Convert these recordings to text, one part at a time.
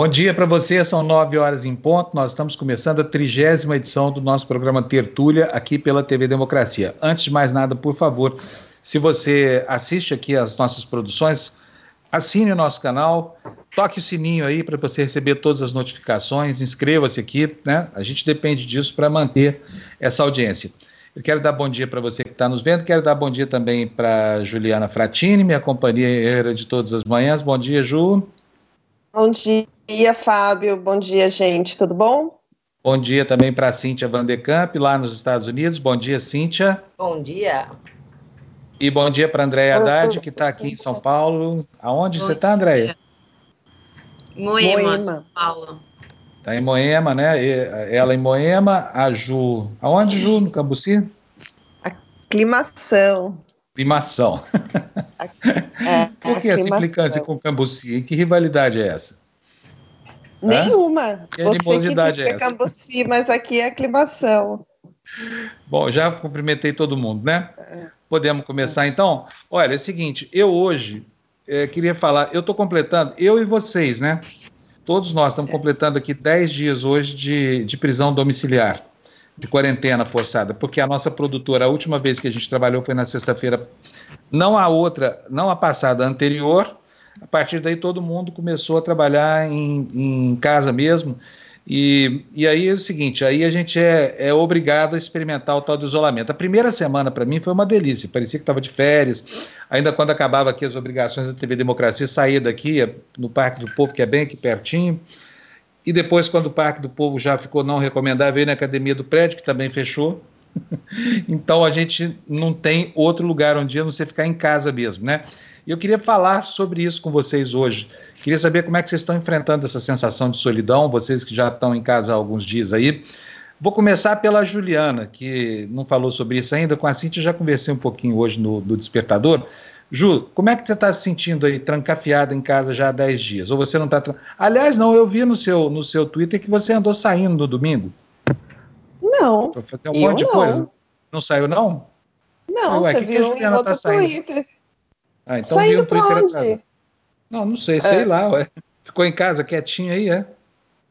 Bom dia para você, são nove horas em ponto. Nós estamos começando a trigésima edição do nosso programa Tertúlia aqui pela TV Democracia. Antes de mais nada, por favor, se você assiste aqui as nossas produções, assine o nosso canal, toque o sininho aí para você receber todas as notificações, inscreva-se aqui, né? A gente depende disso para manter essa audiência. Eu quero dar bom dia para você que está nos vendo, quero dar bom dia também para Juliana Fratini, minha companheira de todas as manhãs. Bom dia, Ju. Bom dia, Fábio. Bom dia, gente. Tudo bom? Bom dia também para a Cíntia Vanderkamp, lá nos Estados Unidos. Bom dia, Cíntia. Bom dia. E bom dia para Andréia Haddad, que está aqui em São Paulo. Aonde bom você está, Andréia? Moema, Moema, São Paulo. Está em Moema, né? Ela em Moema, a Ju. Aonde, Ju? No Cambuci? Aclimação. Aclimação. É, Por que essa implicância com o Cambuci? Que rivalidade é essa? Nenhuma. Que Você que disse é que é Cambuci, mas aqui é aclimação. Bom, já cumprimentei todo mundo, né? Podemos começar então? Olha, é o seguinte, eu hoje é, queria falar, eu estou completando, eu e vocês, né? Todos nós estamos completando aqui 10 dias hoje de, de prisão domiciliar, de quarentena forçada, porque a nossa produtora, a última vez que a gente trabalhou foi na sexta-feira, não a outra, não a passada, a anterior. A partir daí todo mundo começou a trabalhar em, em casa mesmo. E, e aí é o seguinte, aí a gente é, é obrigado a experimentar o tal do isolamento. A primeira semana para mim foi uma delícia, parecia que estava de férias, ainda quando acabava aqui as obrigações da TV Democracia, saía daqui no Parque do Povo, que é bem aqui pertinho, e depois quando o Parque do Povo já ficou não recomendável, veio na Academia do Prédio, que também fechou, então a gente não tem outro lugar onde ir, não ser ficar em casa mesmo, né? E eu queria falar sobre isso com vocês hoje, Queria saber como é que vocês estão enfrentando essa sensação de solidão, vocês que já estão em casa há alguns dias aí. Vou começar pela Juliana, que não falou sobre isso ainda. Com a Cintia já conversei um pouquinho hoje no, no Despertador. Ju, como é que você está se sentindo aí, trancafiada em casa já há 10 dias? Ou você não está. Aliás, não, eu vi no seu, no seu Twitter que você andou saindo no domingo. Não. Para fazer um monte de não. coisa. Não saiu, não? Não, Ué, você que viu que em tá Twitter. Ah, então saindo para onde? Não, não sei, sei é. lá, ué. Ficou em casa quietinho aí, é?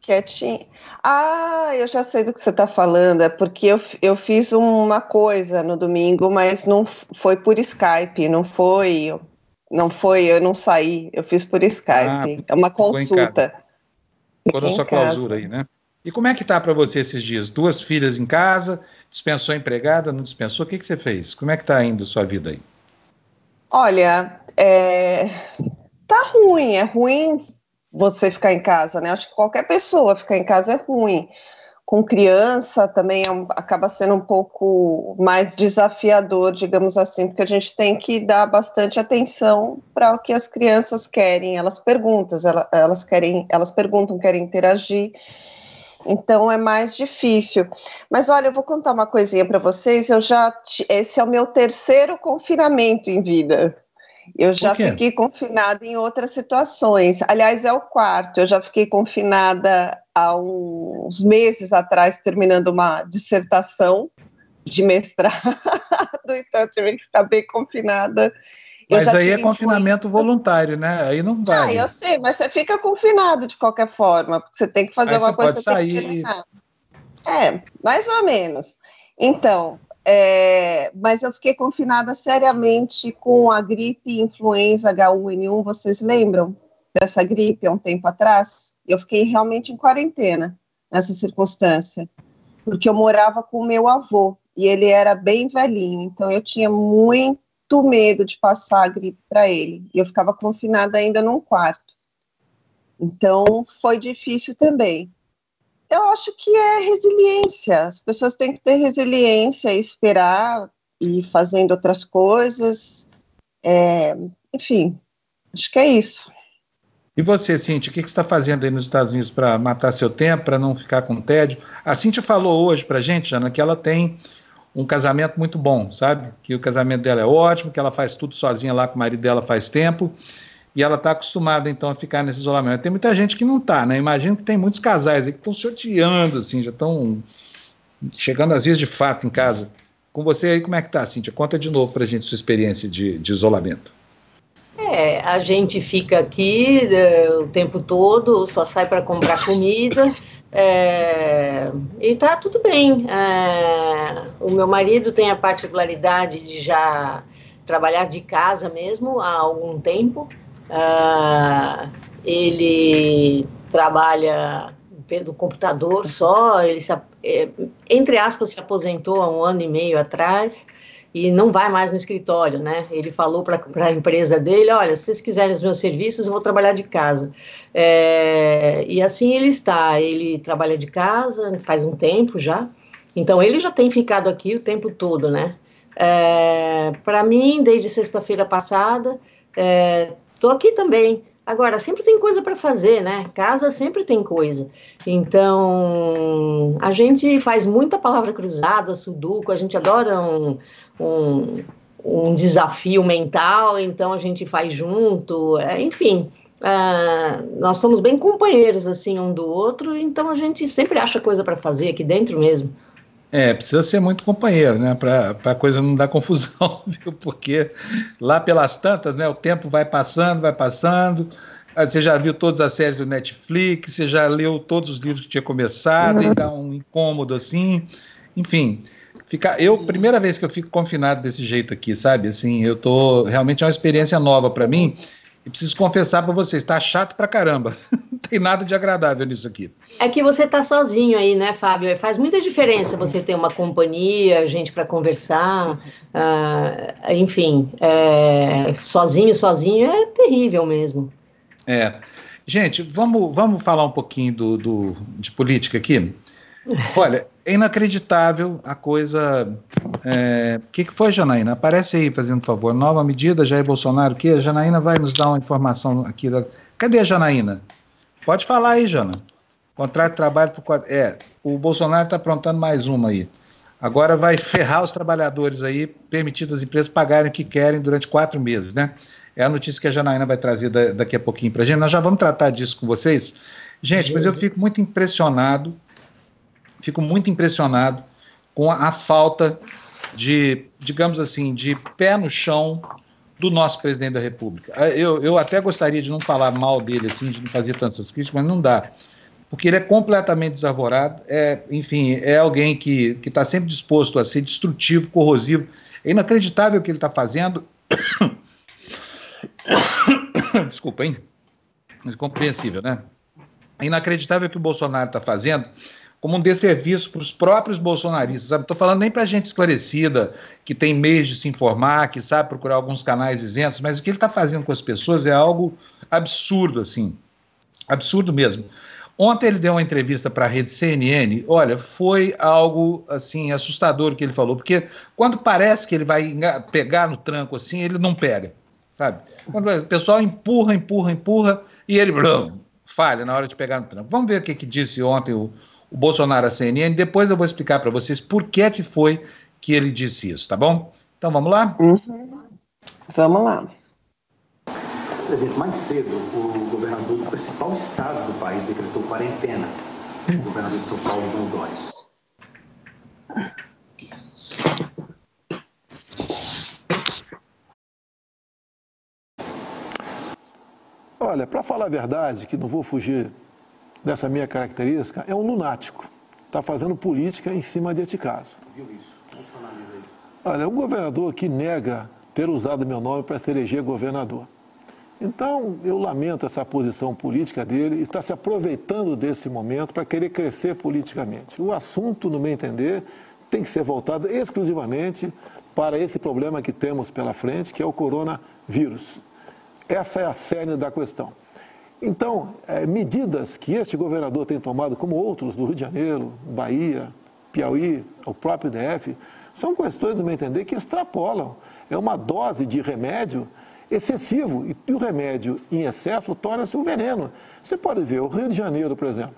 Quietinho. Ah, eu já sei do que você está falando. É porque eu, eu fiz uma coisa no domingo, mas não foi por Skype, não foi. Não foi, eu não saí, eu fiz por Skype. Ah, é uma consulta. Ficou na sua clausura aí, né? E como é que tá para você esses dias? Duas filhas em casa, dispensou a empregada, não dispensou? O que, que você fez? Como é que está indo a sua vida aí? Olha, é, tá ruim, é ruim você ficar em casa, né? Acho que qualquer pessoa ficar em casa é ruim. Com criança também é um, acaba sendo um pouco mais desafiador, digamos assim, porque a gente tem que dar bastante atenção para o que as crianças querem. Elas perguntam, elas, elas querem, elas perguntam, querem interagir. Então é mais difícil. Mas olha, eu vou contar uma coisinha para vocês. Eu já esse é o meu terceiro confinamento em vida. Eu já fiquei confinada em outras situações. Aliás, é o quarto. Eu já fiquei confinada há uns meses atrás, terminando uma dissertação de mestrado, então eu tive que ficar bem confinada. Mas aí é confinamento influência. voluntário, né? Aí não vai. Ah, eu sei, mas você fica confinado de qualquer forma, porque você tem que fazer aí uma coisa. Pode sair. É, mais ou menos. Então, é, mas eu fiquei confinada seriamente com a gripe influenza H1N1. Vocês lembram dessa gripe há um tempo atrás? Eu fiquei realmente em quarentena nessa circunstância, porque eu morava com meu avô e ele era bem velhinho, então eu tinha muito medo de passar a gripe para ele. E eu ficava confinada ainda num quarto. Então foi difícil também. Eu acho que é resiliência. As pessoas têm que ter resiliência, esperar e fazendo outras coisas. É, enfim, acho que é isso. E você, Cintia, o que, você está fazendo aí nos Estados Unidos para matar seu tempo, para não ficar com tédio? A Cintia falou hoje para a gente, Jana, que ela tem um casamento muito bom, sabe? Que o casamento dela é ótimo, que ela faz tudo sozinha lá com o marido dela faz tempo e ela está acostumada então a ficar nesse isolamento. Tem muita gente que não está, né? Imagino que tem muitos casais aí que estão se odiando, assim, já estão chegando às vezes de fato em casa. Com você aí, como é que tá, Cíntia? Conta de novo para a gente sua experiência de, de isolamento. É, a gente fica aqui é, o tempo todo, só sai para comprar comida. É, e tá tudo bem. É, o meu marido tem a particularidade de já trabalhar de casa mesmo há algum tempo. É, ele trabalha pelo computador só, ele se, é, entre aspas se aposentou há um ano e meio atrás e não vai mais no escritório, né? Ele falou para a empresa dele, olha, se vocês quiserem os meus serviços, eu vou trabalhar de casa. É, e assim ele está, ele trabalha de casa faz um tempo já, então ele já tem ficado aqui o tempo todo, né? É, para mim, desde sexta-feira passada, estou aqui também. Agora, sempre tem coisa para fazer, né? Casa sempre tem coisa. Então, a gente faz muita palavra cruzada, sudoku, a gente adora um, um, um desafio mental, então a gente faz junto, é, enfim. É, nós somos bem companheiros, assim, um do outro, então a gente sempre acha coisa para fazer aqui dentro mesmo. É, precisa ser muito companheiro, né? Para a coisa não dar confusão, viu? Porque lá pelas tantas, né? O tempo vai passando, vai passando. Ah, você já viu todas as séries do Netflix, você já leu todos os livros que tinha começado, uhum. e dá um incômodo assim. Enfim, fica, eu, primeira vez que eu fico confinado desse jeito aqui, sabe? Assim, eu tô. Realmente é uma experiência nova para mim. E preciso confessar para vocês, tá chato pra caramba. Não tem nada de agradável nisso aqui. É que você tá sozinho aí, né, Fábio? Faz muita diferença você ter uma companhia, gente para conversar, uh, enfim, é, sozinho, sozinho é terrível mesmo. É. Gente, vamos, vamos falar um pouquinho do, do, de política aqui? Olha, é inacreditável a coisa. O é... que, que foi, Janaína? Aparece aí, fazendo favor. Nova medida, Jair Bolsonaro, que a Janaína vai nos dar uma informação aqui. Da... Cadê a Janaína? Pode falar aí, Jana. Contrato de trabalho por. É, o Bolsonaro está aprontando mais uma aí. Agora vai ferrar os trabalhadores aí, permitindo as empresas pagarem o que querem durante quatro meses, né? É a notícia que a Janaína vai trazer daqui a pouquinho para a gente. Nós já vamos tratar disso com vocês. Gente, mas eu fico muito impressionado fico muito impressionado com a, a falta de, digamos assim, de pé no chão do nosso presidente da República. Ah, eu, eu até gostaria de não falar mal dele, assim, de não fazer tantas críticas, mas não dá. Porque ele é completamente desarvorado, é, enfim, é alguém que está sempre disposto a ser destrutivo, corrosivo. É inacreditável o que ele está fazendo. Desculpa, hein? Mas compreensível, né? É inacreditável o que o Bolsonaro está fazendo como um desserviço para os próprios bolsonaristas. Não estou falando nem para gente esclarecida, que tem meios de se informar, que sabe procurar alguns canais isentos, mas o que ele está fazendo com as pessoas é algo absurdo, assim. Absurdo mesmo. Ontem ele deu uma entrevista para a rede CNN. Olha, foi algo assim assustador que ele falou, porque quando parece que ele vai pegar no tranco assim, ele não pega, sabe? Quando o pessoal empurra, empurra, empurra e ele blum, falha na hora de pegar no tranco. Vamos ver o que, que disse ontem o, o Bolsonaro à CNN. Depois eu vou explicar para vocês por que, que foi que ele disse isso, tá bom? Então vamos lá? Uhum. Vamos lá. Presidente, mais cedo, o governador do principal estado do país decretou quarentena. O governador de São Paulo, João Dória. Olha, para falar a verdade, que não vou fugir dessa minha característica é um lunático. Está fazendo política em cima deste caso. Viu isso? Olha, é um governador que nega ter usado meu nome para se eleger governador. Então, eu lamento essa posição política dele, está se aproveitando desse momento para querer crescer politicamente. O assunto, no meu entender, tem que ser voltado exclusivamente para esse problema que temos pela frente, que é o coronavírus. Essa é a cerne da questão. Então, é, medidas que este governador tem tomado, como outros do Rio de Janeiro, Bahia, Piauí, o próprio DF, são questões, do meu entender, que extrapolam. É uma dose de remédio excessivo e o remédio em excesso torna-se um veneno. Você pode ver o Rio de Janeiro, por exemplo,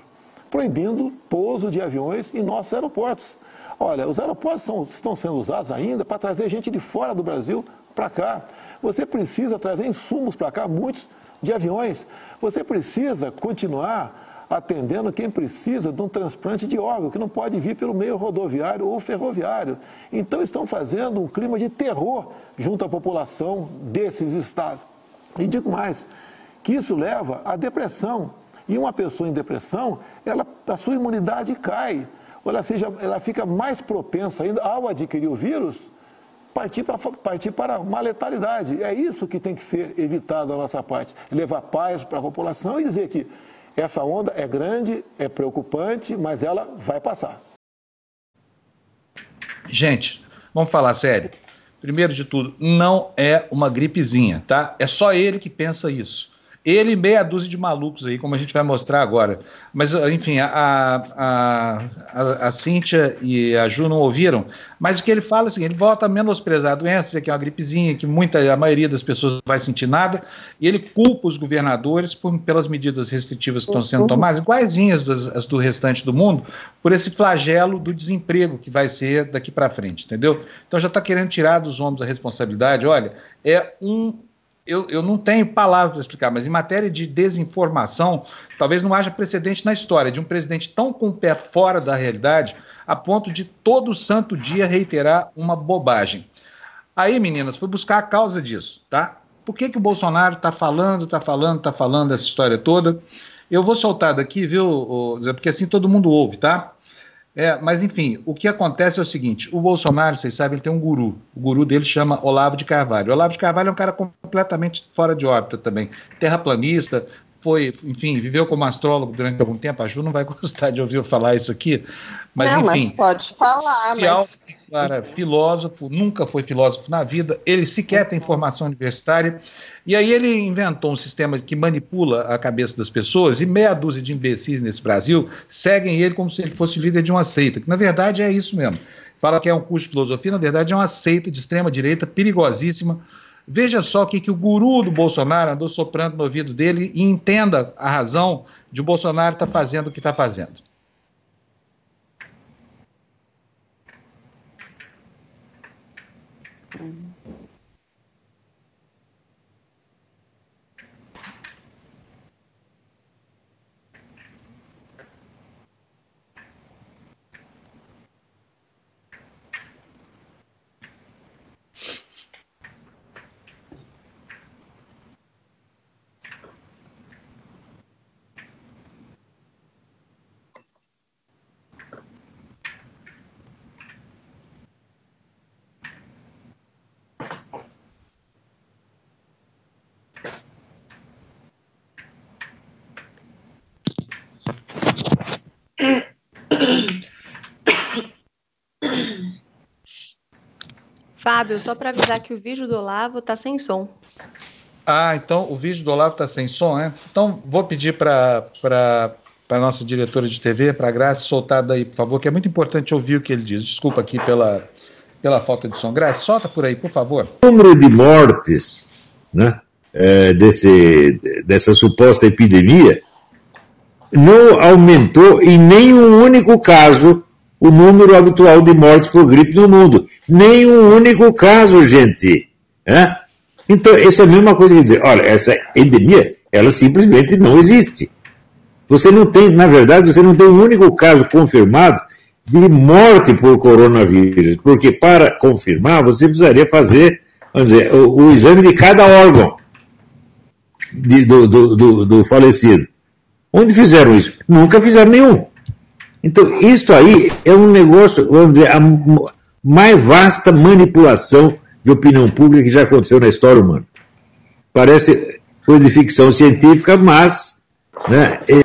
proibindo pouso de aviões em nossos aeroportos. Olha, os aeroportos são, estão sendo usados ainda para trazer gente de fora do Brasil para cá. Você precisa trazer insumos para cá, muitos de aviões. Você precisa continuar atendendo quem precisa de um transplante de órgão, que não pode vir pelo meio rodoviário ou ferroviário. Então estão fazendo um clima de terror junto à população desses estados. E digo mais, que isso leva à depressão. E uma pessoa em depressão, ela, a sua imunidade cai. Ou seja, ela fica mais propensa ainda ao adquirir o vírus, partir para, partir para uma letalidade. É isso que tem que ser evitado da nossa parte. Levar paz para a população e dizer que essa onda é grande, é preocupante, mas ela vai passar. Gente, vamos falar sério. Primeiro de tudo, não é uma gripezinha, tá? É só ele que pensa isso. Ele e meia dúzia de malucos aí, como a gente vai mostrar agora. Mas, enfim, a, a, a, a Cíntia e a Ju não ouviram, mas o que ele fala é o seguinte, ele volta a menosprezar a doença, que é uma gripezinha, que muita, a maioria das pessoas não vai sentir nada, e ele culpa os governadores por, pelas medidas restritivas que estão sendo tomadas, iguaizinhas das, as do restante do mundo, por esse flagelo do desemprego que vai ser daqui para frente, entendeu? Então já está querendo tirar dos ombros a responsabilidade, olha, é um eu, eu não tenho palavras para explicar, mas em matéria de desinformação, talvez não haja precedente na história de um presidente tão com o pé fora da realidade, a ponto de todo santo dia reiterar uma bobagem. Aí, meninas, fui buscar a causa disso, tá? Por que, que o Bolsonaro está falando, está falando, está falando essa história toda? Eu vou soltar daqui, viu, Zé? Porque assim todo mundo ouve, tá? É, mas enfim, o que acontece é o seguinte: o Bolsonaro, vocês sabem, ele tem um guru. O guru dele chama Olavo de Carvalho. O Olavo de Carvalho é um cara completamente fora de órbita também, terraplanista, foi, enfim, viveu como astrólogo durante algum tempo. A Ju não vai gostar de ouvir eu falar isso aqui, mas não, enfim. Mas pode falar, mas... Filósofo, nunca foi filósofo na vida, ele sequer tem formação universitária. E aí ele inventou um sistema que manipula a cabeça das pessoas e meia dúzia de imbecis nesse Brasil seguem ele como se ele fosse líder de uma seita, que na verdade é isso mesmo. Fala que é um curso de filosofia, na verdade é uma seita de extrema direita perigosíssima. Veja só o que, que o guru do Bolsonaro andou soprando no ouvido dele e entenda a razão de o Bolsonaro estar tá fazendo o que está fazendo. Fábio, só para avisar que o vídeo do Olavo está sem som. Ah, então o vídeo do Olavo está sem som, é? Então vou pedir para a nossa diretora de TV, para a Graça, soltar daí, por favor, que é muito importante ouvir o que ele diz. Desculpa aqui pela, pela falta de som. Graça, solta por aí, por favor. O número de mortes né, é, desse, dessa suposta epidemia não aumentou em nenhum único caso o número habitual de mortes por gripe no mundo. Nem um único caso, gente. Então, isso é a mesma coisa que dizer, olha, essa endemia, ela simplesmente não existe. Você não tem, na verdade, você não tem um único caso confirmado de morte por coronavírus, porque para confirmar você precisaria fazer, vamos dizer, o, o exame de cada órgão de, do, do, do, do falecido. Onde fizeram isso? Nunca fizeram nenhum. Então, isso aí é um negócio, vamos dizer, a mais vasta manipulação de opinião pública que já aconteceu na história humana. Parece coisa de ficção científica, mas. Né, é...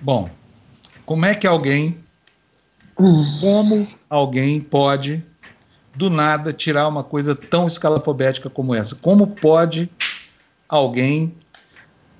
Bom, como é que alguém. Como alguém pode, do nada, tirar uma coisa tão escalafobética como essa? Como pode alguém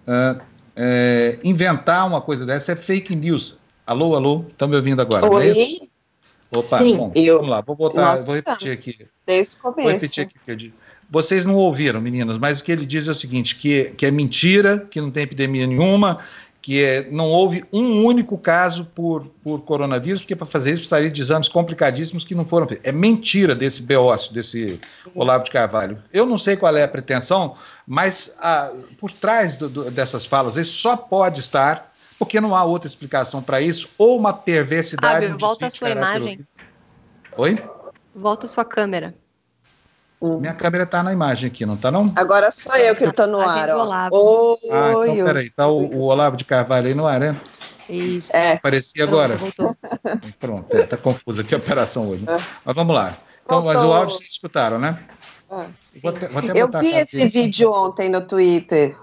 uh, é, inventar uma coisa dessa é fake news. Alô, alô, estão me ouvindo agora? É Oi? É Opa, Sim, bom, eu... vamos lá, vou botar, Nossa, vou repetir aqui. Desde o começo. Vou repetir aqui o que eu disse. Vocês não ouviram, meninas, mas o que ele diz é o seguinte: que, que é mentira, que não tem epidemia nenhuma, que é, não houve um único caso por, por coronavírus, porque para fazer isso precisaria de exames complicadíssimos que não foram feitos. É mentira desse beócio, desse Olavo de Carvalho. Eu não sei qual é a pretensão, mas ah, por trás do, do, dessas falas, ele só pode estar, porque não há outra explicação para isso, ou uma perversidade. Fábio, volta a sua imagem. Oi? Volta a sua câmera. Hum. Minha câmera está na imagem aqui, não está não? Agora sou eu que estou no ar. Olavo. Oi, ah, então peraí, tá o, o, Olavo de Carvalho aí no ar, né? Isso. É. Aparecia agora? Pronto, está é, confusa aqui a operação hoje. É. Mas vamos lá. Então, mas o áudio vocês escutaram, né? É. Vou vou eu vi esse vídeo ontem no Twitter.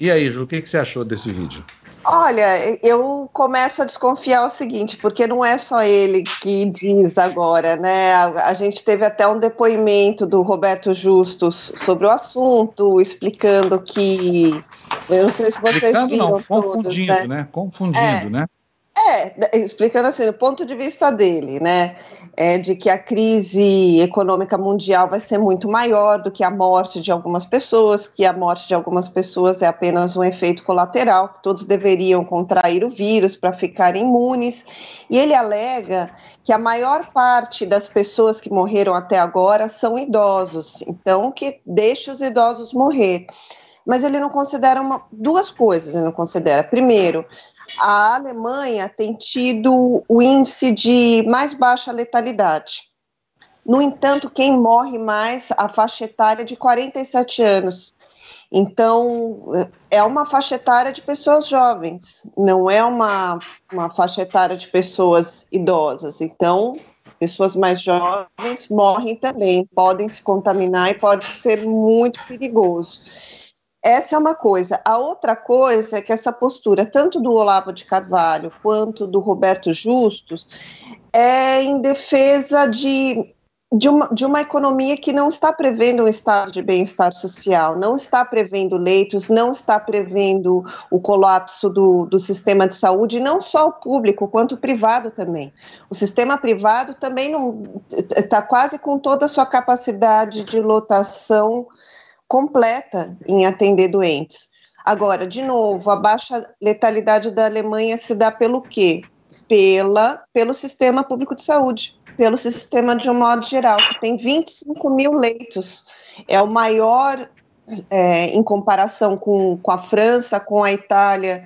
E aí, Ju, o que, que você achou desse vídeo? Olha, eu começo a desconfiar o seguinte, porque não é só ele que diz agora, né? A, a, gente teve até um depoimento do Roberto Justus sobre o assunto, explicando que. Eu não sei se vocês explicando, viram não, confundindo, todos, né? né? Confundindo, é. né? É, explicando assim, do ponto de vista dele, né, é de que a crise econômica mundial vai ser muito maior do que a morte de algumas pessoas, que a morte de algumas pessoas é apenas um efeito colateral, que todos deveriam contrair o vírus para ficar imunes, e ele alega que a maior parte das pessoas que morreram até agora são idosos, então que deixe os idosos morrer mas ele não considera uma, duas coisas. Ele não considera. Primeiro, a Alemanha tem tido o índice de mais baixa letalidade. No entanto, quem morre mais, a faixa etária de 47 anos. Então, é uma faixa etária de pessoas jovens, não é uma, uma faixa etária de pessoas idosas. Então, pessoas mais jovens morrem também, podem se contaminar e pode ser muito perigoso. Essa é uma coisa. A outra coisa é que essa postura, tanto do Olavo de Carvalho quanto do Roberto Justus, é em defesa de, de, uma, de uma economia que não está prevendo um estado de bem-estar social, não está prevendo leitos, não está prevendo o colapso do, do sistema de saúde, não só o público, quanto o privado também. O sistema privado também está quase com toda a sua capacidade de lotação completa em atender doentes. Agora, de novo, a baixa letalidade da Alemanha se dá pelo quê? Pela, pelo sistema público de saúde, pelo sistema de um modo geral, que tem 25 mil leitos. É o maior é, em comparação com, com a França, com a Itália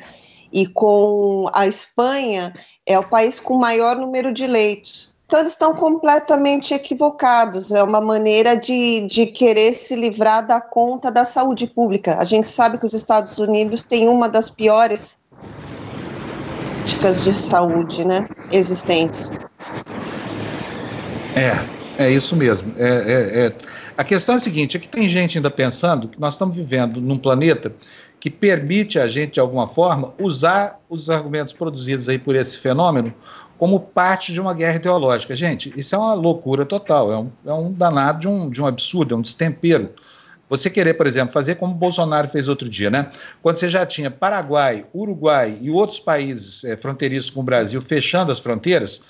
e com a Espanha, é o país com maior número de leitos. Eles estão completamente equivocados. É uma maneira de, de querer se livrar da conta da saúde pública. A gente sabe que os Estados Unidos têm uma das piores políticas de saúde né, existentes. É, é isso mesmo. É, é, é. A questão é a seguinte: é que tem gente ainda pensando que nós estamos vivendo num planeta que permite a gente, de alguma forma, usar os argumentos produzidos aí por esse fenômeno como parte de uma guerra ideológica. Gente, isso é uma loucura total, é um, é um danado de um, de um absurdo, é um destempero. Você querer, por exemplo, fazer como Bolsonaro fez outro dia, né? Quando você já tinha Paraguai, Uruguai e outros países é, fronteiriços com o Brasil fechando as fronteiras,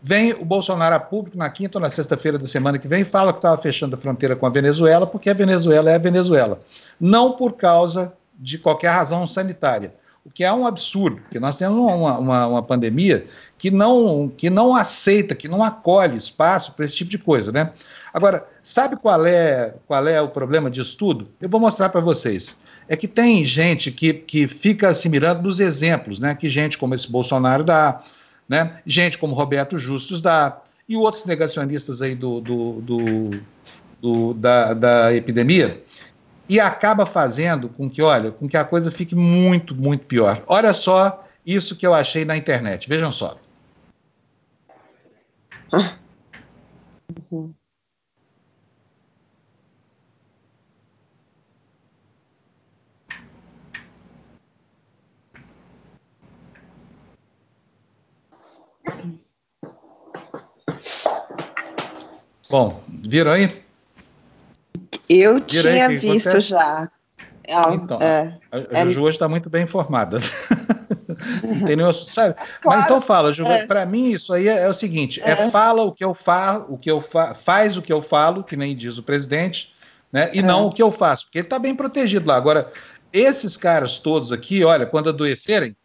vem o Bolsonaro a público na quinta ou na sexta-feira da semana que vem e fala que estava fechando a fronteira com a Venezuela porque a Venezuela é a Venezuela. Não por causa de qualquer razão sanitária o que é um absurdo, porque nós temos uma, uma, uma, pandemia que não, que não aceita, que não acolhe espaço para esse tipo de coisa, né? Agora, sabe qual é, qual é o problema disso tudo? Eu vou mostrar para vocês. É que tem gente que, que fica se mirando nos exemplos, né? Que gente como esse Bolsonaro dá, né? Gente como Roberto Justus dá, e outros negacionistas aí do, do, do, do da, da epidemia, e acaba fazendo com que, olha, com que a coisa fique muito, muito pior. Olha só isso que eu achei na internet. Vejam só. Uhum. Bom, viram aí? Eu tinha visto já. É, então, é, a, a Juju hoje está muito bem informada. Entendeu? Sabe? Claro, Mas então fala, Juju, é. para mim isso aí é, é, o seguinte: é. é. fala o que eu falo, o que eu fa faz o que eu falo, que nem diz o presidente, né? E não é. o que eu faço, porque ele está bem protegido lá. Agora, esses caras todos aqui, olha, quando adoecerem,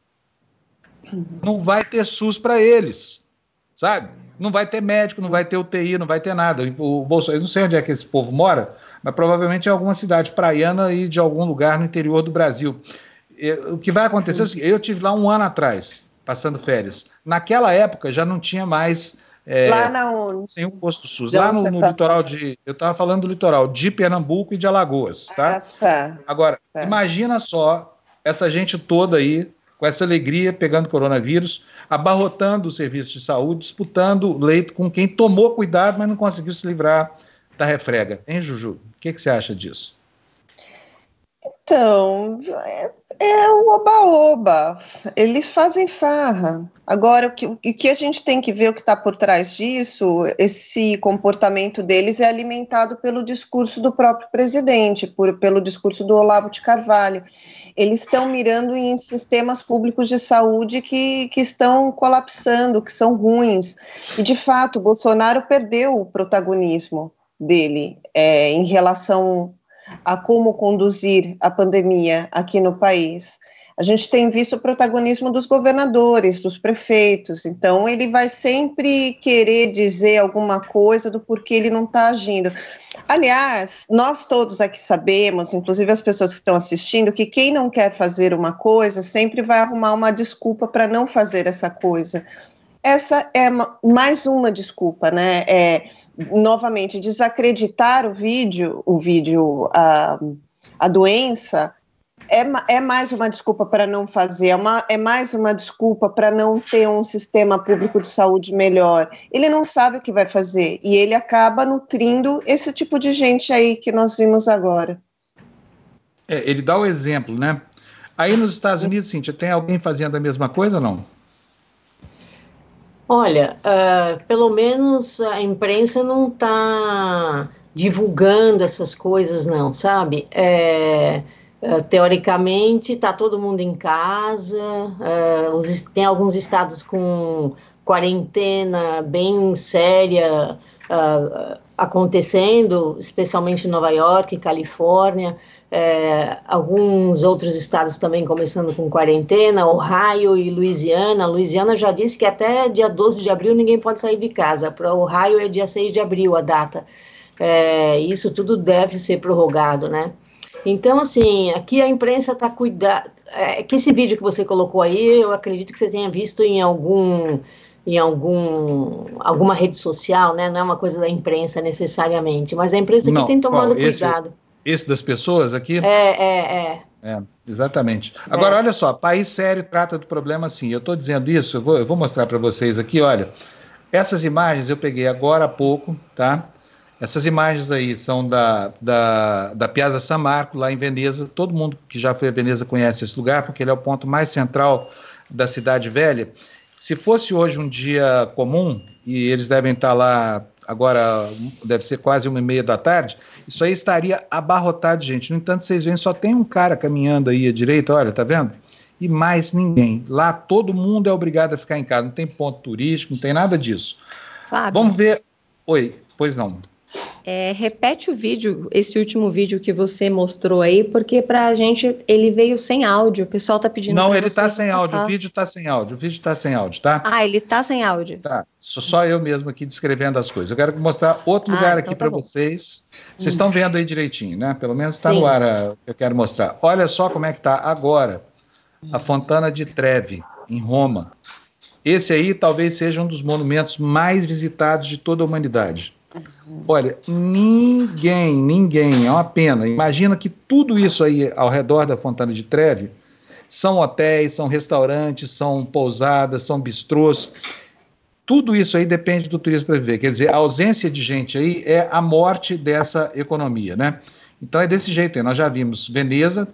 não vai ter SUS para eles, sabe? Não vai ter médico, não vai ter UTI, não vai ter nada. O Bolsonaro, eu não sei onde é que esse povo mora, mas provavelmente em alguma cidade praiana e de algum lugar no interior do Brasil. O que vai acontecer é o seguinte: eu tive lá um ano atrás, passando férias. Naquela época já não tinha mais É, lá na onde? Sem o posto SUS. Lá no, no tá litoral de. Eu estava falando do litoral de Pernambuco e de Alagoas, tá? Ah, tá. Agora, tá. imagina só essa gente toda aí, com essa alegria, pegando coronavírus, abarrotando o serviço de saúde, disputando leito com quem tomou cuidado, mas não conseguiu se livrar da refrega. Hein, Juju? O que, que você acha disso? Então, é, é o oba-oba. Eles fazem farra. Agora, o que, o que a gente tem que ver o que está por trás disso, esse comportamento deles é alimentado pelo discurso do próprio presidente, por, pelo discurso do Olavo de Carvalho. Eles estão mirando em sistemas públicos de saúde que, que estão colapsando, que são ruins. E, de fato, Bolsonaro perdeu o protagonismo dele é, em relação a como conduzir a pandemia aqui no país. A gente tem visto o protagonismo dos governadores, dos prefeitos, então ele vai sempre querer dizer alguma coisa do porquê ele não está agindo. Aliás, nós todos aqui sabemos, inclusive as pessoas que estão assistindo, que quem não quer fazer uma coisa sempre vai arrumar uma desculpa para não fazer essa coisa essa é mais uma desculpa, né? É, novamente, desacreditar o vídeo, o vídeo, a, a doença, é, é mais uma desculpa para não fazer, é, uma, é mais uma desculpa para não ter um sistema público de saúde melhor. Ele não sabe o que vai fazer e ele acaba nutrindo esse tipo de gente aí que nós vimos agora. É, ele dá o exemplo, né? Aí nos Estados Unidos, Cíntia, tem alguém fazendo a mesma coisa ou não? Olha, uh, pelo menos a imprensa não está divulgando essas coisas, não, sabe? É, uh, teoricamente, está todo mundo em casa, uh, os, tem alguns estados com quarentena bem séria acontecendo, especialmente em Nova York, Califórnia alguns outros estados também começando com quarentena, Ohio e Louisiana. Louisiana já disse que até dia 12 de abril ninguém pode sair de casa. Para Ohio é dia 6 de abril a data. Isso tudo deve ser prorrogado, né? Então, assim, aqui a imprensa está cuidando. É, que esse vídeo que você colocou aí, eu acredito que você tenha visto em algum em algum, alguma rede social, né? Não é uma coisa da imprensa necessariamente, mas a imprensa Não, que tem tomado esse, cuidado. Esse das pessoas aqui? É, é, é. É, exatamente. Agora, é. olha só, país sério trata do problema assim. Eu estou dizendo isso, eu vou, eu vou mostrar para vocês aqui, olha. Essas imagens eu peguei agora há pouco, tá? Essas imagens aí são da, da, da Piazza San Marco, lá em Veneza. Todo mundo que já foi a Veneza conhece esse lugar, porque ele é o ponto mais central da cidade velha. Se fosse hoje um dia comum, e eles devem estar lá agora deve ser quase uma e meia da tarde, isso aí estaria abarrotado de gente. No entanto, vocês veem, só tem um cara caminhando aí à direita, olha, tá vendo? E mais ninguém. Lá todo mundo é obrigado a ficar em casa, não tem ponto turístico, não tem nada disso. Fábio. Vamos ver. Oi, pois não. É, repete o vídeo, esse último vídeo que você mostrou aí, porque para a gente ele veio sem áudio. O pessoal tá pedindo. Não, ele está sem passar. áudio. O vídeo está sem áudio. O vídeo está sem áudio, tá? Ah, ele está sem áudio. Tá. Sou só eu mesmo aqui descrevendo as coisas. Eu quero mostrar outro ah, lugar então aqui tá para vocês. Vocês hum. estão vendo aí direitinho, né? Pelo menos está no ar a, eu quero mostrar. Olha só como é que está agora a Fontana de Trevi, em Roma. Esse aí talvez seja um dos monumentos mais visitados de toda a humanidade. Olha, ninguém, ninguém, é uma pena. Imagina que tudo isso aí ao redor da Fontana de Treve são hotéis, são restaurantes, são pousadas, são bistrôs. Tudo isso aí depende do turismo para viver. Quer dizer, a ausência de gente aí é a morte dessa economia, né? Então é desse jeito aí. Nós já vimos Veneza,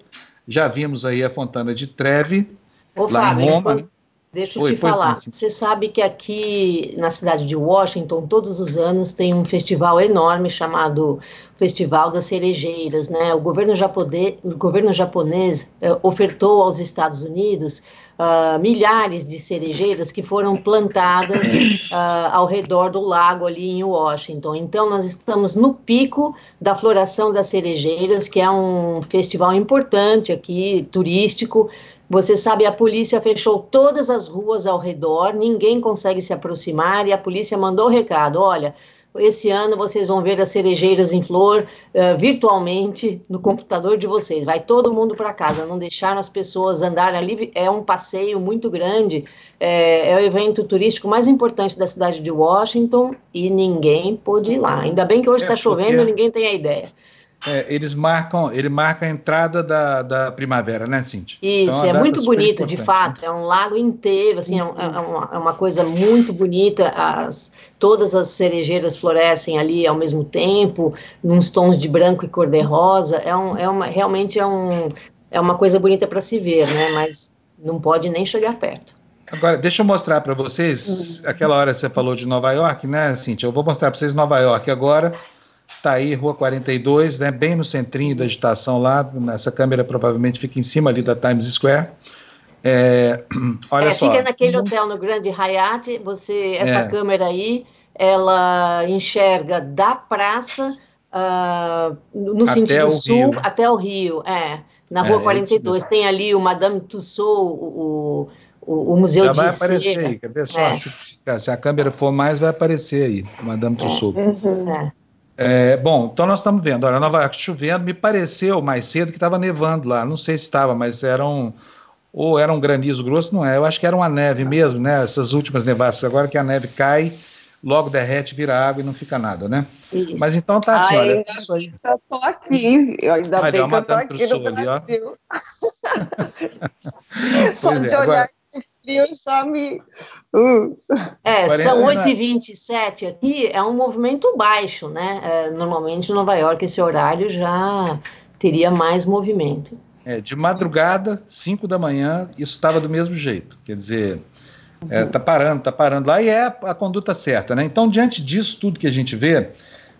já vimos aí a Fontana de Treve, Ô, lá Fábio, em Roma. Deixa eu Oi, te falar. Você sabe que aqui na cidade de Washington, todos os anos tem um festival enorme chamado Festival das Cerejeiras, né? O governo japonês, o governo japonês eh, ofertou aos Estados Unidos uh, milhares de cerejeiras que foram plantadas uh, ao redor do lago ali em Washington. Então, nós estamos no pico da floração das cerejeiras, que é um festival importante aqui, turístico. Você sabe, a polícia fechou todas as ruas ao redor, ninguém consegue se aproximar e a polícia mandou o recado: olha, esse ano vocês vão ver as cerejeiras em flor uh, virtualmente no computador de vocês. Vai todo mundo para casa, não deixar as pessoas andarem ali. É um passeio muito grande, é, é, o evento turístico mais importante da cidade de Washington e ninguém pôde ir lá. Ainda bem que hoje está é, chovendo e ninguém tem a ideia. É, eles marcam, ele marca a entrada da, da primavera, né, Cintia? Isso, então, é, muito bonito, de fato. É um lago inteiro, assim, é, é, uma, é, uma, coisa muito bonita. As, todas as cerejeiras florescem ali ao mesmo tempo, nos tons de branco e cor-de-rosa. É, um, é uma, realmente é, um, é uma coisa bonita para se ver, né? Mas não pode nem chegar perto. Agora, deixa eu mostrar para vocês, hum. aquela hora você falou de Nova York, né, Cintia? Eu vou mostrar para vocês Nova York agora. Está aí, Rua 42, né, bem no centrinho da estação lá. Essa câmera provavelmente fica em cima ali da Times Square. É, olha é, só. Fica naquele hotel no Grande Hyatt. Você, essa é. câmera aí, ela enxerga da praça uh, no até sentido sul Rio. até o Rio. É, na Rua é, 42. É Tem ali o Madame Tussauds, o, o, o Museu Já de vai aparecer aí, quer ver só? É. Se, se, a câmera for mais, vai aparecer aí, Madame Tussauds. Uhum. É. É, bom, então nós estamos vendo. Olha, Nova York chovendo, me pareceu mais cedo que estava nevando lá. Não sei se estava, mas era um. Ou era um granizo grosso, não é? Eu acho que era uma neve mesmo, né? Essas últimas nevascas, agora que a neve cai, logo derrete, vira água e não fica nada, né? Isso. Mas então tá assim, olha. Ainda bem que eu tô aqui. Eu ainda olha, bem que eu tô aqui no Brasil. Só de é, olhar agora frio já me. Uh. É, são 8h27 aqui, é um movimento baixo, né? É, normalmente em Nova York esse horário já teria mais movimento. É, de madrugada, 5 da manhã, isso estava do mesmo jeito. Quer dizer, é, tá parando, tá parando lá e é a, a, conduta certa, né? Então, diante disso tudo que a gente vê,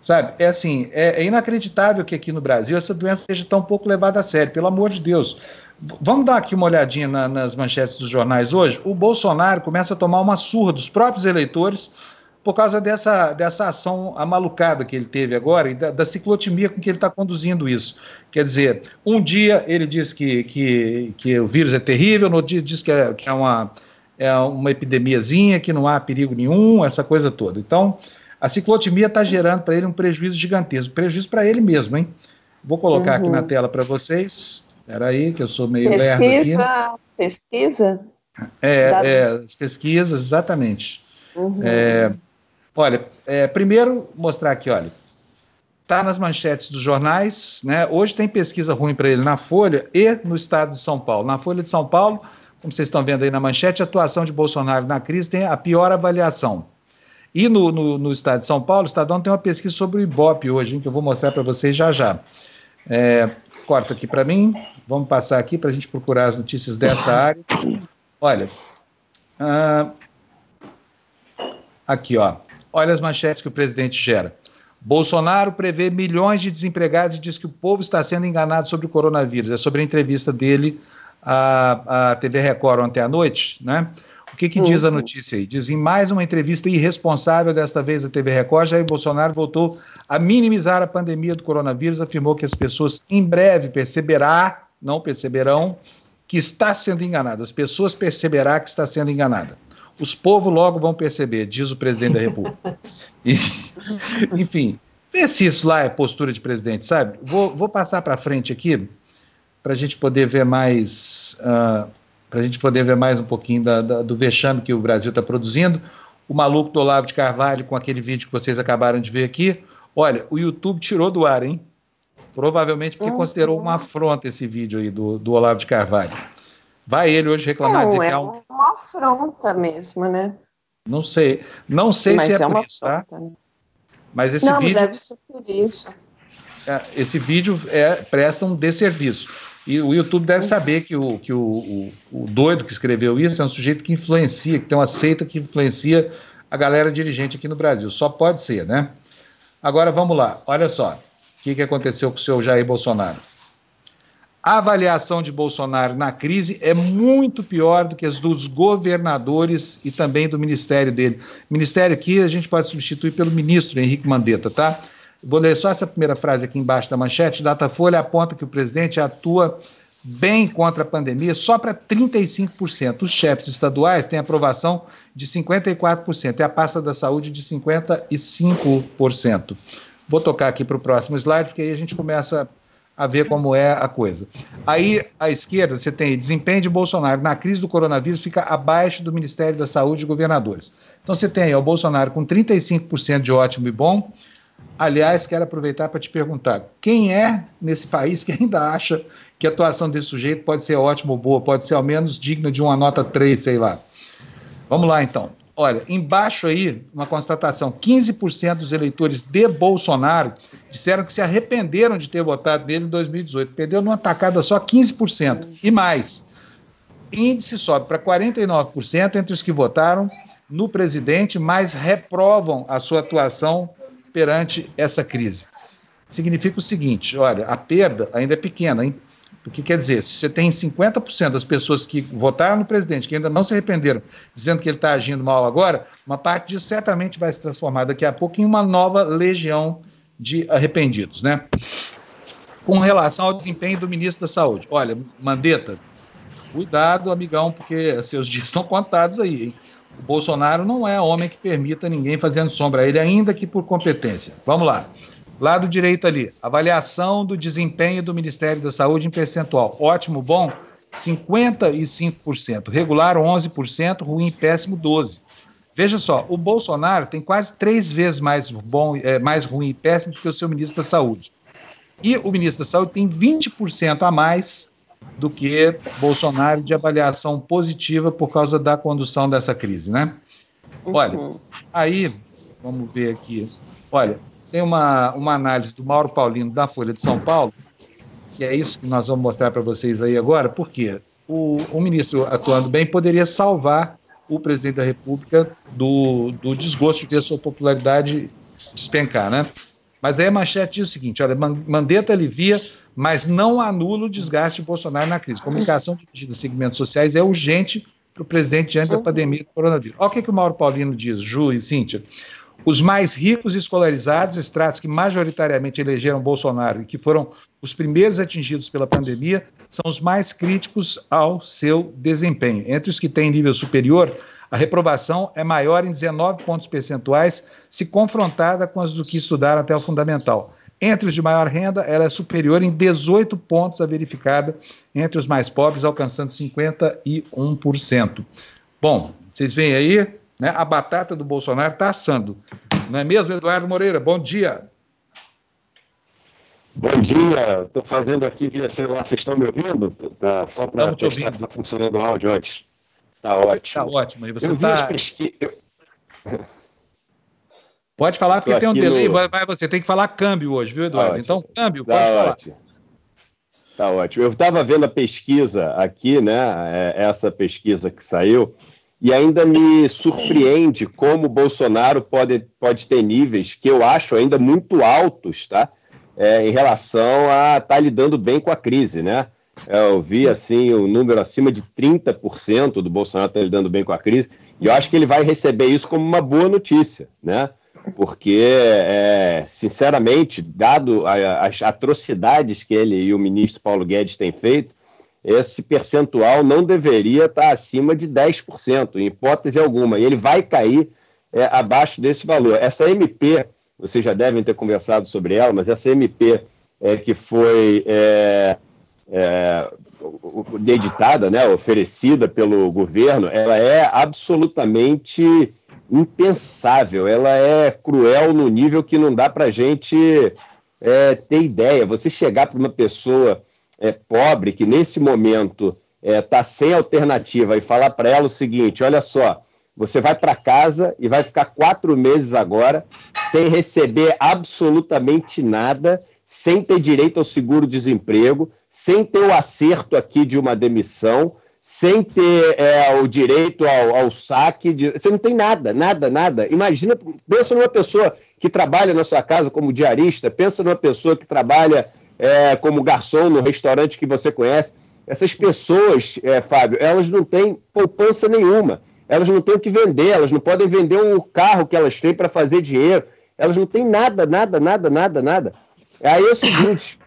sabe, é assim, é, é inacreditável que aqui no Brasil essa doença seja tão pouco levada a sério, pelo amor de Deus. Vamos dar aqui uma olhadinha na, nas manchetes dos jornais hoje. O Bolsonaro começa a tomar uma surra dos próprios eleitores por causa dessa, dessa ação amalucada que ele teve agora e da, da ciclotimia com que ele está conduzindo isso. Quer dizer, um dia ele diz que, que, que o vírus é terrível, no outro dia diz que é, que é uma, é uma epidemiazinha, que não há perigo nenhum, essa coisa toda. Então, a ciclotimia está gerando para ele um prejuízo gigantesco, prejuízo para ele mesmo, hein? Vou colocar uhum. aqui na tela para vocês. Espera aí, que eu sou meio pesquisa, Pesquisa? É, é, as pesquisas, exatamente. Uhum. É, olha, é, primeiro mostrar aqui, olha, tá nas manchetes dos jornais, né? Hoje tem pesquisa ruim para ele na Folha e no Estado de São Paulo. Na Folha de São Paulo, como vocês estão vendo aí na manchete, a atuação de Bolsonaro na crise tem a pior avaliação. E no, no, no Estado de São Paulo, o Estadão tem uma pesquisa sobre o Ibope hoje, hein, que eu vou mostrar para vocês já já. É, corta aqui para mim, vamos passar aqui para a gente procurar as notícias dessa área. Olha, uh, aqui, ó. Olha as manchetes que o presidente gera. Bolsonaro prevê milhões de desempregados e diz que o povo está sendo enganado sobre o coronavírus. É sobre a entrevista dele à, à TV Record ontem à noite, né? O que, que diz a uhum. notícia aí? Diz em mais uma entrevista irresponsável, desta vez da TV Record, Jair Bolsonaro voltou a minimizar a pandemia do coronavírus, afirmou que as pessoas em breve perceberá, não perceberão, que está sendo enganada. As pessoas perceberá que está sendo enganada. Os povos logo vão perceber, diz o presidente da República. E, enfim, vê se isso lá é postura de presidente, sabe? Vou, vou passar para frente aqui para a gente poder ver mais. Uh, para a gente poder ver mais um pouquinho da, da, do vexame que o Brasil está produzindo. O maluco do Olavo de Carvalho, com aquele vídeo que vocês acabaram de ver aqui. Olha, o YouTube tirou do ar, hein? Provavelmente porque uhum. considerou uma afronta esse vídeo aí do, do Olavo de Carvalho. Vai ele hoje reclamar Não, é, é um... uma afronta mesmo, né? Não sei. Não sei Mas se é, é por isso, tá? afronta, tá? Né? Mas esse Não, vídeo. deve ser por isso. É, esse vídeo é, presta um desserviço. E o YouTube deve saber que, o, que o, o, o, doido que escreveu isso é um sujeito que influencia, que tem uma seita que influencia a galera dirigente aqui no Brasil. Só pode ser, né? Agora vamos lá, olha só. O que, que aconteceu com o seu Jair Bolsonaro? A avaliação de Bolsonaro na crise é muito pior do que as dos governadores e também do ministério dele. Ministério aqui a gente pode substituir pelo ministro Henrique Mandetta, tá? Vou ler só essa primeira frase aqui embaixo da manchete. Datafolha aponta que o presidente atua bem contra a pandemia só para 35%. Os chefes estaduais têm aprovação de 54% e a pasta da saúde de 55%. Vou tocar aqui para o próximo slide, porque aí a gente começa a ver como é a coisa. Aí, à esquerda, você tem desempenho de Bolsonaro na crise do coronavírus fica abaixo do Ministério da Saúde e governadores. Então, você tem aí o Bolsonaro com 35% de ótimo e bom. Aliás, quero aproveitar para te perguntar: quem é nesse país que ainda acha que a atuação desse sujeito pode ser ótima ou boa, pode ser ao menos digna de uma nota 3, sei lá? Vamos lá, então. Olha, embaixo aí, uma constatação: 15% dos eleitores de Bolsonaro disseram que se arrependeram de ter votado nele em 2018. Perdeu numa tacada só 15%. E mais. Índice sobe para 49% entre os que votaram no presidente, mas reprovam a sua atuação perante essa crise. Significa o seguinte: olha, a perda ainda é pequena, hein? O que quer dizer, se você tem 50% das pessoas que votaram no presidente, que ainda não se arrependeram, dizendo que ele está agindo mal agora, uma parte disso certamente vai se transformar daqui a pouco em uma nova legião de arrependidos, né? Com relação ao desempenho do ministro da Saúde. Olha, Mandetta, cuidado, amigão, porque seus dias estão contados aí, hein? Bolsonaro não é homem que permita ninguém fazendo sombra a ele, ainda que por competência. Vamos lá. Lado direito ali, avaliação do desempenho do Ministério da Saúde em percentual. Ótimo, bom, 55%. Regular, 11%. Ruim, péssimo, 12%. Veja só, o Bolsonaro tem quase três vezes mais bom, é, mais ruim e péssimo do que o seu ministro da Saúde. E o ministro da Saúde tem 20% a mais do que Bolsonaro de avaliação positiva por causa da condução dessa crise, né? Olha, uhum. aí, vamos ver aqui. Olha, tem uma, uma análise do Mauro Paulino da Folha de São Paulo, e é isso que nós vamos mostrar para vocês aí agora, porque o, o ministro atuando bem poderia salvar o presidente da República do, do desgosto de ver sua popularidade despencar, né? Mas aí a manchete diz o seguinte: olha, Mandetta alivia, mas não anula o desgaste de Bolsonaro na crise. Comunicação dirigida a segmentos sociais é urgente para o presidente diante da pandemia do coronavírus. Olha o que, que o Mauro Paulino diz, Ju e Cíntia. Os mais ricos e escolarizados, estratos que majoritariamente elegeram Bolsonaro e que foram os primeiros atingidos pela pandemia, são os mais críticos ao seu desempenho. Entre os que têm nível superior, a reprovação é maior em 19 pontos percentuais se confrontada com as do que estudaram até o fundamental. Entre os de maior renda, ela é superior em 18 pontos à verificada entre os mais pobres, alcançando 51%. Bom, vocês veem aí, né? A batata do Bolsonaro está assando. Não é mesmo, Eduardo Moreira? Bom dia. Bom dia, estou fazendo aqui via celular, vocês estão me ouvindo? Tá, só para testar se está funcionando o áudio antes. Está ótimo. Está ótimo. E você eu tá... pesqui... Pode falar, porque tem um delay, no... vai, você tem que falar câmbio hoje, viu, Eduardo? Tá então, câmbio, tá pode ótimo. falar. Tá ótimo. Eu estava vendo a pesquisa aqui, né? É, essa pesquisa que saiu, e ainda me surpreende como o Bolsonaro pode, pode ter níveis que eu acho ainda muito altos, tá? É, em relação a estar tá lidando bem com a crise, né? Eu vi assim o um número acima de 30% do Bolsonaro estar tá lidando bem com a crise, e eu acho que ele vai receber isso como uma boa notícia, né? Porque, é, sinceramente, dado as atrocidades que ele e o ministro Paulo Guedes têm feito, esse percentual não deveria estar acima de 10%, em hipótese alguma, e ele vai cair é, abaixo desse valor. Essa MP, vocês já devem ter conversado sobre ela, mas essa MP é, que foi é, é, editada, né, oferecida pelo governo, ela é absolutamente impensável, ela é cruel no nível que não dá para gente é, ter ideia. Você chegar para uma pessoa é, pobre que nesse momento está é, tá sem alternativa e falar para ela o seguinte: olha só, você vai para casa e vai ficar quatro meses agora sem receber absolutamente nada, sem ter direito ao seguro-desemprego, sem ter o acerto aqui de uma demissão, sem ter é, o direito ao, ao saque, de... você não tem nada, nada, nada. Imagina, pensa numa pessoa que trabalha na sua casa como diarista, pensa numa pessoa que trabalha é, como garçom no restaurante que você conhece. Essas pessoas, é, Fábio, elas não têm poupança nenhuma. Elas não têm o que vender, elas não podem vender o carro que elas têm para fazer dinheiro. Elas não têm nada, nada, nada, nada, nada. Aí é o seguinte: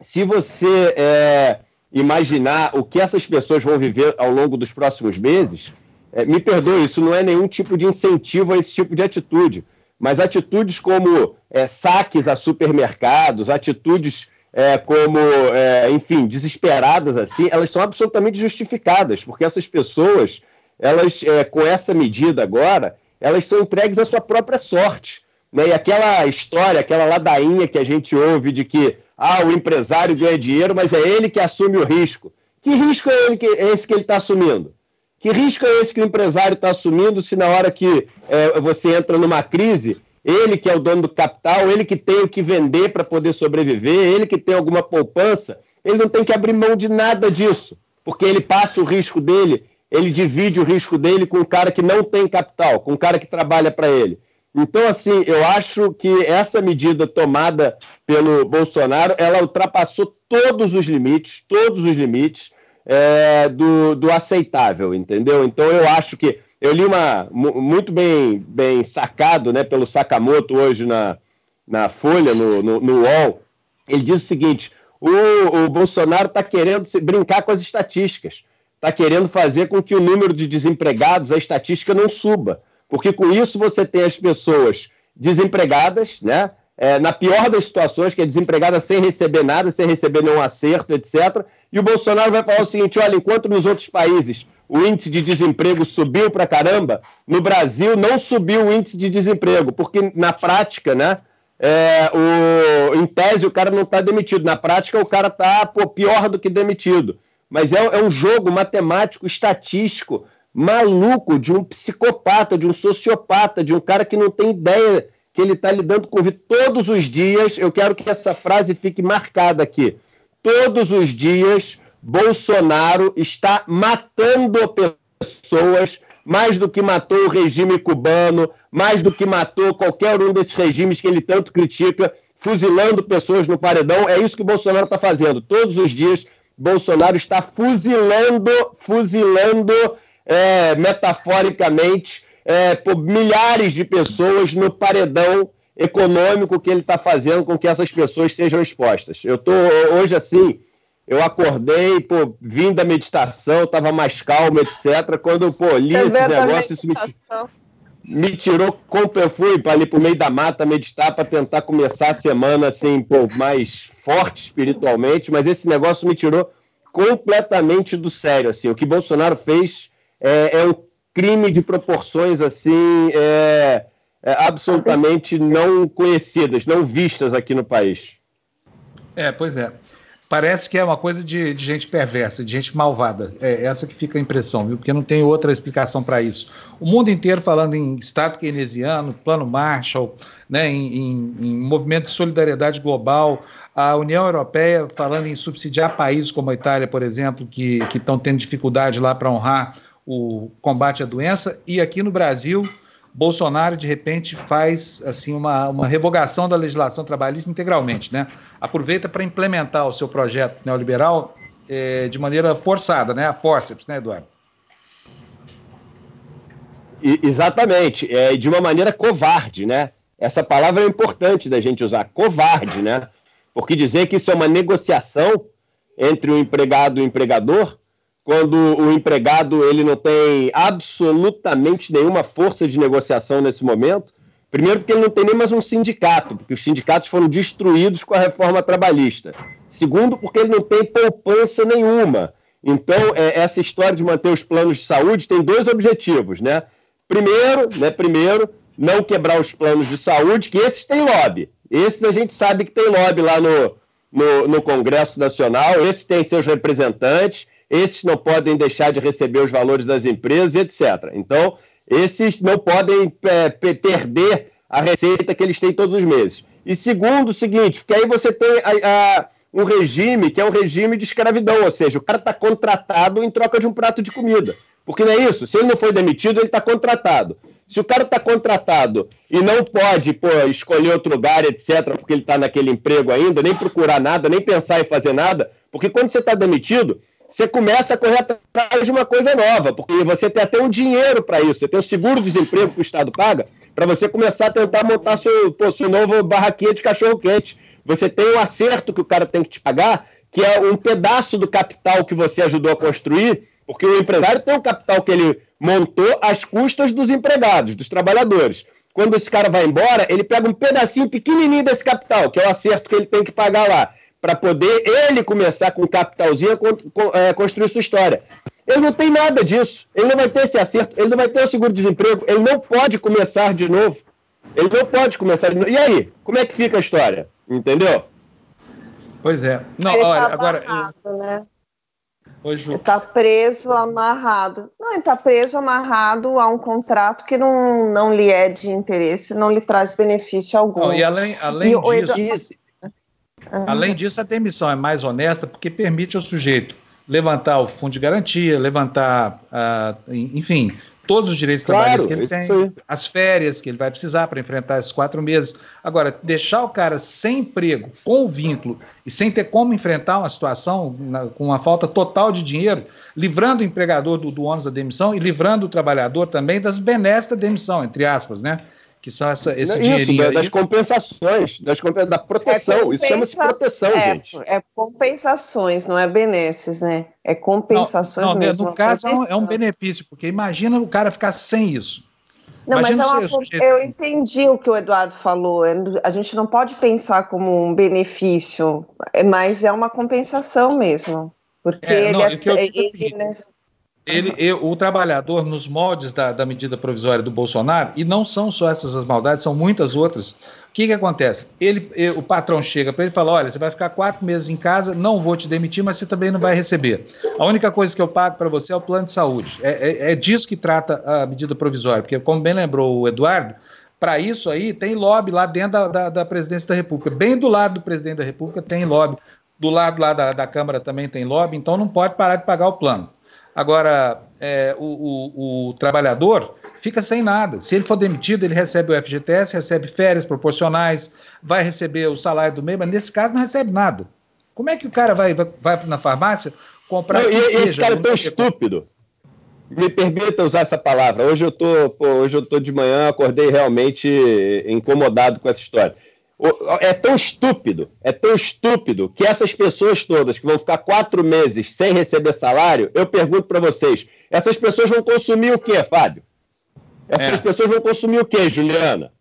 se você é, imaginar o que essas pessoas vão viver ao longo dos próximos meses, é, me perdoe, isso não é nenhum tipo de incentivo a esse tipo de atitude. Mas atitudes como é, saques a supermercados, atitudes é, como, é, enfim, desesperadas assim, elas são absolutamente justificadas, porque essas pessoas, elas, é, com essa medida agora, elas são entregues à sua própria sorte. Né? E aquela história, aquela ladainha que a gente ouve de que ah, o empresário ganha dinheiro, mas é ele que assume o risco. Que risco é, que, é esse que ele está assumindo? Que risco é esse que o empresário está assumindo se na hora que é, você entra numa crise, ele que é o dono do capital, ele que tem o que vender para poder sobreviver, ele que tem alguma poupança, ele não tem que abrir mão de nada disso, porque ele passa o risco dele, ele divide o risco dele com o cara que não tem capital, com o cara que trabalha para ele. Então, assim, eu acho que essa medida tomada pelo Bolsonaro, ela ultrapassou todos os limites, todos os limites é, do, do aceitável, entendeu? Então, eu acho que eu li uma muito bem, bem sacado, né, pelo Sakamoto hoje na, na Folha, no, no, no UOL. Ele diz o seguinte: o, o Bolsonaro está querendo brincar com as estatísticas, está querendo fazer com que o número de desempregados, a estatística não suba porque com isso você tem as pessoas desempregadas, né? É, na pior das situações, que é desempregada sem receber nada, sem receber nenhum acerto, etc. E o Bolsonaro vai falar o seguinte: olha, enquanto nos outros países o índice de desemprego subiu para caramba, no Brasil não subiu o índice de desemprego, porque na prática, né? É, o, em tese o cara não está demitido, na prática o cara está pior do que demitido. Mas é, é um jogo matemático, estatístico, maluco, de um psicopata, de um sociopata, de um cara que não tem ideia que ele está lidando com vida todos os dias. Eu quero que essa frase fique marcada aqui. Todos os dias, Bolsonaro está matando pessoas mais do que matou o regime cubano, mais do que matou qualquer um desses regimes que ele tanto critica, fuzilando pessoas no paredão. É isso que o Bolsonaro está fazendo. Todos os dias, Bolsonaro está fuzilando, fuzilando é, metaforicamente, é, por milhares de pessoas no paredão econômico que ele está fazendo com que essas pessoas sejam expostas. Eu estou hoje assim, eu acordei, pô, vim da meditação, estava mais calmo, etc. Quando pô, li esse negócio, isso me, me tirou como eu fui para ali para o meio da mata meditar para tentar começar a semana assim, pô, mais forte espiritualmente, mas esse negócio me tirou completamente do sério. Assim, o que Bolsonaro fez é, é um crime de proporções assim é, é, absolutamente não conhecidas, não vistas aqui no país. É, pois é. Parece que é uma coisa de, de gente perversa, de gente malvada. É essa que fica a impressão, viu? Porque não tem outra explicação para isso. O mundo inteiro falando em Estado keynesiano, Plano Marshall, né, em, em, em movimento de solidariedade global, a União Europeia falando em subsidiar países como a Itália, por exemplo, que estão tendo dificuldade lá para honrar o combate à doença, e aqui no Brasil, Bolsonaro, de repente, faz assim uma, uma revogação da legislação trabalhista integralmente. Né? Aproveita para implementar o seu projeto neoliberal é, de maneira forçada, né? a forceps, né, Eduardo? E, exatamente, é, de uma maneira covarde, né? Essa palavra é importante da gente usar, covarde, né? Porque dizer que isso é uma negociação entre o empregado e o empregador quando o empregado ele não tem absolutamente nenhuma força de negociação nesse momento. Primeiro, porque ele não tem nem mais um sindicato, porque os sindicatos foram destruídos com a reforma trabalhista. Segundo, porque ele não tem poupança nenhuma. Então, é, essa história de manter os planos de saúde tem dois objetivos, né? Primeiro, né, primeiro, não quebrar os planos de saúde, que esses têm lobby. Esses a gente sabe que tem lobby lá no, no, no Congresso Nacional, esses têm seus representantes, esses não podem deixar de receber os valores das empresas, etc. Então, esses não podem é, perder a receita que eles têm todos os meses. E segundo, o seguinte, porque aí você tem a, a, um regime que é um regime de escravidão, ou seja, o cara está contratado em troca de um prato de comida. Porque não é isso? Se ele não foi demitido, ele está contratado. Se o cara está contratado e não pode pô, escolher outro lugar, etc., porque ele está naquele emprego ainda, nem procurar nada, nem pensar em fazer nada, porque quando você está demitido, você começa a correr atrás de uma coisa nova, porque você tem até um dinheiro para isso. Você tem o seguro-desemprego que o Estado paga para você começar a tentar montar seu, pô, seu novo barraquinha de cachorro-quente. Você tem um acerto que o cara tem que te pagar, que é um pedaço do capital que você ajudou a construir, porque o empresário tem um capital que ele montou às custas dos empregados, dos trabalhadores. Quando esse cara vai embora, ele pega um pedacinho pequenininho desse capital, que é o acerto que ele tem que pagar lá, para poder ele começar com um capitalzinho a é, construir sua história. Ele não tem nada disso. Ele não vai ter esse acerto, ele não vai ter o seguro-desemprego, ele não pode começar de novo. Ele não pode começar de novo. E aí? Como é que fica a história? Entendeu? Pois é. Não, ele olha, tá agora. Amarrado, né? Oi, Ju. Ele está preso, amarrado. Não, ele está preso, amarrado a um contrato que não, não lhe é de interesse, não lhe traz benefício algum. Não, e além, além e disso. Além disso, a demissão é mais honesta porque permite ao sujeito levantar o fundo de garantia, levantar, uh, enfim, todos os direitos claro, trabalhistas que ele tem, as férias que ele vai precisar para enfrentar esses quatro meses. Agora, deixar o cara sem emprego, com vínculo e sem ter como enfrentar uma situação na, com uma falta total de dinheiro, livrando o empregador do, do ônus da demissão e livrando o trabalhador também das benesses da demissão, entre aspas, né? Que são essa, esse Isso, dinheirinho das compensações, das, da proteção. É Isso chama-se proteção, é, gente. É compensações, não é benesses, né? É compensações não, não, mesmo. No caso, é um benefício, porque imagina o cara ficar sem isso. Não, imagina mas é uma, eu entendi o que o Eduardo falou. É, a gente não pode pensar como um benefício, é, mas é uma compensação mesmo. Porque é, não, ele, é, ele, ele, o trabalhador, nos moldes da, da, medida provisória do Bolsonaro, e não são só essas as maldades, são muitas outras. O que, que acontece? Ele, o patrão chega para ele e fala: olha, você vai ficar quatro meses em casa, não vou te demitir, mas você também não vai receber. A única coisa que eu pago para você é o plano de saúde. É, é, é disso que trata a medida provisória, porque, como bem lembrou o Eduardo, para isso aí tem lobby lá dentro da, da, da, presidência da República. Bem do lado do presidente da República tem lobby. Do lado lá da, da Câmara também tem lobby, então não pode parar de pagar o plano. Agora, é, o, o, o, trabalhador fica sem nada. Se ele for demitido, ele recebe o FGTS, recebe férias proporcionais, vai receber o salário do mês, mas nesse caso não recebe nada. Como é que o cara vai, vai, na farmácia comprar. Não, e, seja, esse cara é tão estúpido. Me permita usar essa palavra. Hoje eu tô, pô, hoje eu tô de manhã, acordei realmente incomodado com essa história é tão estúpido, é tão estúpido que essas pessoas todas que vão ficar quatro meses sem receber salário, eu pergunto para vocês, essas pessoas vão consumir o quê, Fábio? Essas é. pessoas vão consumir o quê, Juliana?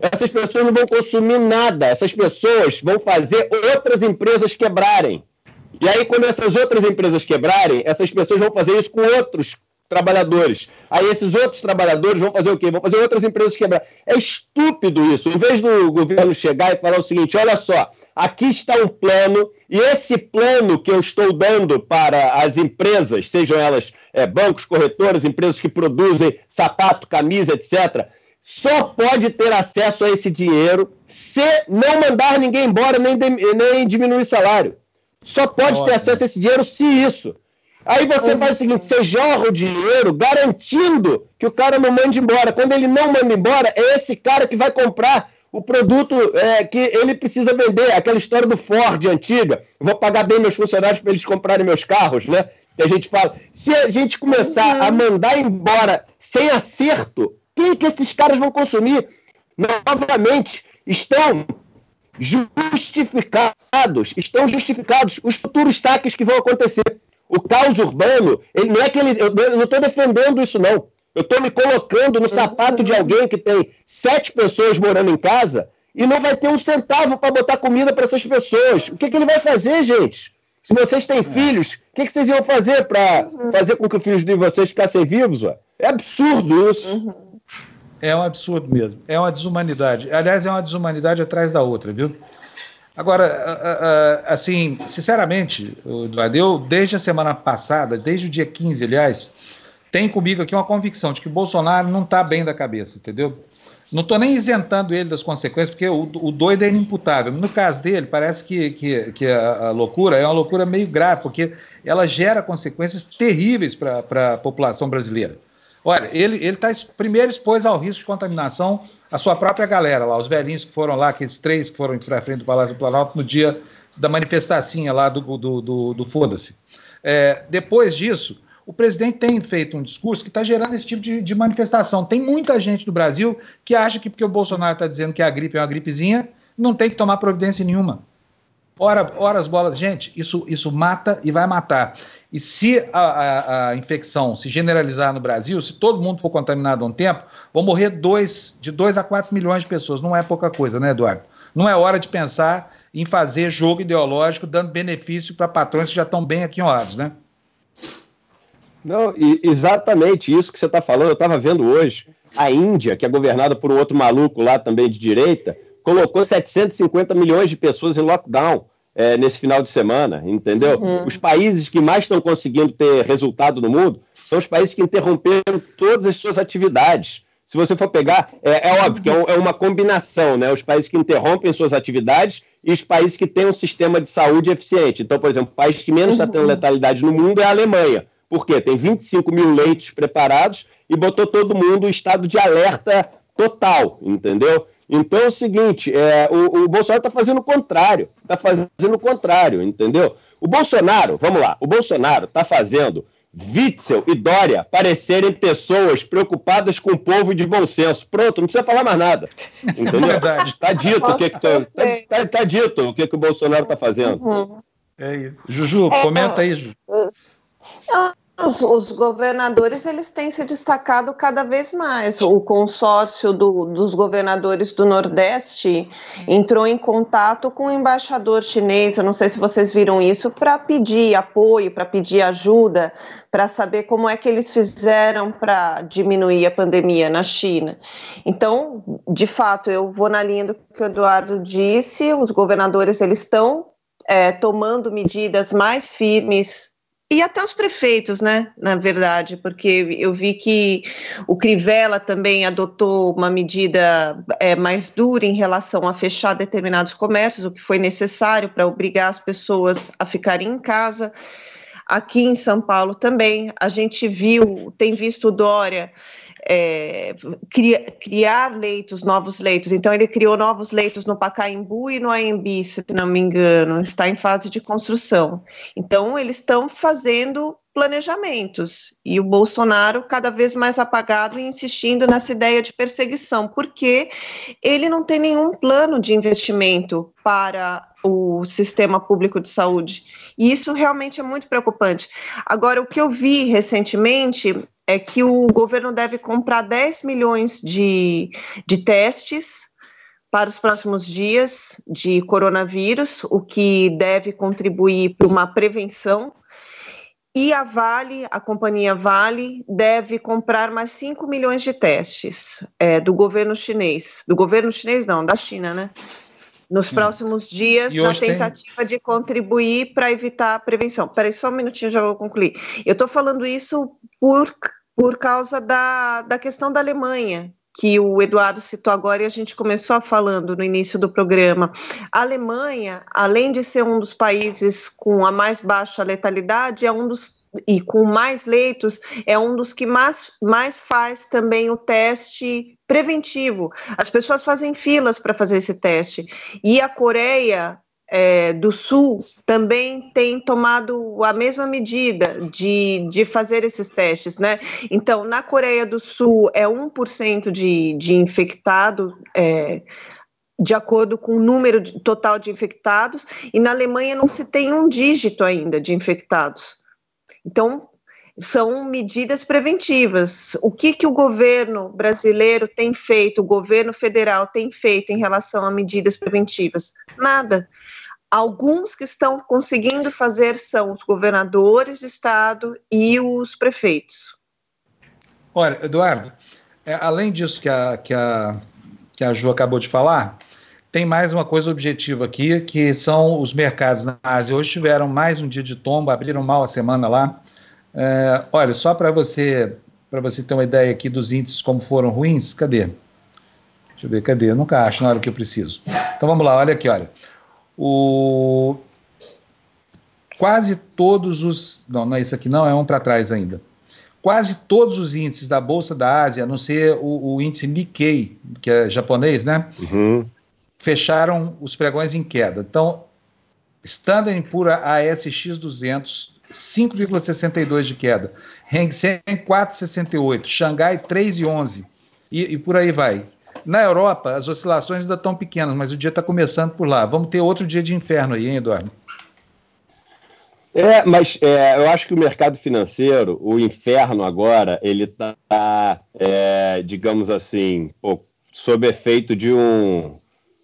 Essas pessoas não vão consumir nada. Essas pessoas vão fazer outras empresas quebrarem. E aí, quando essas outras empresas quebrarem, essas pessoas vão fazer isso com outros trabalhadores. Aí esses outros trabalhadores vão fazer o quê? Vão fazer outras empresas quebrar. É estúpido isso. Em vez do governo chegar e falar o seguinte: olha só, aqui está um plano, e esse plano que eu estou dando para as empresas, sejam elas é, bancos, corretores, empresas que produzem sapato, camisa, etc., só pode ter acesso a esse dinheiro se não mandar ninguém embora nem, nem diminuir salário. Só pode Ótimo. ter acesso a esse dinheiro se isso. Aí você faz o seguinte: você jorra o dinheiro garantindo que o cara não mande embora. Quando ele não manda embora, é esse cara que vai comprar o produto é, que ele precisa vender. Aquela história do Ford antiga. Eu vou pagar bem meus funcionários para eles comprarem meus carros, né? Que a gente fala. Se a gente começar uhum. a mandar embora sem acerto, quem que esses caras vão consumir? Novamente, estão justificados, estão justificados os futuros saques que vão acontecer. O caos urbano, ele não é que ele. Eu não estou defendendo isso, não. Eu estou me colocando no sapato de alguém que tem sete pessoas morando em casa e não vai ter um centavo para botar comida para essas pessoas. O que, que, ele vai fazer, gente? Se vocês têm é. filhos, o que, que, vocês iam fazer para uhum. fazer com que os filhos de vocês ficassem vivos? Ué? É absurdo isso. Uhum. É um absurdo mesmo. É uma desumanidade. Aliás, é uma desumanidade atrás da outra, viu? Agora, assim, sinceramente, Eduardo, eu desde a semana passada, desde o dia 15, aliás, tem comigo aqui uma convicção de que Bolsonaro não está bem da cabeça, entendeu? Não estou nem isentando ele das consequências, porque o, o, doido é inimputável. No caso dele, parece que, que, que a, a, loucura é uma loucura meio grave, porque ela gera consequências terríveis para a população brasileira. Olha, ele está primeiro expôs ao risco de contaminação a sua própria galera lá, os velhinhos que foram lá, aqueles três que foram para frente do Palácio do Planalto no dia da manifestacinha lá do, do, do, do Foda-se. É, depois disso, o presidente tem feito um discurso que está gerando esse tipo de, de, manifestação. Tem muita gente do Brasil que acha que porque o Bolsonaro está dizendo que a gripe é uma gripezinha, não tem que tomar providência nenhuma. Ora, ora as bolas, gente, isso, isso mata e vai matar. E se a, a, a, infecção se generalizar no Brasil, se todo mundo for contaminado há um tempo, vão morrer dois, de 2 a 4 milhões de pessoas. Não é pouca coisa, né, Eduardo? Não é hora de pensar em fazer jogo ideológico dando benefício para patrões que já estão bem aquinhoados, né? Não, exatamente isso que você está falando. Eu estava vendo hoje a Índia, que é governada por um outro maluco lá também de direita, colocou 750 milhões de pessoas em lockdown é, nesse final de semana, entendeu? Uhum. Os países que mais estão conseguindo ter resultado no mundo são os países que interromperam todas as suas atividades. Se você for pegar, é, é óbvio que é, é, uma combinação, né? Os países que interrompem suas atividades e os países que têm um sistema de saúde eficiente. Então, por exemplo, o país que menos está tendo uhum. letalidade no mundo é a Alemanha. Por quê? Tem 25 mil leitos preparados e botou todo mundo em estado de alerta total, entendeu? Então é o seguinte, é, o, o Bolsonaro está fazendo o contrário, está fazendo o contrário, entendeu? O Bolsonaro, vamos lá, o Bolsonaro está fazendo Witzel e Dória parecerem pessoas preocupadas com o povo e de bom senso. Pronto, não precisa falar mais nada. Entendeu? Verdade. Tá dito o que, que tá, tá, tá, tá, dito o que, que o Bolsonaro está fazendo. Uhum. É isso. Juju, é, comenta aí, Juju. Os, os, governadores eles têm se destacado cada vez mais. O consórcio do, dos governadores do Nordeste entrou em contato com o embaixador chinês. Eu não sei se vocês viram isso para pedir apoio, para pedir ajuda, para saber como é que eles fizeram para diminuir a pandemia na China. Então, de fato, eu vou na linha do que o Eduardo disse. Os governadores eles estão é, tomando medidas mais firmes e até os prefeitos, né, na verdade, porque eu vi que o Crivella também adotou uma medida é, mais dura em relação a fechar determinados comércios, o que foi necessário para obrigar as pessoas a ficarem em casa. Aqui em São Paulo também, a gente viu, tem visto Dória é, criar leitos, novos leitos. Então, ele criou novos leitos no Pacaembu e no AMB, se não me engano, está em fase de construção. Então, eles estão fazendo planejamentos e o Bolsonaro cada vez mais apagado e insistindo nessa ideia de perseguição, porque ele não tem nenhum plano de investimento para o sistema público de saúde. E isso realmente é muito preocupante. Agora, o que eu vi recentemente é que o governo deve comprar 10 milhões de, de testes para os próximos dias de coronavírus, o que deve contribuir para uma prevenção. E a Vale, a companhia Vale, deve comprar mais 5 milhões de testes é, do governo chinês. Do governo chinês, não, da China, né? Nos próximos dias, na tentativa tem... de contribuir para evitar a prevenção. Peraí, só um minutinho, já vou concluir. Eu estou falando isso por por causa da, da questão da Alemanha, que o Eduardo citou agora e a gente começou falando no início do programa. A Alemanha, além de ser um dos países com a mais baixa letalidade, é um dos e com mais leitos, é um dos que mais, mais faz também o teste preventivo. As pessoas fazem filas para fazer esse teste. E a Coreia é, do Sul também tem tomado a mesma medida de, de fazer esses testes, né? Então, na Coreia do Sul é 1% de, de infectado. É, de acordo com o número de, total de infectados, e na Alemanha não se tem um dígito ainda de infectados. Então, são medidas preventivas. O que, que o governo brasileiro tem feito, o governo federal tem feito em relação a medidas preventivas? Nada. Alguns que estão conseguindo fazer são os governadores de estado e os prefeitos. Olha, Eduardo, é, além disso que a, que, a, que a Ju acabou de falar, tem mais uma coisa objetiva aqui, que são os mercados na Ásia. Hoje tiveram mais um dia de tombo, abriram mal a semana lá. É, olha, só para você para você ter uma ideia aqui dos índices como foram ruins, cadê? Deixa eu ver, cadê? Eu nunca acho na hora que eu preciso. Então vamos lá, olha aqui, olha. O... Quase todos os. Não, não é isso aqui, não, é um para trás ainda. Quase todos os índices da Bolsa da Ásia, a não ser o, o índice Nikkei, que é japonês, né? Uhum. Fecharam os pregões em queda. Então, Standard Pura ASX 200, 5,62 de queda. Hang Seng 4,68. Xangai 3,11. E, e por aí vai. Na Europa, as oscilações ainda estão pequenas, mas o dia está começando por lá. Vamos ter outro dia de inferno aí, hein, Eduardo? É, mas é, eu acho que o mercado financeiro, o inferno agora, ele está, é, digamos assim, sob efeito de um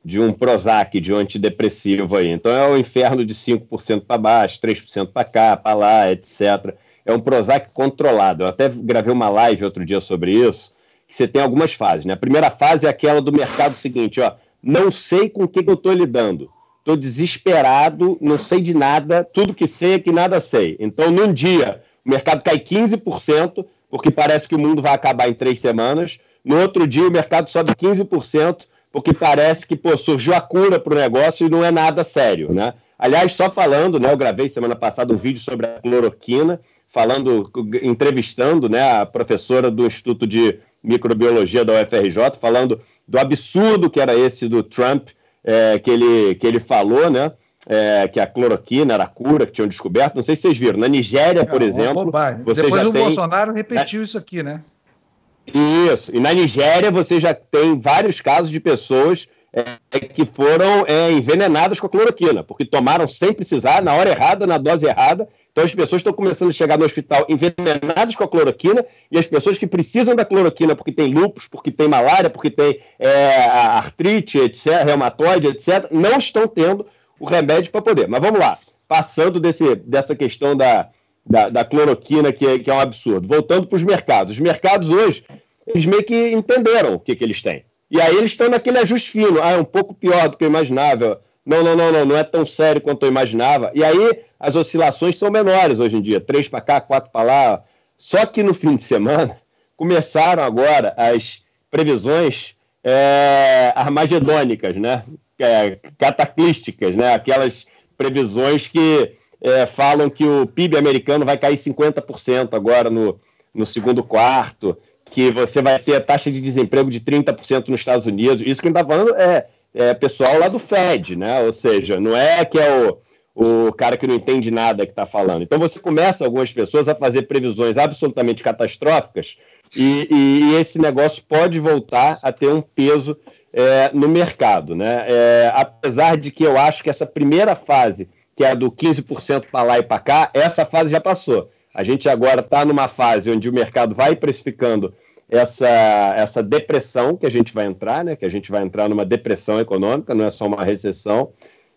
de um Prozac, de um antidepressivo aí. Então é o inferno de 5% para baixo, 3% para cá, para lá, etc. É um Prozac controlado. Eu até gravei uma live outro dia sobre isso, que você tem algumas fases. Né? A primeira fase é aquela do mercado seguinte, ó, não sei com o que, que eu estou lidando. Estou desesperado, não sei de nada, tudo que sei é que nada sei. Então, num dia, o mercado cai 15%, porque parece que o mundo vai acabar em três semanas. No outro dia, o mercado sobe 15%, porque parece que pô, surgiu a cura para o negócio e não é nada sério, né? Aliás, só falando, né, eu gravei semana passada um vídeo sobre a cloroquina, falando, entrevistando né, a professora do Instituto de Microbiologia da UFRJ, falando do absurdo que era esse do Trump, é, que, ele, que ele falou, né? É, que a cloroquina era a cura que tinham descoberto. Não sei se vocês viram. Na Nigéria, por é, exemplo. Você Depois já o tem... Bolsonaro repetiu isso aqui, né? Isso. E na Nigéria você já tem vários casos de pessoas é, que foram é, envenenadas com a cloroquina, porque tomaram sem precisar, na hora errada, na dose errada. Então as pessoas estão começando a chegar no hospital envenenadas com a cloroquina e as pessoas que precisam da cloroquina porque tem lúpus, porque tem malária, porque tem é, artrite, etc., reumatoide, etc., não estão tendo o remédio para poder. Mas vamos lá, passando desse, dessa questão da, da, da cloroquina, que é, que é um absurdo. Voltando para os mercados. Os mercados hoje, eles meio que entenderam o que, que eles têm. E aí eles estão naquele ajuste fino. Ah, é um pouco pior do que eu imaginava. Não, não, não, não, não é tão sério quanto eu imaginava. E aí as oscilações são menores hoje em dia. Três para cá, quatro para lá. Só que no fim de semana começaram agora as previsões é, armagedônicas, né? É, cataclísticas, né? Aquelas previsões que é, falam que o PIB americano vai cair 50% agora no, no segundo quarto, que você vai ter a taxa de desemprego de 30% nos Estados Unidos. Isso que a gente está falando é, é pessoal lá do Fed, né? Ou seja, não é que é o, o cara que não entende nada que está falando. Então você começa algumas pessoas a fazer previsões absolutamente catastróficas e, e, esse negócio pode voltar a ter um peso é, no mercado, né? É, apesar de que eu acho que essa primeira fase que é do 15% para lá e para cá, essa fase já passou. A gente agora está numa fase onde o mercado vai precificando essa, essa depressão que a gente vai entrar, né? Que a gente vai entrar numa depressão econômica, não é só uma recessão.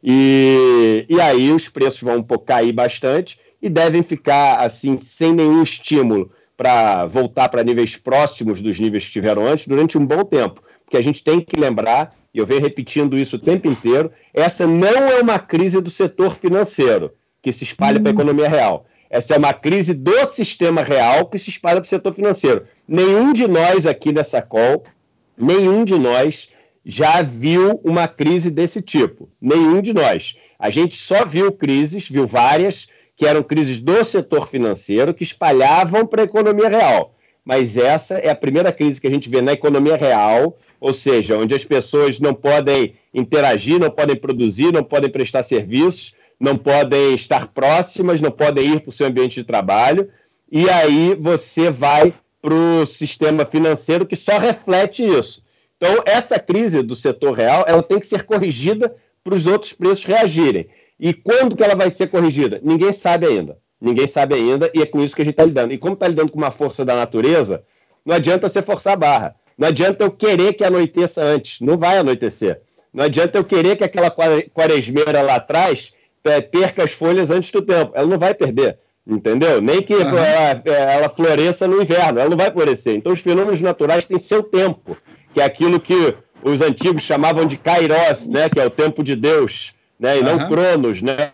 E, e aí os preços vão um pouco cair bastante e devem ficar assim sem nenhum estímulo para voltar para níveis próximos dos níveis que tiveram antes durante um bom tempo. Porque a gente tem que lembrar e eu venho repetindo isso o tempo inteiro, essa não é uma crise do setor financeiro que se espalha uhum. para a economia real. Essa é uma crise do sistema real que se espalha para o setor financeiro. Nenhum de nós aqui nessa call, nenhum de nós já viu uma crise desse tipo. Nenhum de nós. A gente só viu crises, viu várias, que eram crises do setor financeiro que espalhavam para a economia real. Mas essa é a primeira crise que a gente vê na economia real ou seja, onde as pessoas não podem interagir, não podem produzir, não podem prestar serviços, não podem estar próximas, não podem ir para o seu ambiente de trabalho, e aí você vai para o sistema financeiro que só reflete isso. Então, essa crise do setor real ela tem que ser corrigida para os outros preços reagirem. E quando que ela vai ser corrigida? Ninguém sabe ainda. Ninguém sabe ainda, e é com isso que a gente está lidando. E como está lidando com uma força da natureza, não adianta você forçar a barra. Não adianta eu querer que anoiteça antes, não vai anoitecer. Não adianta eu querer que aquela quaresmeira lá atrás é, perca as folhas antes do tempo. Ela não vai perder, entendeu? Nem que uhum. ela, é, ela, floresça no inverno, ela não vai florescer. Então, os fenômenos naturais têm seu tempo, que é aquilo que os antigos chamavam de kairos, né? que é o tempo de Deus, né? e não cronos, né?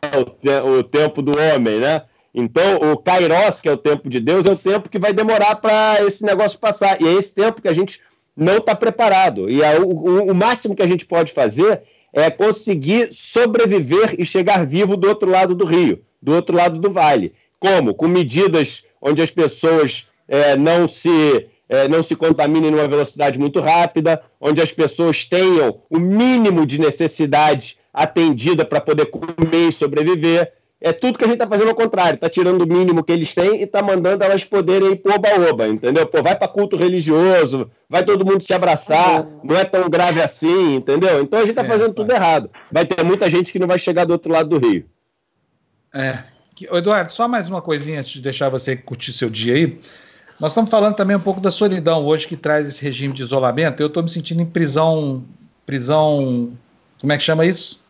O, o, tempo do homem. Né? Então, o kairos, que é o tempo de Deus, é o tempo que vai demorar para esse negócio passar. E é esse tempo que a gente não está preparado. E a, o, o máximo que a gente pode fazer é conseguir sobreviver e chegar vivo do outro lado do rio, do outro lado do vale. Como? Com medidas onde as pessoas é, não se é, não se contaminem numa velocidade muito rápida, onde as pessoas tenham o mínimo de necessidade atendida para poder comer e sobreviver. É tudo que a gente está fazendo ao contrário, está tirando o mínimo que eles têm e está mandando elas poderem ir pro oba-oba, entendeu? Pô, vai para culto religioso, vai todo mundo se abraçar, não é tão grave assim, entendeu? Então a gente está é, fazendo tudo errado. Vai ter muita gente que não vai chegar do outro lado do Rio. É. Eduardo, só mais uma coisinha antes de deixar você curtir seu dia aí. Nós estamos falando também um pouco da solidão hoje que traz esse regime de isolamento. Eu estou me sentindo em prisão, prisão, como é que chama isso?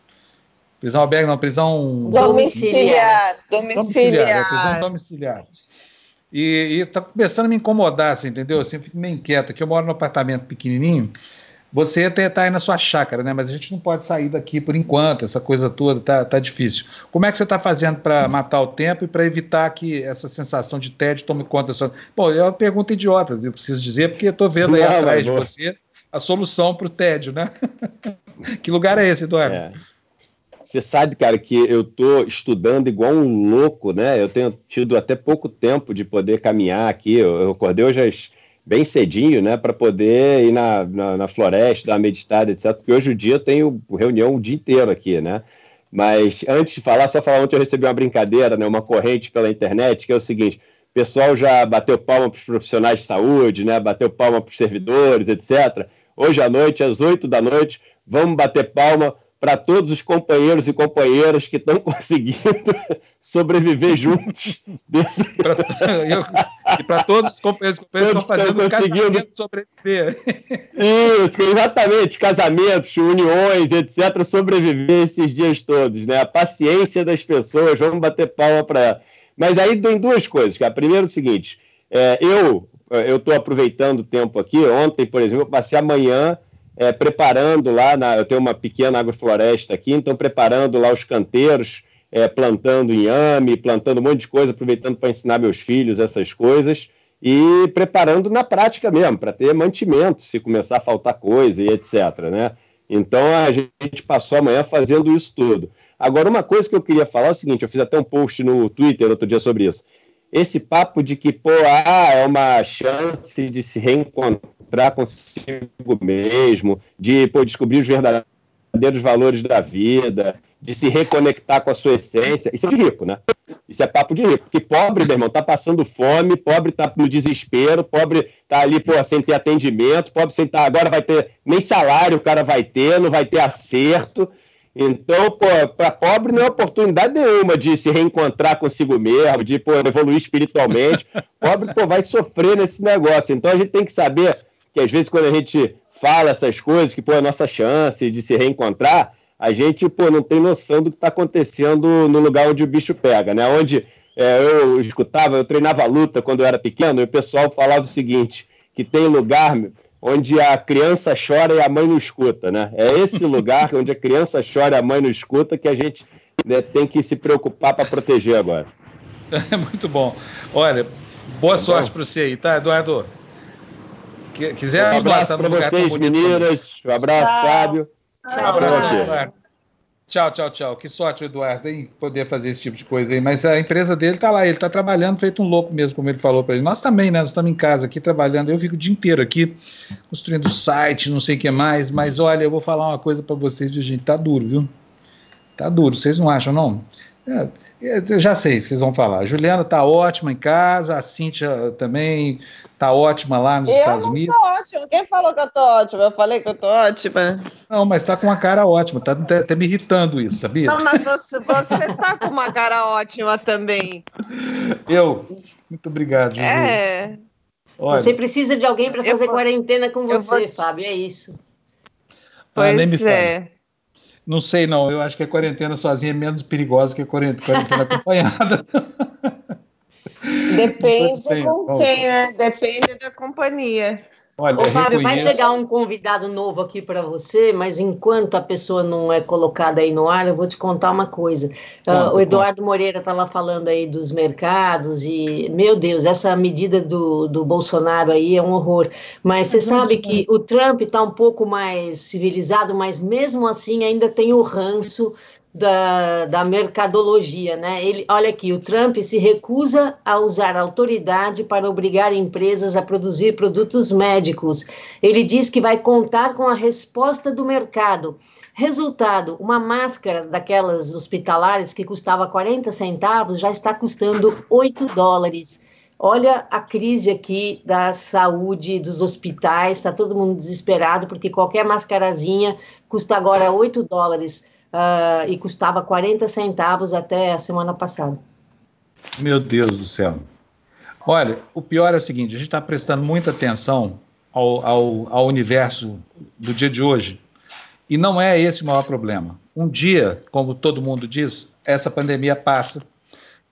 Prisão albergue, não, prisão domiciliar. Domiciliar. domiciliar. É, prisão domiciliar. E está começando a me incomodar, assim, entendeu? Assim, eu fico meio inquieto, que eu moro num apartamento pequenininho. Você até está aí na sua chácara, né? Mas a gente não pode sair daqui por enquanto, essa coisa toda tá, tá difícil. Como é que você está fazendo para matar o tempo e para evitar que essa sensação de tédio tome conta da sua. Bom, é uma pergunta idiota, eu preciso dizer, porque eu estou vendo aí não, atrás de você a solução para o tédio, né? que lugar é esse, Eduardo? É. Você sabe, cara, que eu estou estudando igual um louco, né? Eu tenho tido até pouco tempo de poder caminhar aqui. Eu, eu acordei hoje bem cedinho, né, para poder ir na, na, na, floresta, dar uma meditada, etc. Porque hoje o dia eu tenho reunião o dia inteiro aqui, né? Mas antes de falar, só falar ontem eu recebi uma brincadeira, né, uma corrente pela internet, que é o seguinte: o pessoal já bateu palma para os profissionais de saúde, né, bateu palma para os servidores, etc. Hoje à noite, às 8 da noite, vamos bater palma para todos os companheiros e companheiras que estão conseguindo sobreviver juntos. e para todos os companheiros e companheiras que estão fazendo conseguindo sobreviver. Isso, exatamente, casamentos, uniões, etc., sobreviver esses dias todos, né? A paciência das pessoas, vamos bater palma para Mas aí tem duas coisas, cara. Primeiro é o seguinte, é, eu eu estou aproveitando o tempo aqui. Ontem, por exemplo, eu passei amanhã é, preparando lá, na, eu tenho uma pequena agrofloresta aqui, então preparando lá os canteiros, é, plantando inhame, plantando um monte de coisa, aproveitando para ensinar meus filhos essas coisas e preparando na prática mesmo, para ter mantimento, se começar a faltar coisa e etc. Né? Então a gente passou amanhã fazendo isso tudo. Agora, uma coisa que eu queria falar é o seguinte: eu fiz até um post no Twitter outro dia sobre isso. Esse papo de que, pô, ah, é uma chance de se reencontrar encontrar consigo mesmo, de pô, descobrir os verdadeiros valores da vida, de se reconectar com a sua essência. Isso é de rico, né? Isso é papo de rico. Porque pobre, meu irmão, tá passando fome, pobre tá no desespero, pobre tá ali, pô, sem ter atendimento, pobre sem. Tá, agora vai ter. Nem salário o cara vai ter, não vai ter acerto. Então, pô, para pobre não é oportunidade nenhuma de se reencontrar consigo mesmo, de pô, evoluir espiritualmente. Pobre pô, vai sofrer nesse negócio. Então a gente tem que saber que às vezes quando a gente fala essas coisas, que pô, é a nossa chance de se reencontrar, a gente pô, não tem noção do que está acontecendo no lugar onde o bicho pega, né? Onde é, eu escutava, eu treinava luta quando eu era pequeno, e o pessoal falava o seguinte: que tem lugar onde a criança chora e a mãe não escuta, né? É esse lugar onde a criança chora e a mãe não escuta que a gente né, tem que se preocupar para proteger agora. É muito bom. Olha, boa tá sorte para você aí, tá, Eduardo? quiser um abraço para vocês, meninas. Um abraço, tchau. Fábio. Tchau, abraço, Eduardo. Tchau, tchau, tchau. Que sorte, Eduardo, em poder fazer esse tipo de coisa aí. Mas a empresa dele está lá, ele está trabalhando feito um louco mesmo, como ele falou para ele. Nós também, né? Nós estamos em casa aqui trabalhando. Eu fico o dia inteiro aqui, construindo site, não sei o que mais. Mas olha, eu vou falar uma coisa para vocês, gente. Tá duro, viu? Tá duro. Vocês não acham, não? É, eu já sei, vocês vão falar. A Juliana está ótima em casa, a Cíntia também Tá ótima lá nos eu Estados Unidos? Eu tô ótima. Quem falou que eu tô ótima? Eu falei que eu tô ótima. Não, mas tá com uma cara ótima. Tá, tá, tá me irritando isso, sabia? Não, mas você, você tá com uma cara ótima também. Eu? Muito obrigado, Juju. É. Olha, você precisa de alguém para fazer vou, quarentena com você, te... Fábio. É isso. Pois ah, nem me é. Fale. Não sei, não. Eu acho que a quarentena sozinha é menos perigosa que a quarentena acompanhada. Depende com quem, né? Depende da companhia. Olha, Ô, Fábio, vai chegar um convidado novo aqui para você, mas enquanto a pessoa não é colocada aí no ar, eu vou te contar uma coisa. uh, o Eduardo Moreira estava falando aí dos mercados e, meu Deus, essa medida do, do Bolsonaro aí é um horror. Mas você sabe que o Trump está um pouco mais civilizado, mas mesmo assim ainda tem o ranço da, da mercadologia, né? Ele, olha aqui, o Trump se recusa a usar autoridade para obrigar empresas a produzir produtos médicos. Ele diz que vai contar com a resposta do mercado. Resultado: uma máscara daquelas hospitalares que custava 40 centavos já está custando 8 dólares. Olha a crise aqui da saúde dos hospitais, está todo mundo desesperado porque qualquer mascarazinha custa agora 8 dólares uh, e custava 40 centavos até a semana passada. Meu Deus do céu. Olha, o pior é o seguinte: a gente está prestando muita atenção ao, ao, ao universo do dia de hoje e não é esse o maior problema. Um dia, como todo mundo diz, essa pandemia passa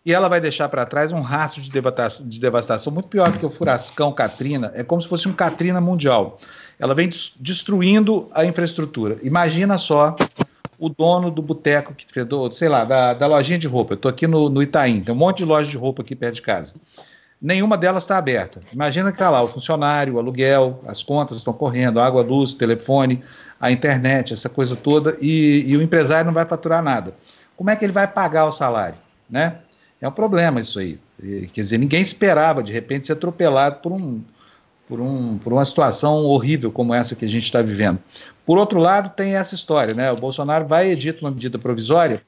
e ela vai deixar para trás um rastro de de devastação, muito pior do que o furacão Katrina. É como se fosse um Katrina mundial. Ela vem destruindo a infraestrutura. Imagina só o dono do boteco que fez, sei lá, da, da lojinha de roupa. Eu estou aqui no, no Itaim, tem um monte de loja de roupa aqui perto de casa. Nenhuma delas está aberta. Imagina que está lá o funcionário, o aluguel, as contas estão correndo, água, luz, telefone, a internet, essa coisa toda, e, e o empresário não vai faturar nada. Como é que ele vai pagar o salário? Né? É um problema isso aí. Quer dizer, ninguém esperava, de repente, ser atropelado por um, por, um, por uma situação horrível como essa que a gente está vivendo. Por outro lado, tem essa história, né? O Bolsonaro vai editar uma medida provisória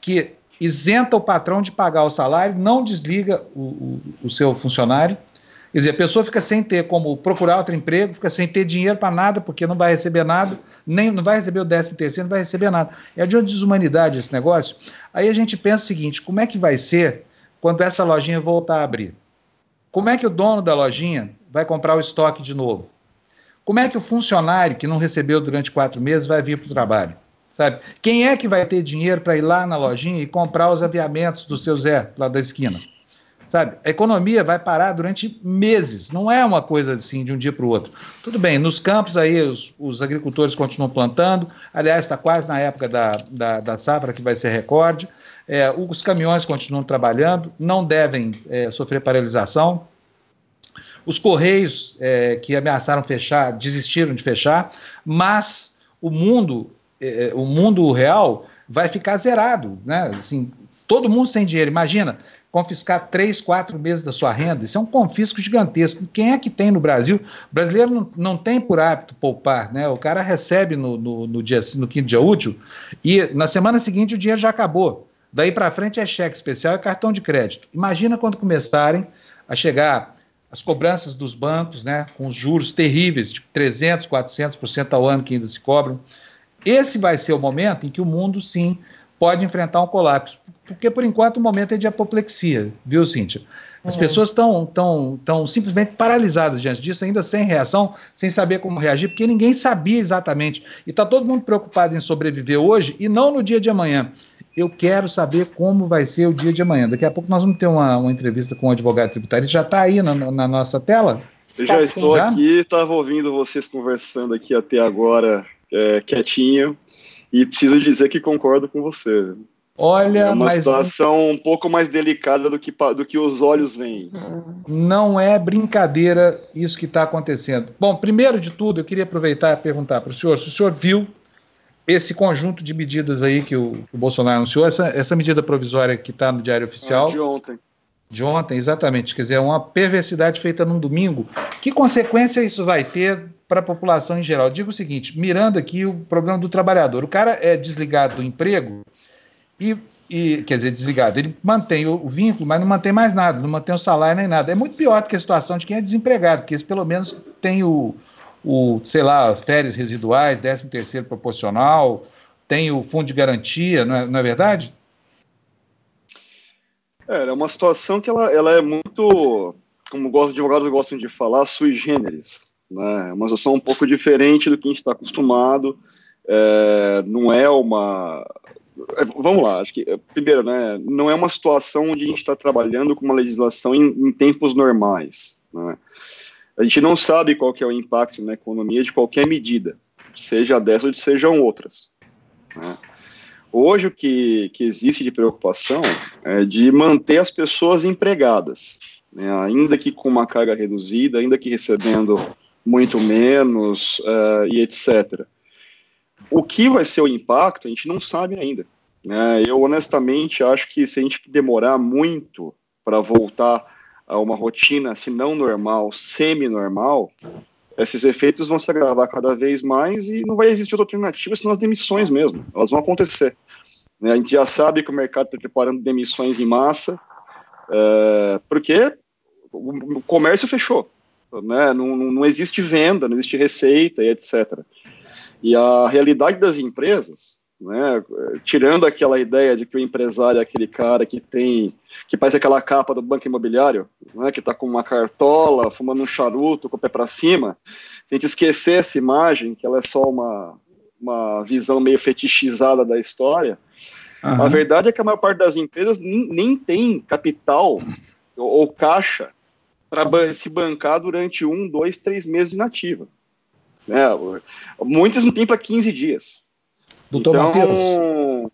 que isenta o patrão de pagar o salário, não desliga o, o, o seu funcionário. Quer dizer, a pessoa fica sem ter como procurar outro emprego, fica sem ter dinheiro para nada, porque não vai receber nada, nem não vai receber o 13 terceiro, não vai receber nada. É de uma desumanidade esse negócio. Aí a gente pensa o seguinte: como é que vai ser quando essa lojinha voltar a abrir? Como é que o dono da lojinha vai comprar o estoque de novo? Como é que o funcionário que não recebeu durante quatro meses vai vir para o trabalho? Sabe? Quem é que vai ter dinheiro para ir lá na lojinha e comprar os aviamentos do seu Zé, lá da esquina? Sabe? A economia vai parar durante meses, não é uma coisa assim de um dia para o outro. Tudo bem, nos campos aí os, os agricultores continuam plantando, aliás, está quase na época da, da, da, safra que vai ser recorde. É, os caminhões continuam trabalhando, não devem é, sofrer paralisação. Os Correios, é, que ameaçaram fechar, desistiram de fechar, mas o mundo, é, o mundo real vai ficar zerado, né? Assim, todo mundo sem dinheiro. Imagina, confiscar três, quatro meses da sua renda, isso é um confisco gigantesco. Quem é que tem no Brasil? O brasileiro não, não tem por hábito poupar, né? O cara recebe no, no, no, dia, no quinto dia útil e na semana seguinte o dinheiro já acabou. Daí para frente é cheque especial e cartão de crédito. Imagina quando começarem a chegar as cobranças dos bancos, né, com os juros terríveis, de 300%, 400% ao ano que ainda se cobram. Esse vai ser o momento em que o mundo, sim, pode enfrentar um colapso. Porque, por enquanto, o momento é de apoplexia, viu, Cíntia? As é. pessoas estão tão, tão simplesmente paralisadas diante disso, ainda sem reação, sem saber como reagir, porque ninguém sabia exatamente. E está todo mundo preocupado em sobreviver hoje e não no dia de amanhã eu quero saber como vai ser o dia de amanhã. Daqui a pouco nós vamos ter uma, uma entrevista com o um advogado tributário. Ele já está aí na, na, nossa tela? Eu já estou já? aqui, estava ouvindo vocês conversando aqui até agora, é, quietinho, e preciso dizer que concordo com você. Olha, é uma mas... situação um pouco mais delicada do que, do que os olhos veem. Não é brincadeira isso que está acontecendo. Bom, primeiro de tudo, eu queria aproveitar e perguntar para o senhor se o senhor viu esse conjunto de medidas aí que o, que o Bolsonaro anunciou, essa, essa medida provisória que está no Diário Oficial. É de ontem. De ontem, exatamente. Quer dizer, é uma perversidade feita num domingo. Que consequência isso vai ter para a população em geral? Eu digo o seguinte: mirando aqui o problema do trabalhador. O cara é desligado do emprego e, e quer dizer, desligado. Ele mantém o, o, vínculo, mas não mantém mais nada, não mantém o salário nem nada. É muito pior do que a situação de quem é desempregado, porque esse pelo menos tem o, o, sei lá, férias residuais, 13 terceiro proporcional, tem o fundo de garantia, não é, não é verdade? É, é uma situação que ela, ela é muito, como os advogados gostam de falar, sui generis. Né? É uma situação um pouco diferente do que a gente está acostumado. É, não é uma. É, vamos lá, acho que, primeiro, né, não é uma situação onde a gente está trabalhando com uma legislação em, em tempos normais. Né? A gente não sabe qual que é o impacto na economia de qualquer medida, seja dessa ou sejam outras. Né? Hoje o que, que existe de preocupação é de manter as pessoas empregadas, né? ainda que com uma carga reduzida, ainda que recebendo muito menos uh, e etc. O que vai ser o impacto, a gente não sabe ainda. Né? Eu, honestamente, acho que se a gente demorar muito para voltar a uma rotina, se não normal, semi-normal, esses efeitos vão se agravar cada vez mais e não vai existir outra alternativa senão as demissões mesmo. Elas vão acontecer. Né? A gente já sabe que o mercado está preparando demissões em massa, é, porque o comércio fechou. Né? Não, não existe venda, não existe receita e etc. E a realidade das empresas, né, tirando aquela ideia de que o empresário é aquele cara que tem, que parece aquela capa do banco imobiliário, né, que está com uma cartola, fumando um charuto com o pé para cima, se a gente esquecer essa imagem, que ela é só uma, uma visão meio fetichizada da história, uhum. a verdade é que a maior parte das empresas nem, nem tem capital ou, ou caixa para se bancar durante um, dois, três meses inativa. Né? Muitas não tem para 15 dias. Doutor então... Mateus,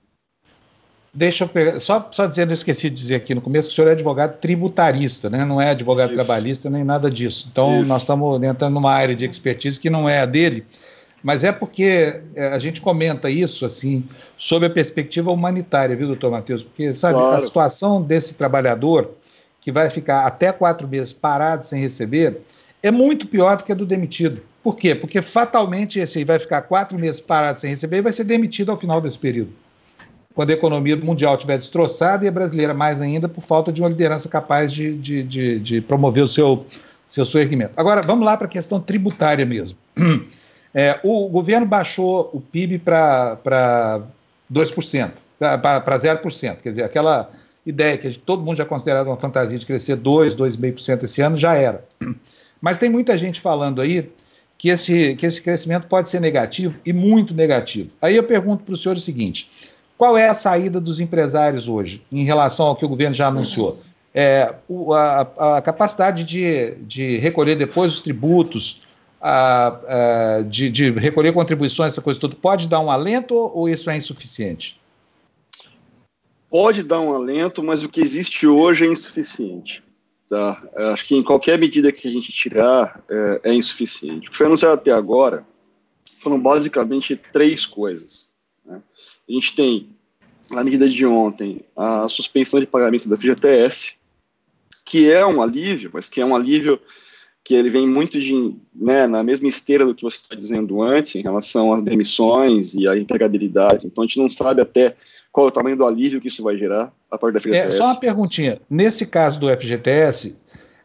deixa eu pegar, só, só dizendo, eu esqueci de dizer aqui no começo, que o senhor é advogado tributarista, né? não é advogado Isso. trabalhista nem nada disso. Então, Isso. nós estamos entrando numa área de expertise que não é a dele, mas é porque é, a gente comenta isso, assim, sob a perspectiva humanitária, viu, doutor Matheus? Porque, sabe, claro. a situação desse trabalhador que vai ficar até quatro meses parado sem receber é muito pior do que a do demitido. Por quê? Porque fatalmente esse aí vai ficar quatro meses parado sem receber e vai ser demitido ao final desse período. Quando a economia mundial estiver destroçada e a brasileira mais ainda por falta de uma liderança capaz de, de, de, de promover o seu, seu surgimento. Agora, vamos lá para a questão tributária mesmo. É, o governo baixou o PIB para 2%, para 0%, quer dizer, aquela ideia que todo mundo já considerava uma fantasia de crescer 2, 2,5% esse ano, já era. Mas tem muita gente falando aí que esse, que esse crescimento pode ser negativo e muito negativo. Aí eu pergunto para o senhor o seguinte: qual é a saída dos empresários hoje em relação ao que o governo já anunciou? É, a, a, capacidade de, de recolher depois os tributos, a, a, de, de recolher contribuições, essa coisa toda, pode dar um alento ou isso é insuficiente? Pode dar um alento, mas o que existe hoje é insuficiente. Tá? Acho que em qualquer medida que a gente tirar é, é insuficiente. O que foi anunciado até agora foram basicamente três coisas. Né? A gente tem, na medida de ontem, a suspensão de pagamento da FGTS, que é um alívio, mas que é um alívio que ele vem muito de, né, na mesma esteira do que você está dizendo antes, em relação às demissões e à empregabilidade. Então, a gente não sabe até qual é o tamanho do alívio que isso vai gerar a partir da FGTS. É, só uma perguntinha. Nesse caso do FGTS,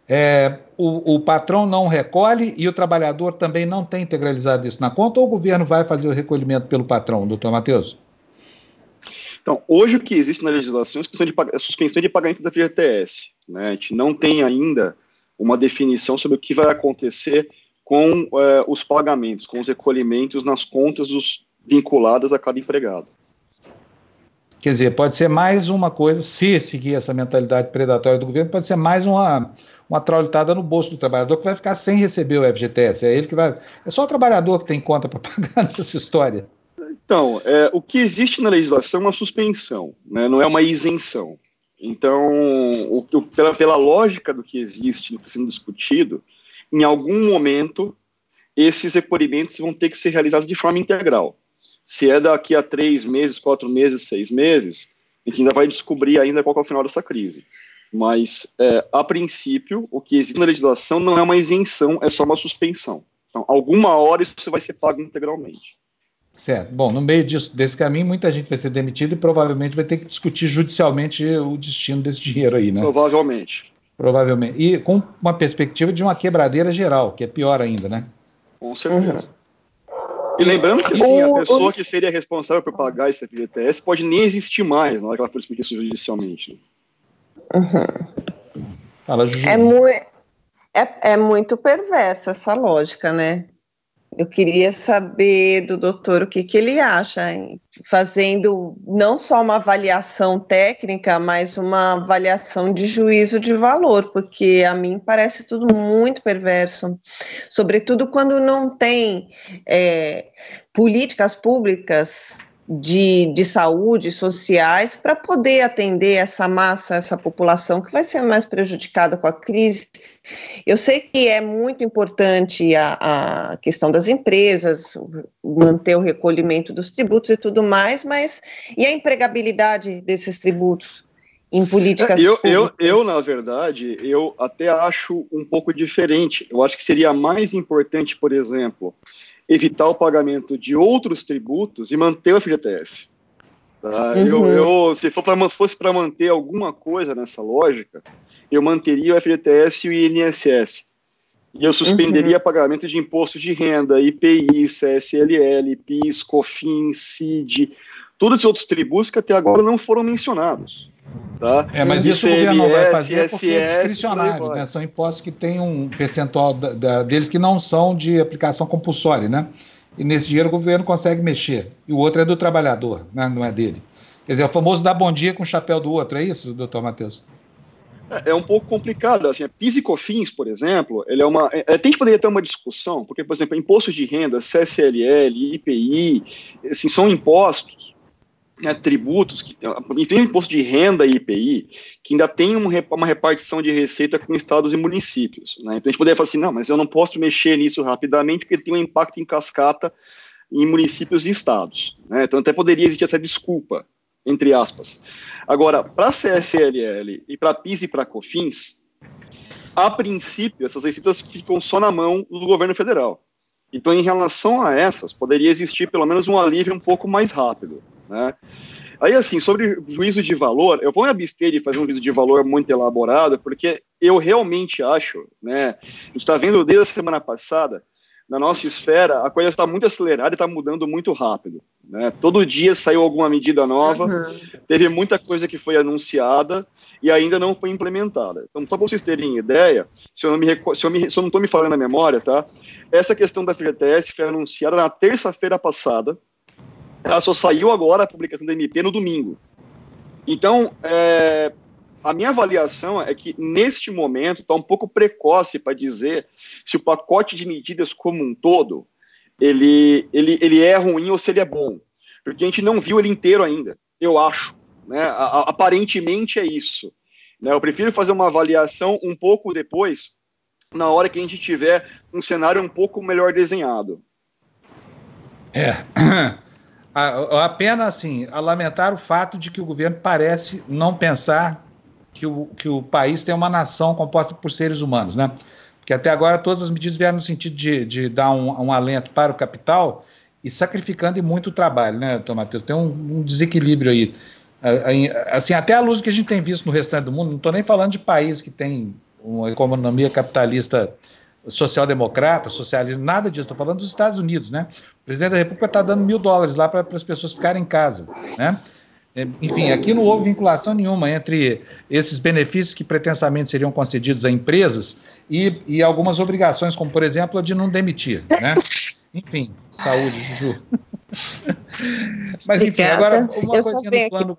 é, o, o, patrão não recolhe e o trabalhador também não tem integralizado isso na conta ou o governo vai fazer o recolhimento pelo patrão, doutor Matheus? Então, hoje o que existe na legislação é suspensão de, suspensão de pagamento da FGTS. Né? A gente não tem ainda uma definição sobre o que vai acontecer com é, os pagamentos, com os recolhimentos nas contas dos, vinculadas a cada empregado. Quer dizer, pode ser mais uma coisa, se seguir essa mentalidade predatória do governo, pode ser mais uma, uma traulitada no bolso do trabalhador que vai ficar sem receber o FGTS. É ele que vai. É só o trabalhador que tem conta para pagar nessa história. Então, é, o que existe na legislação é uma suspensão, né, não é uma isenção. Então, o, o, pela, pela lógica do que existe, do que está sendo discutido, em algum momento, esses recolhimentos vão ter que ser realizados de forma integral. Se é daqui a três meses, quatro meses, seis meses, a gente ainda vai descobrir ainda qual é o final dessa crise. Mas, é, a princípio, o que existe na legislação não é uma isenção, é só uma suspensão. Então, alguma hora isso vai ser pago integralmente. Certo. Bom, no meio disso, desse caminho, muita gente vai ser demitida e provavelmente vai ter que discutir judicialmente o destino desse dinheiro aí, né? Provavelmente. Provavelmente. E com uma perspectiva de uma quebradeira geral, que é pior ainda, né? Com certeza. E lembrando que assim, a pessoa que seria responsável por pagar esse FGTS pode nem existir mais na hora que ela for discutir isso judicialmente. Uhum. Fala, É, mu é, é muito perversa essa lógica, né? Eu queria saber do doutor o que, que ele acha, hein? fazendo não só uma avaliação técnica, mas uma avaliação de juízo de valor, porque a mim parece tudo muito perverso, sobretudo quando não tem é, políticas públicas de, de saúde, sociais, para poder atender essa massa, essa população que vai ser mais prejudicada com a crise. Eu sei que é muito importante a, a questão das empresas, manter o recolhimento dos tributos e tudo mais, mas e a empregabilidade desses tributos? em políticas eu, eu, eu, na verdade, eu até acho um pouco diferente. Eu acho que seria mais importante, por exemplo, evitar o pagamento de outros tributos e manter o FGTS. Tá? Uhum. Eu, eu, se for pra, fosse para manter alguma coisa nessa lógica, eu manteria o FGTS e o INSS. E eu suspenderia uhum. pagamento de imposto de renda, IPI, CSLL, PIS, COFINS, CID, todos os outros tributos que até agora não foram mencionados. Tá? É, mas isso o governo não vai fazer porque é discricionário, né? São impostos que têm um percentual da, da, deles que não são de aplicação compulsória, né? E nesse dinheiro o governo consegue mexer. E o outro é do trabalhador, né? não é dele. Quer dizer, é o famoso dar bom dia com o chapéu do outro, é isso, doutor Matheus? É, é um pouco complicado, assim, a PIS e COFINS, por exemplo, ele é uma, é, é tem que poderia ter uma discussão, porque, por exemplo, imposto de renda, CSLL, IPI, assim, são impostos né, tributos, que, tem imposto de renda e IPI, que ainda tem um, uma repartição de receita com estados e municípios. Né? Então a gente poderia falar assim, não, mas eu não posso mexer nisso rapidamente porque tem um impacto em cascata em municípios e estados. Né? Então até poderia existir essa desculpa, entre aspas. Agora, para a CSLL e para PIS e para COFINS, a princípio, essas receitas ficam só na mão do governo federal. Então, em relação a essas, poderia existir pelo menos um alívio um pouco mais rápido. Né? Aí, assim, sobre juízo de valor, eu vou me abster de fazer um juízo de valor muito elaborado, porque eu realmente acho, né? A gente está vendo desde a semana passada, na nossa esfera, a coisa está muito acelerada e está mudando muito rápido. Né? Todo dia saiu alguma medida nova, uhum. teve muita coisa que foi anunciada e ainda não foi implementada. Então, só para vocês terem ideia, se eu não, se eu, me, se eu não estou me falando na memória, tá? essa questão da FGTS foi anunciada na terça-feira passada, ela só saiu agora a publicação da MP no domingo. Então, é, a minha avaliação é que neste momento está um pouco precoce para dizer se o pacote de medidas como um todo ele, ele, ele é ruim ou se ele é bom, porque a gente não viu ele inteiro ainda. Eu acho, né? Aparentemente é isso. Né? Eu prefiro fazer uma avaliação um pouco depois, na hora que a gente tiver um cenário um pouco melhor desenhado. É. a, a pena, assim, a lamentar o fato de que o governo parece não pensar que o, que o país tem uma nação composta por seres humanos, né? Porque até agora todas as medidas vieram no sentido de, de dar um, um alento para o capital e sacrificando muito o trabalho, né, Tom Matheus? Tem um, um desequilíbrio aí. Assim, até a luz que a gente tem visto no restante do mundo, não estou nem falando de país que tem uma economia capitalista social-democrata, socialista, nada disso, estou falando dos Estados Unidos, né? O presidente da República está dando mil dólares lá para as pessoas ficarem em casa, né? É, enfim, aqui não houve vinculação nenhuma entre esses benefícios que pretensamente seriam concedidos a empresas e, e algumas obrigações, como por exemplo a de não demitir, né? Enfim, saúde, Juju. Mas enfim, agora uma coisinha no plano.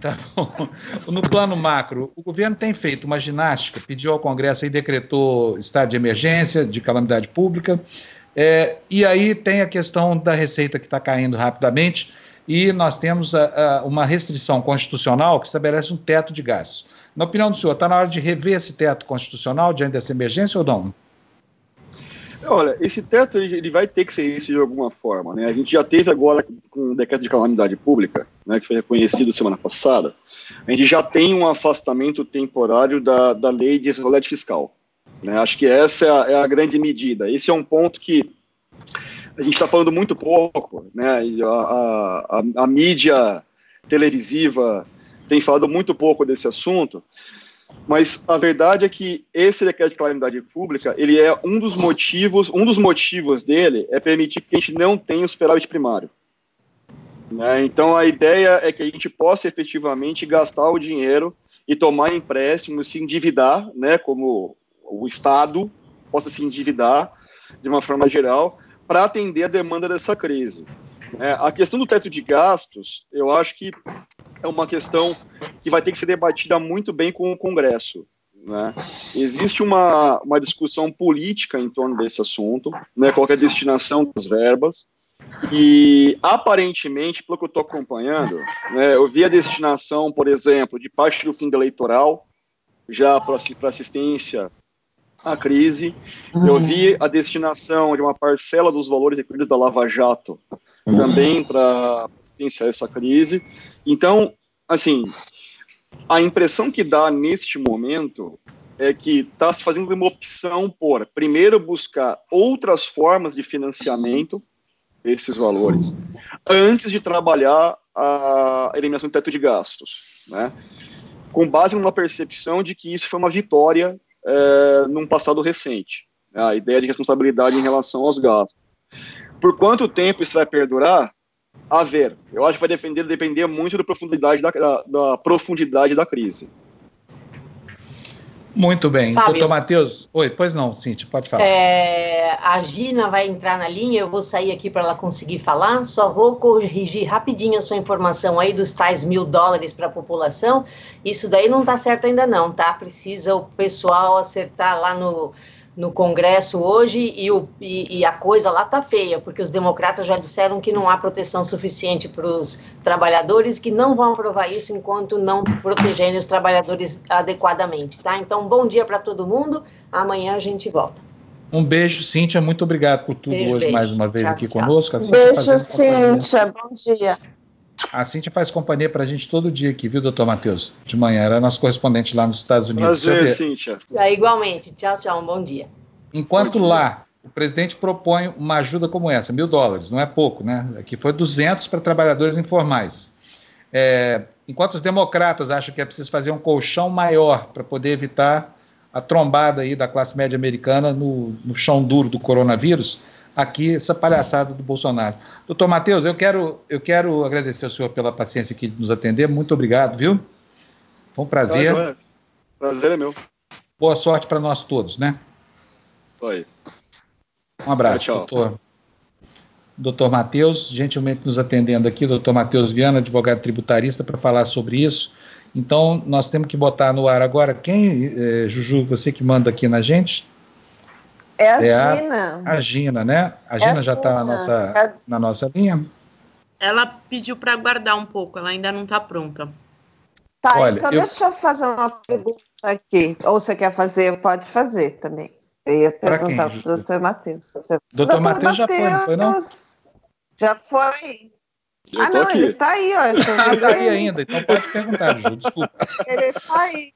Tá no plano macro, o governo tem feito uma ginástica, pediu ao Congresso e decretou estado de emergência, de calamidade pública, é, e aí tem a questão da receita que está caindo rapidamente, e nós temos a, a, uma restrição constitucional que estabelece um teto de gastos. Na opinião do senhor, está na hora de rever esse teto constitucional diante dessa emergência ou não? Olha, esse teto ele, vai ter que ser isso de alguma forma. Né? A gente já teve agora com o decreto de calamidade pública, né, que foi reconhecido semana passada, a gente já tem um afastamento temporário da, da lei de responsabilidade fiscal. Né? Acho que essa é a, é a, grande medida. Esse é um ponto que a gente está falando muito pouco. Né? A, a, a mídia televisiva tem falado muito pouco desse assunto, mas a verdade é que esse decreto de calamidade pública, ele é um dos motivos, um dos motivos dele é permitir que a gente não tenha o superávit primário. Né? Então a ideia é que a gente possa efetivamente gastar o dinheiro e tomar empréstimos, se endividar, né, como o Estado possa se endividar de uma forma geral para atender a demanda dessa crise. É, a questão do teto de gastos, eu acho que é uma questão que vai ter que ser debatida muito bem com o Congresso. Né? Existe uma, uma discussão política em torno desse assunto, né, qual é a destinação das verbas, e aparentemente, pelo que eu estou acompanhando, né, eu vi a destinação, por exemplo, de parte do fundo eleitoral, já para assistência à crise, eu vi a destinação de uma parcela dos valores recolhidos da Lava Jato também para a essa crise. Então, assim, a impressão que dá neste momento é que está se fazendo uma opção por, primeiro, buscar outras formas de financiamento desses valores, antes de trabalhar a eliminação do teto de gastos, né? com base numa percepção de que isso foi uma vitória é, num passado recente, né? a ideia de responsabilidade em relação aos gastos. Por quanto tempo isso vai perdurar? A ver. Eu acho que vai depender, depender muito da profundidade da, da, da profundidade da crise. Muito bem. Fábio, Doutor Matheus, oi, pois não, Cintia, pode falar. É, a Gina vai entrar na linha, eu vou sair aqui para ela conseguir falar, só vou corrigir rapidinho a sua informação aí dos tais mil dólares para a população. Isso daí não está certo ainda não, tá? Precisa o pessoal acertar lá no, no Congresso hoje e, o, e, e, a coisa lá tá feia, porque os democratas já disseram que não há proteção suficiente para os trabalhadores, que não vão aprovar isso enquanto não protegerem os trabalhadores adequadamente, tá? Então, bom dia para todo mundo. Amanhã a gente volta. Um beijo, Cíntia. Muito obrigado por tudo beijo, hoje beijo. mais uma vez tchau, aqui tchau. conosco. Beijo, Cíntia. Bom dia. A Cintia faz companhia para a gente todo dia aqui, viu, doutor Matheus? De manhã. Ela é nosso correspondente lá nos Estados Unidos. Prazer, Cíntia. É, igualmente. Tchau, tchau. Um bom dia. Enquanto bom dia. lá o presidente propõe uma ajuda como essa, mil dólares, não é pouco, né? Aqui foi 200 para trabalhadores informais. É, enquanto os democratas acham que é preciso fazer um colchão maior para poder evitar a trombada aí da classe média americana no, no chão duro do coronavírus, aqui essa palhaçada do Bolsonaro. Doutor Matheus, eu quero, eu quero agradecer ao senhor pela paciência aqui de nos atender. Muito obrigado, viu? Foi um prazer. prazer é meu. Boa sorte para nós todos, né? Foi. Um abraço, tchau, tchau. doutor. Doutor Matheus, gentilmente nos atendendo aqui, doutor Matheus Viana, advogado tributarista, para falar sobre isso. Então, nós temos que botar no ar agora. Quem, eh, Juju, você que manda aqui na gente? É a é Gina. A, a, Gina, né? A é Gina a já está na nossa, é... na nossa linha. Ela pediu para aguardar um pouco, ela ainda não está pronta. Tá, Olha, então eu... deixa eu fazer uma pergunta aqui. Ou você quer fazer, pode fazer também. Eu ia perguntar para o doutor Matheus. Doutor Matheus já foi, foi não? Já foi. Eu ah, não, aqui. ele tá aí, ó. Ele tá aí ainda, então pode perguntar, Ju, desculpa. Ele tá aí.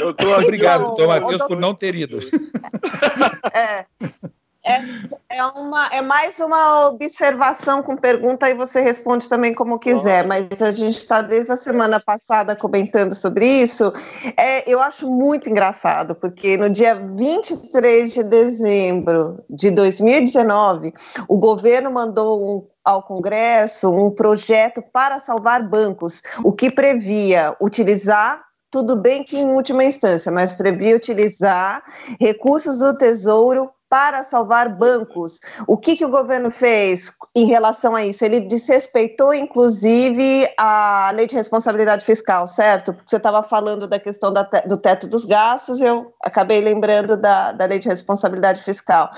Eu tô Obrigado, doutor Matheus, por não ter ido. É. É, é, uma, é mais uma observação com pergunta e você responde também como quiser, mas a gente está desde a semana passada comentando sobre isso. É, eu acho muito engraçado, porque no dia 23 de dezembro de 2019, o governo mandou um, ao Congresso um projeto para salvar bancos, o que previa utilizar tudo bem que em última instância, mas previa utilizar recursos do Tesouro para salvar bancos. O que, que o governo fez em relação a isso? Ele desrespeitou, inclusive, a lei de responsabilidade fiscal, certo? Porque você estava falando da questão da te do teto dos gastos, eu acabei lembrando da, da lei de responsabilidade fiscal.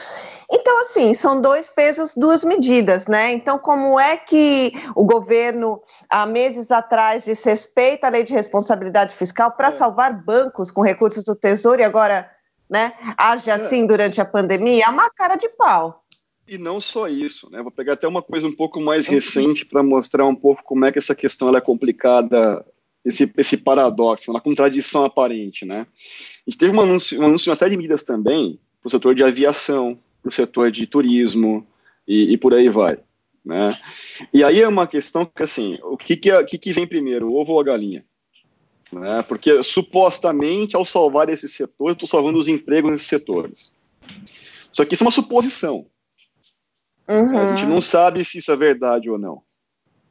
Então, assim, são dois pesos, duas medidas, né? Então, como é que o governo, há meses atrás, desrespeita a lei de responsabilidade fiscal para é. salvar bancos com recursos do Tesouro e agora né, age é. assim durante a pandemia, é uma cara de pau. E não só isso, né? Vou pegar até uma coisa um pouco mais recente para mostrar um pouco como é que essa questão é complicada, esse, esse paradoxo, uma contradição aparente, né? A gente teve um anúncio, um anúncio uma série de medidas também para o setor de aviação, para o setor de turismo e, e, por aí vai, né? E aí é uma questão que, assim, o que que, é, que, que vem primeiro, o ovo ou a galinha? Né? Porque supostamente, ao salvar esse setor, eu estou salvando os empregos nesses setores. Só que isso é uma suposição. Uhum. A gente não sabe se isso é verdade ou não.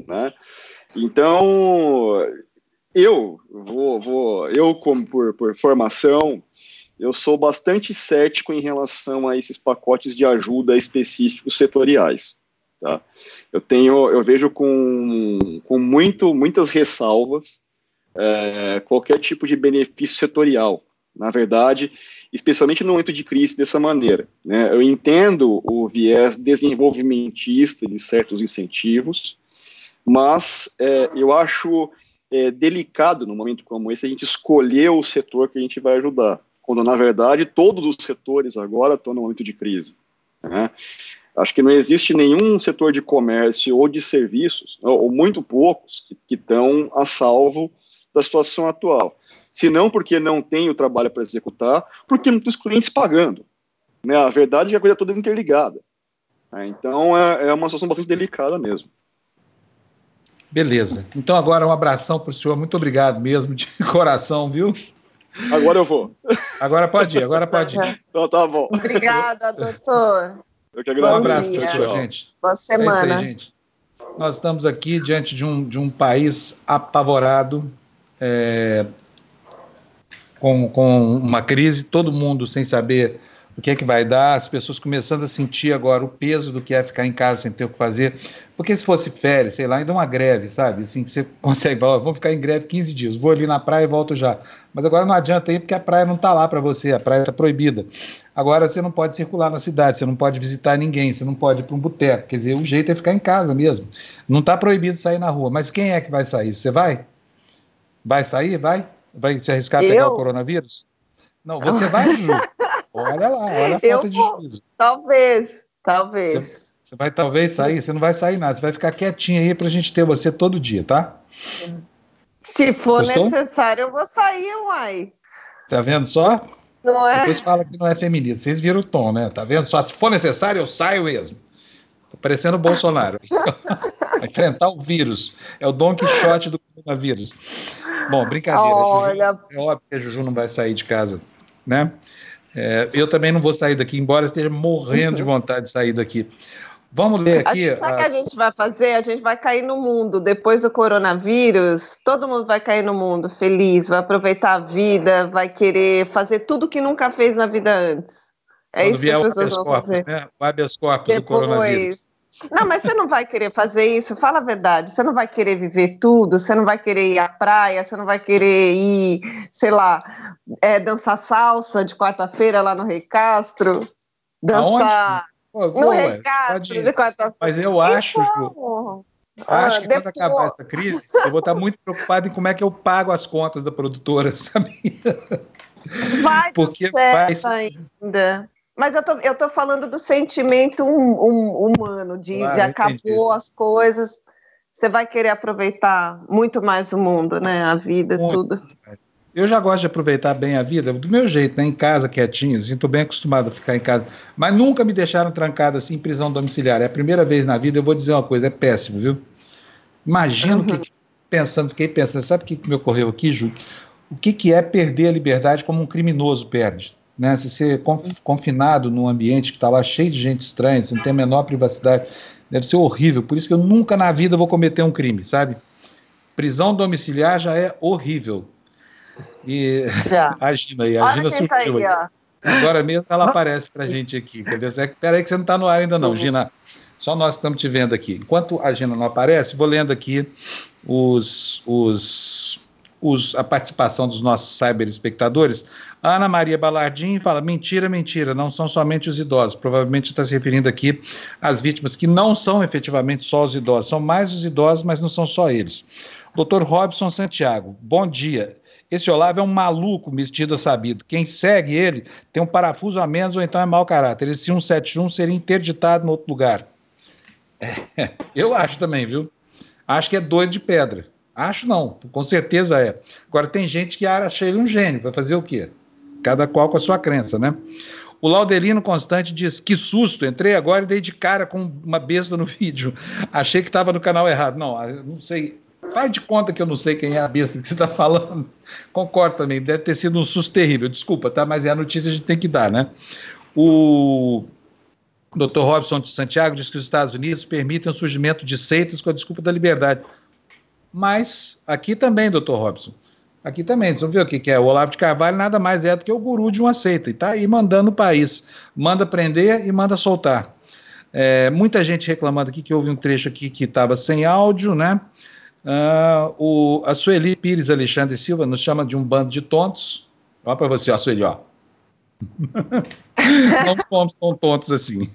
Né? Então, eu vou, vou eu como por, por formação, eu sou bastante cético em relação a esses pacotes de ajuda específicos setoriais. Tá? Eu tenho, eu vejo com, com muito, muitas ressalvas é, qualquer tipo de benefício setorial na verdade, especialmente no momento de crise dessa maneira. Né? Eu entendo o viés desenvolvimentista de certos incentivos, mas é, eu acho é, delicado no momento como esse a gente escolher o setor que a gente vai ajudar, quando na verdade todos os setores agora estão no momento de crise. Né? Acho que não existe nenhum setor de comércio ou de serviços, ou muito poucos, que estão a salvo da situação atual. Se não porque não tem o trabalho para executar, porque não tem os clientes pagando. Né? A verdade é que a coisa toda é interligada. Né? Então é, é uma situação bastante delicada mesmo. Beleza. Então agora um abração para o senhor. Muito obrigado mesmo, de coração, viu? Agora eu vou. Agora pode ir, agora pode ir. Então tá bom. Obrigada, doutor. Eu que Um abraço para o senhor, gente. Boa semana. É isso aí, gente. Nós estamos aqui diante de um, de um país apavorado, é, com, com uma crise, todo mundo sem saber o que é que vai dar, as pessoas começando a sentir agora o peso do que é ficar em casa sem ter o que fazer. Porque se fosse férias, sei lá, ainda uma greve, sabe? Assim, que você consegue falar, vamos ficar em greve 15 dias, vou ali na praia e volto já. Mas agora não adianta ir porque a praia não está lá para você, a praia está proibida. Agora você não pode circular na cidade, você não pode visitar ninguém, você não pode ir para um boteco. Quer dizer, o jeito é ficar em casa mesmo. Não está proibido sair na rua. Mas quem é que vai sair? Você vai? Vai sair? Vai? Vai se arriscar a pegar Eu? o coronavírus? Não, você vai, Ju. Olha lá, olha a Eu falta de vou. juízo. Talvez, talvez. Você vai talvez sair, você não vai sair nada, você vai ficar quietinha aí pra gente ter você todo dia, tá? Se for Gostou? necessário, eu vou sair, uai. Tá vendo só? Não é? Depois fala que não é feminista. Vocês viram o tom, né? Tá vendo só? Se for necessário, eu saio mesmo. Tá parecendo o Bolsonaro. Vai enfrentar o vírus. É o Don Quixote do coronavírus. Bom, brincadeira. Olha. Juju, é óbvio que a Juju não vai sair de casa, né? É, eu também não vou sair daqui, embora esteja morrendo de vontade de sair daqui. Vamos ler A aqui. Sabe o que a- a gente vai fazer? A gente vai cair no mundo. Depois do coronavírus, todo mundo vai cair no mundo feliz, vai aproveitar a vida, vai querer fazer tudo que nunca fez na vida antes. É quando isso que as pessoas vão corpus, fazer. né? O habeas corpus do coronavírus. Não, mas você não vai querer fazer isso, fala a verdade. Você não vai querer viver tudo, você não vai querer ir à praia, você não vai querer ir, sei lá, é, dançar salsa de quarta-feira lá no Rei Castro. Dançar Pô, no ué, Rei Castro pode ir. de quarta-feira. Mas eu acho, Ju, Então, acho ah, que quando acabar essa crise, eu vou estar muito preocupado em como é que eu pago as contas da produtora, sabe? Vai Porque vai- ainda. Mas eu tô, eu tô falando do sentimento hum- hum- humano, de, Claro, de acabou entendi. as coisas. Você vai querer aproveitar muito mais o mundo, né? A vida, Muito. tudo. Eu já gosto de aproveitar bem a vida, do meu jeito, né? Em casa, quietinho, assim, tô bem acostumado a ficar em casa. Mas nunca me deixaram trancado assim em prisão domiciliar. É a primeira vez na vida, eu vou dizer uma coisa, é péssimo, viu? Imagino o que, que- pensando, fiquei pensando, sabe o que, que me ocorreu aqui, Ju? O que, que é perder a liberdade como um criminoso perde? Né? Se ser conf- confinado num ambiente que está lá cheio de gente estranha, você não tem a menor privacidade, deve ser horrível. Por isso que eu nunca na vida vou cometer um crime, sabe? Prisão domiciliar já é horrível. E Já. a Gina aí, a Olha Gina quem tá aí, surgiu aí. Agora mesmo ela aparece pra gente aqui. Quer dizer, é peraí que você não está no ar ainda não, Gina. Só nós estamos te vendo aqui. Enquanto a Gina não aparece, vou lendo aqui os, os, os, a participação dos nossos cyber espectadores. Ana Maria Balardim fala: mentira, mentira, não são somente os idosos. Provavelmente está se referindo aqui às vítimas, que não são efetivamente só os idosos, são mais os idosos, mas não são só eles. Doutor Robson Santiago, bom dia. Esse Olavo é um maluco vestido a sabido. Quem segue ele tem um parafuso a menos ou então é mau caráter. Esse 171 seria interditado em outro lugar. É, eu acho também, viu? Acho que é doido de pedra. Acho não, com certeza é. Agora tem gente que acha ele um gênio, vai fazer o quê? Cada qual com a sua crença, né? O Laudelino Constante diz: Que susto, entrei agora e dei de cara com uma besta no vídeo. Achei que estava no canal errado. Não, eu não sei. Faz de conta que eu não sei quem é a besta que você está falando. Concordo também, deve ter sido um susto terrível. Desculpa, tá? Mas é a notícia que a gente tem que dar, né? O Dr. Robson de Santiago diz que os Estados Unidos permitem o surgimento de seitas com a desculpa da liberdade. Mas aqui também, Dr. Robson, aqui também, você viu o que, que é? O Olavo de Carvalho nada mais é do que o guru de uma seita, e está aí mandando o país. Manda prender e manda soltar. É, muita gente reclamando aqui que houve um trecho aqui que estava sem áudio, né? Ah, o, a Sueli Pires Alexandre Silva nos chama de um bando de tontos. Olha para você, ó, Sueli, ó. não somos tão tontos assim.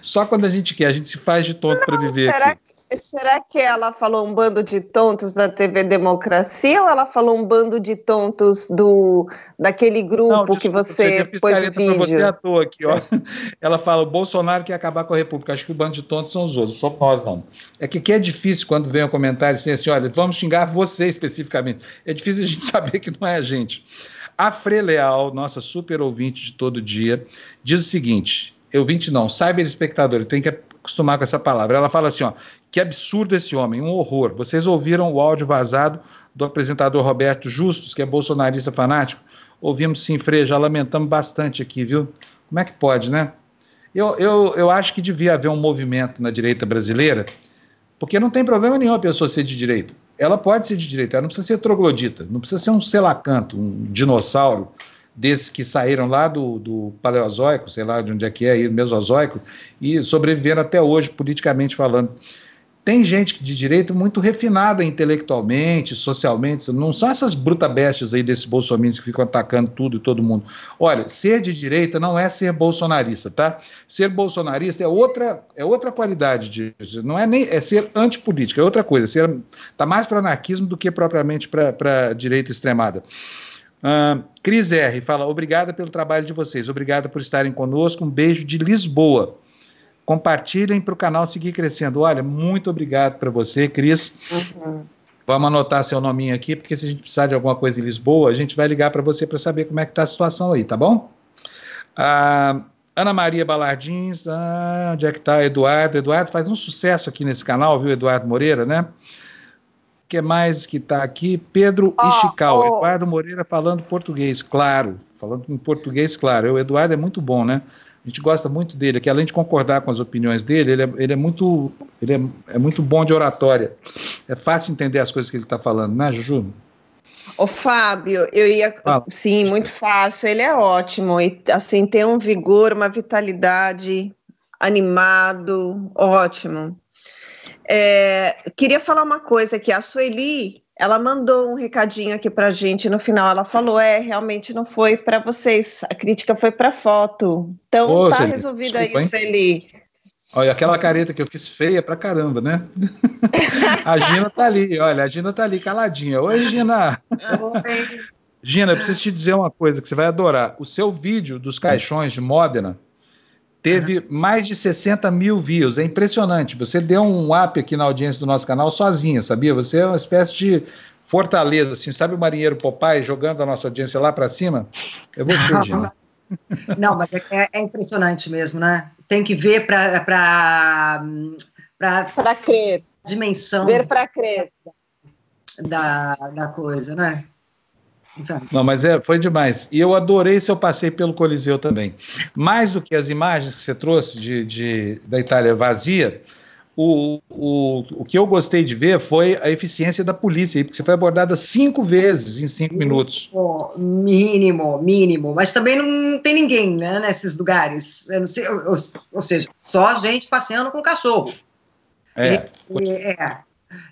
Só quando a gente quer, a gente se faz de tonto para viver. Será aqui. que, será que ela falou um bando de tontos da TV Democracia ou ela falou um bando de tontos do daquele grupo Não, que desculpa, você peguei a pôs piscareta pra você à vídeo? toa aqui, ó. Ela fala: o Bolsonaro quer acabar com a República. Acho que o bando de tontos são os outros, só nós não. É que aqui é difícil quando vem um comentário assim, assim: olha, vamos xingar você especificamente. É difícil a gente saber que não é a gente. A Fre Leal, nossa super ouvinte de todo dia, diz o seguinte: ouvinte não, cyber-espectador, tem que acostumar com essa palavra. Ela fala assim: ó, que absurdo esse homem, um horror. Vocês ouviram o áudio vazado do apresentador Roberto Justus, que é bolsonarista fanático? Ouvimos sim, Frei, já lamentamos bastante aqui, viu? Como é que pode, né? Eu, eu, eu acho que devia haver um movimento na direita brasileira, porque não tem problema nenhum a pessoa ser de direita. Ela pode ser de direita, ela não precisa ser troglodita, não precisa ser um selacanto, um dinossauro desses que saíram lá do, do Paleozoico, sei lá de onde é que é, Mesozoico, e sobreviveram até hoje, politicamente falando. Tem gente de direita muito refinada intelectualmente, socialmente, não são essas brutabestes aí desses bolsominions que ficam atacando tudo e todo mundo. Olha, ser de direita não é ser bolsonarista, tá? Ser bolsonarista é outra, é outra qualidade, de, não é nem é ser antipolítica, é outra coisa, ser, tá mais para anarquismo do que propriamente para direita extremada. Uh, Cris R. fala: obrigada pelo trabalho de vocês, obrigada por estarem conosco. Um beijo de Lisboa. Compartilhem para o canal seguir crescendo. Olha, muito obrigado para você, Cris. Uhum. Vamos anotar seu nominho aqui, porque se a gente precisar de alguma coisa em Lisboa, a gente vai ligar para você para saber como é que está a situação aí, tá bom? Ah, Ana Maria Balardins, ah, onde é que está? Eduardo. Eduardo faz um sucesso aqui nesse canal, viu, Eduardo Moreira, né? O que mais que está aqui? Pedro oh, Ishikawa. Oh. Eduardo Moreira falando português, claro. Falando em português, claro. O Eduardo é muito bom, né? A gente gosta muito dele, que além de concordar com as opiniões dele, ele é, ele é muito, ele é, é, muito bom de oratória. É fácil entender as coisas que ele está falando, né, Juju? Ô, Fábio, eu ia. Fala. Sim, muito fácil. Ele é ótimo. E, assim, tem um vigor, uma vitalidade, animado, ótimo. É, queria falar uma coisa aqui. A Sueli ela mandou um recadinho aqui pra gente no final. Ela falou: é, realmente não foi para vocês, a crítica foi para foto. Então Ô, tá resolvido isso, Eli. Olha, aquela careta que eu fiz feia pra caramba, né? a Gina tá ali, olha, a Gina tá ali caladinha. Oi, Gina! Oi. Gina, eu preciso te dizer uma coisa que você vai adorar. O seu vídeo dos caixões de Modena teve mais de 60 mil views. É impressionante. Você deu um up aqui na audiência do nosso canal sozinha, sabia? Você é uma espécie de fortaleza, assim, sabe o marinheiro Popeye jogando a nossa audiência lá para cima? É você, Gina. Não, mas é, é, impressionante mesmo, né? Tem que ver para para crer. Dimensão. Ver para crer. Da, da coisa, né? Não, mas é, foi demais. E eu adorei seu passeio pelo Coliseu também. Mais do que as imagens que você trouxe de, de da Itália vazia, o, o, o que eu gostei de ver foi a eficiência da polícia, porque você foi abordada cinco vezes em cinco mínimo, minutos. Mínimo, mínimo. Mas também não tem ninguém né, nesses lugares. Sei, ou, ou, seja, só gente passeando com cachorro. É. E, é.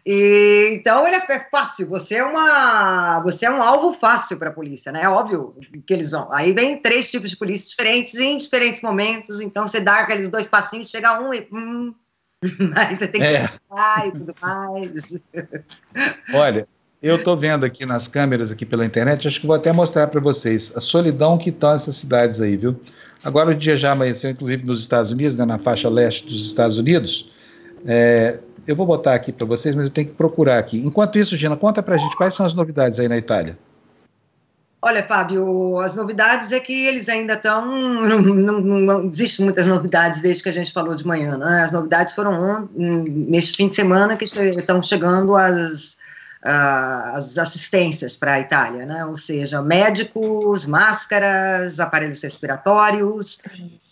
E, então ele é fácil, você é uma você é um alvo fácil para a polícia, né? É óbvio que eles vão. Aí vem três tipos de polícia diferentes em diferentes momentos, então você dá aqueles dois passinhos, chega um e hum, mas você tem que é. e tudo mais. Olha, eu estou vendo aqui nas câmeras aqui pela internet, acho que vou até mostrar para vocês a solidão que estão essas cidades aí, viu? Agora o dia já amanheceu, inclusive nos Estados Unidos, né, na faixa leste dos Estados Unidos. É, eu vou botar aqui para vocês, mas eu tenho que procurar aqui. Enquanto isso, Gina, conta para a gente quais são as novidades aí na Itália. Olha, Fábio, as novidades é que eles ainda estão. Não, não, não existem muitas novidades desde que a gente falou de manhã. Né? As novidades foram neste fim de semana que estão chegando as, as assistências para a Itália, né? ou seja, médicos, máscaras, aparelhos respiratórios,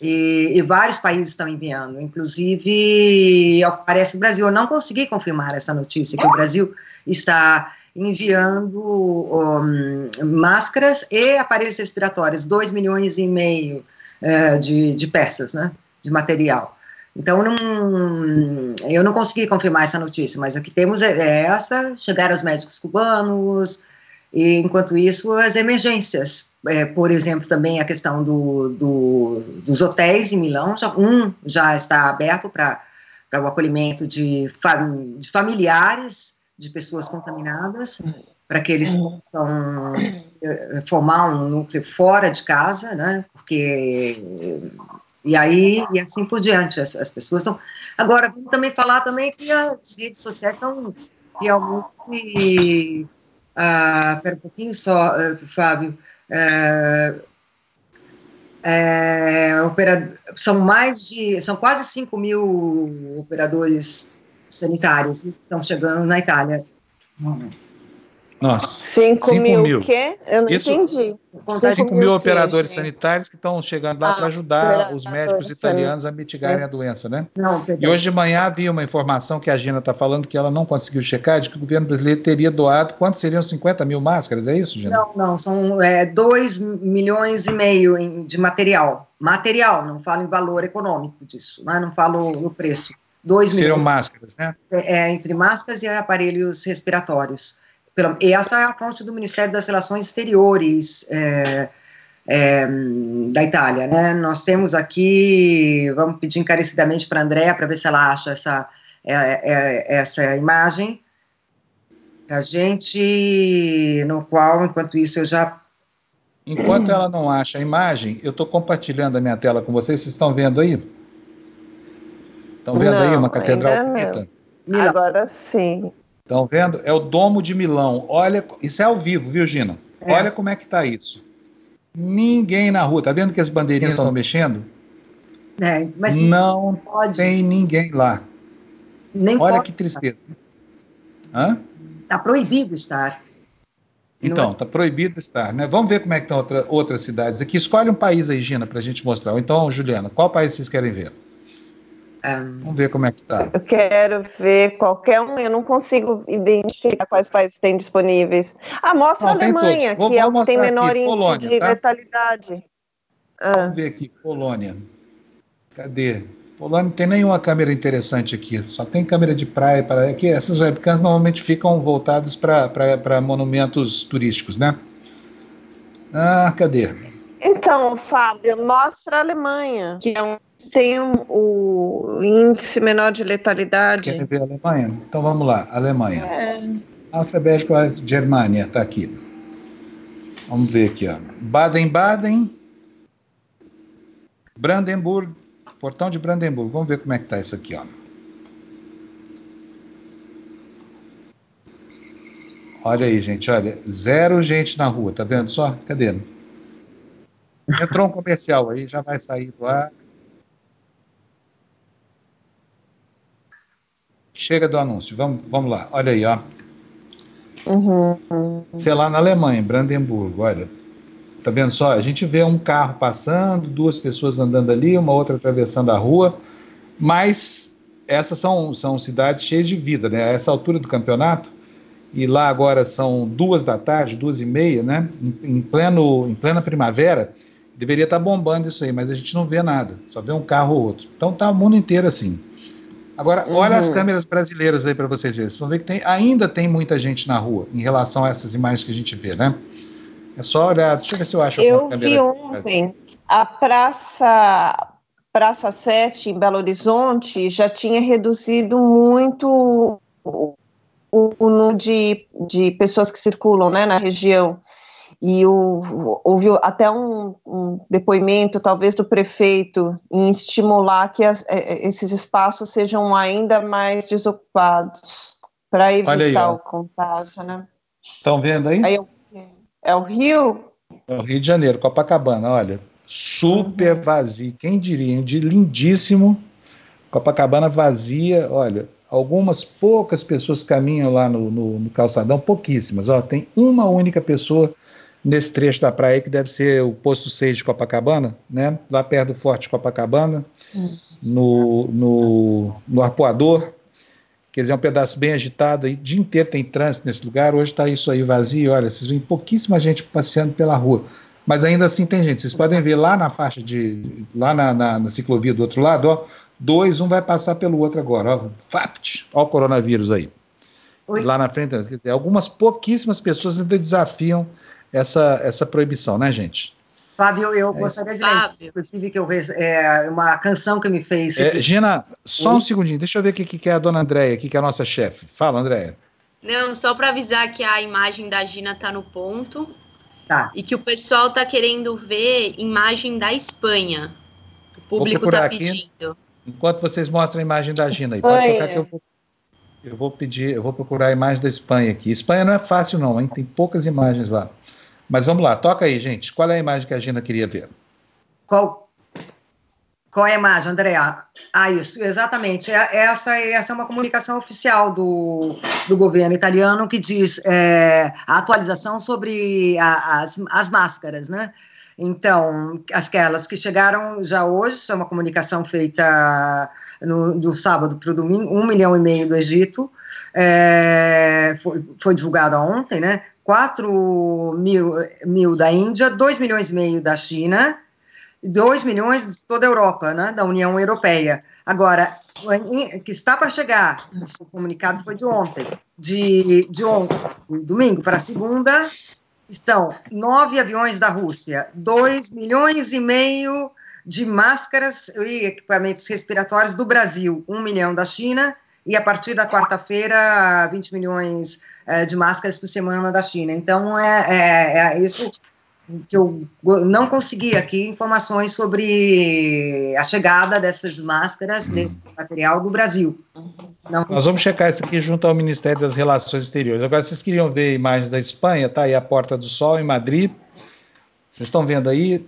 e, e, vários países estão enviando, inclusive, parece que o Brasil, eu não consegui confirmar essa notícia, que o Brasil está enviando um, máscaras e aparelhos respiratórios, 2 milhões e meio uh, de, de peças, né, de material. Então, não, eu não consegui confirmar essa notícia, mas o que temos é, essa: chegaram os médicos cubanos, e enquanto isso, as emergências é, por exemplo, também a questão do, do, dos hotéis em Milão, já, um já está aberto para o acolhimento de, fam, de familiares de pessoas contaminadas, para que eles possam eh, formar um núcleo fora de casa, né? Porque e aí e assim por diante as, as pessoas estão. Agora vamos também falar também que as redes sociais estão realmente. Ah, pera um pouquinho só, eh, Fábio. É, opera, são mais de, são quase 5 mil operadores sanitários que estão chegando na Itália. Nossa. 5 mil, mil. quê? Eu não Isso, entendi. 5 mil operadores que, sanitários que estão chegando lá ah, para ajudar os médicos italianos a mitigarem é. a doença, né? Não, e hoje de manhã havia uma informação que a Gina está falando que ela não conseguiu checar, de que o governo brasileiro teria doado, quantos seriam 50 mil máscaras, é isso, Gina? Não, não, são 2 é, milhões e meio em, de material. Material, não falo em valor econômico disso, né? não falo no preço. 2 milhões. Seriam máscaras, né? É, é, entre máscaras e aparelhos respiratórios. Pela, essa é a fonte do Ministério das Relações Exteriores é, é, da Itália, né? Nós temos aqui, vamos pedir encarecidamente para a Andrea para ver se ela acha essa, é, é essa imagem a gente, no qual, enquanto isso, eu já Enquanto ela não acha a imagem, eu estou compartilhando a minha tela com vocês. Vocês estão vendo aí? Estão vendo não, aí uma catedral bonita? Agora sim. Estão vendo? É o Domo de Milão. Olha, isso é ao vivo, viu, Gina? É. Olha como é que está isso. Ninguém na rua. Tá vendo que as bandeirinhas estão mexendo? É, mas não pode. tem ninguém lá. Nem Olha que tristeza. Está proibido estar. Então, está proibido estar, né? Vamos ver como é que estão outra, outras cidades aqui. Escolhe um país aí, Gina, para a gente mostrar. Ou então, Juliana, qual país vocês querem ver? Um, Vamos ver como é que está. Eu quero ver qualquer um, eu não consigo identificar quais países tem disponíveis. Ah, mostra não, a Alemanha, que é o que tem menor aqui, índice Polônia, de tá? letalidade. Ah. Vamos ver aqui, Polônia. Cadê? Polônia não tem nenhuma câmera interessante aqui, só tem câmera de praia. Para aqui, essas webcams normalmente ficam voltadas para monumentos turísticos, né? Ah, cadê? Então, Fábio, mostra a Alemanha, que é um tem o índice menor de letalidade. Quer ver a Alemanha? Então vamos lá, Alemanha. É. Áustria, Bélgica, Germânia, está aqui. Vamos ver aqui, ó. Baden-Baden, Brandenburg, Portão de Brandenburg. Vamos ver como é que está isso aqui, ó. Olha aí, gente, olha, zero gente na rua, tá vendo só? Cadê? Entrou um comercial aí, já vai sair do ar. Chega do anúncio, vamos, vamos lá, olha aí, ó. Uhum. Sei lá, na Alemanha, Brandemburgo, olha. Tá vendo só? A gente vê um carro passando, duas pessoas andando ali, uma outra atravessando a rua, mas essas são, são cidades cheias de vida, né? A essa altura do campeonato, e lá agora são duas da tarde, duas e meia, né? Em, em, pleno, em plena primavera, deveria estar tá bombando isso aí, mas a gente não vê nada, só vê um carro ou outro. Então tá o mundo inteiro assim. Agora, uhum. olha as câmeras brasileiras aí para vocês verem. Vocês vão ver que tem, ainda tem muita gente na rua em relação a essas imagens que a gente vê, né? É só olhar. Deixa eu ver se eu acho Eu vi ontem a Praça, Praça 7 em Belo Horizonte já tinha reduzido muito o, número de, de pessoas que circulam né, na região e o, houve até um, um, depoimento, talvez, do prefeito em estimular que as, é, é, esses espaços sejam ainda mais desocupados para evitar aí, o contágio, né? Estão vendo aí? aí é o Rio? É o Rio de Janeiro, Copacabana, olha, super uhum. vazio, quem diria, de lindíssimo, Copacabana vazia, olha, algumas poucas pessoas caminham lá no, no, no calçadão, pouquíssimas, ó, tem uma única pessoa nesse trecho da praia que deve ser o posto 6 de Copacabana, né? lá perto do Forte Copacabana, hum. no, no, no Arpoador, quer dizer, é um pedaço bem agitado, aí, o dia inteiro tem trânsito nesse lugar, hoje está isso aí vazio, olha, vocês veem pouquíssima gente passeando pela rua, mas ainda assim tem gente, vocês podem ver lá na faixa de, lá na, na, na ciclovia do outro lado, ó, dois, um vai passar pelo outro agora, ó, fapt, ó o coronavírus aí. Oi? Lá na frente, algumas pouquíssimas pessoas ainda desafiam essa, essa proibição, né, gente? Fábio, eu é gostaria de lembrar, inclusive, que eu, é, uma canção que me fez. É, Gina, só Oi? um segundinho, deixa eu ver o que, que é a dona Andréia, que é a nossa chefe. Fala, Andréia. Não, só para avisar que a imagem da Gina está no ponto. Tá. E que o pessoal está querendo ver imagem da Espanha. O público está pedindo. Enquanto vocês mostram a imagem da Gina aí, pode tocar que eu vou, eu vou pedir, eu vou procurar a imagem da Espanha aqui. Espanha não é fácil, não, hein? Tem poucas imagens lá. Mas vamos lá, toca aí, gente. Qual é a imagem que a Gina queria ver? Qual, qual é a imagem, Andréa? Ah, isso, exatamente. É, essa, essa é uma comunicação oficial do, do governo italiano que diz é, a atualização sobre a, as, as máscaras, né? Então, aquelas que chegaram já hoje, isso é uma comunicação feita no, do sábado para o domingo, um milhão e meio do Egito, é, foi, foi divulgado ontem, né? 4 mil, mil da Índia, 2 milhões e meio da China, 2 milhões de toda a Europa, né, da União Europeia. Agora, que está para chegar, o comunicado foi de ontem, de, de ontem, domingo para segunda, estão nove aviões da Rússia, 2 milhões e meio de máscaras e equipamentos respiratórios do Brasil, 1 um milhão da China, e a partir da quarta-feira, 20 milhões é, de máscaras por semana da China. Então, é, é, é, isso que eu não consegui aqui informações sobre a chegada dessas máscaras, hum. desse material do Brasil. Não Nós vamos checar isso aqui junto ao Ministério das Relações Exteriores. Agora, vocês queriam ver imagens da Espanha? Tá aí a Porta do Sol, em Madrid. Vocês estão vendo aí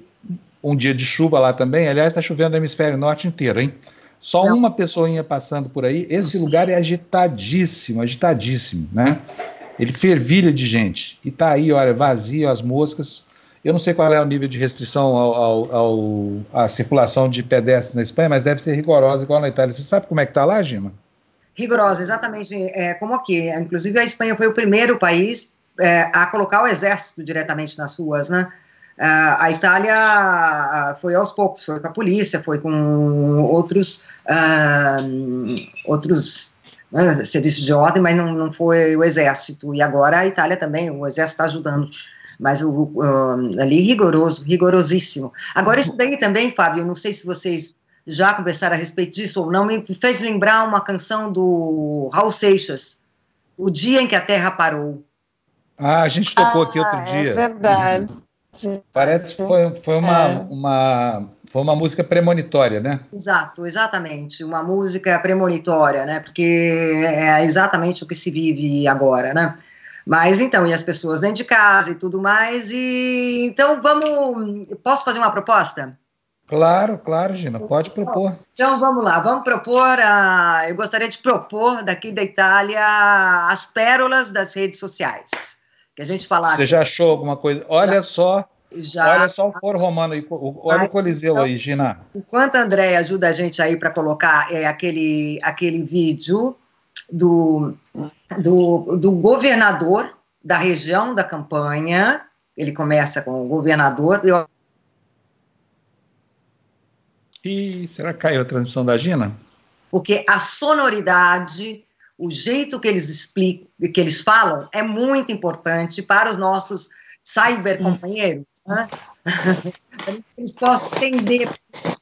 um dia de chuva lá também. Aliás, está chovendo no hemisfério norte inteiro, hein? Só Não. uma pessoinha passando por aí. Esse lugar é agitadíssimo, agitadíssimo, né? Ele fervilha de gente. E tá aí, olha, vazio, as moscas. Eu não sei qual é o nível de restrição ao, ao, ao, à circulação de pedestres na Espanha, mas deve ser rigorosa igual na Itália. Você sabe como é que tá lá, Gima? Rigorosa, exatamente é, como aqui. Inclusive, a Espanha foi o primeiro país é, a colocar o exército diretamente nas ruas, né? Uh, a Itália ah, foi aos poucos, foi com a polícia, foi com outros, uh, outros uh, serviços de ordem, mas não, não foi o exército. E agora a Itália também, o exército está ajudando. Mas o, ali rigoroso, rigorosíssimo. Agora, isso daí também, Fábio, não sei se vocês já conversaram a respeito disso ou não, me fez lembrar uma canção do Raul Seixas, O Dia em que a Terra Parou. Ah, a gente tocou ah, aqui outro é dia. É verdade. Parece que foi, foi, uma, é. uma, foi uma música premonitória, né? Exato, exatamente. Uma música premonitória, né? Porque é exatamente o que se vive agora, né? Mas então, e as pessoas dentro de casa e tudo mais. E então vamos. Posso fazer uma proposta? Claro, claro, Gina, pode propor. Então vamos lá, vamos propor. A, eu gostaria de propor daqui da Itália as pérolas das redes sociais que a gente falasse. Você já achou alguma coisa? Olha já, só. Já, olha só o Foro Romano aí, olha o Coliseu então, aí, Gina. Enquanto a André ajuda a gente aí para colocar é, aquele, aquele vídeo do, do, do governador da região da campanha, ele começa com o governador. Eu... E será que caiu a transmissão da Gina? Porque a sonoridade o jeito que eles explicam, que eles falam, é muito importante para os nossos cyber companheiros, né? eles possam entender.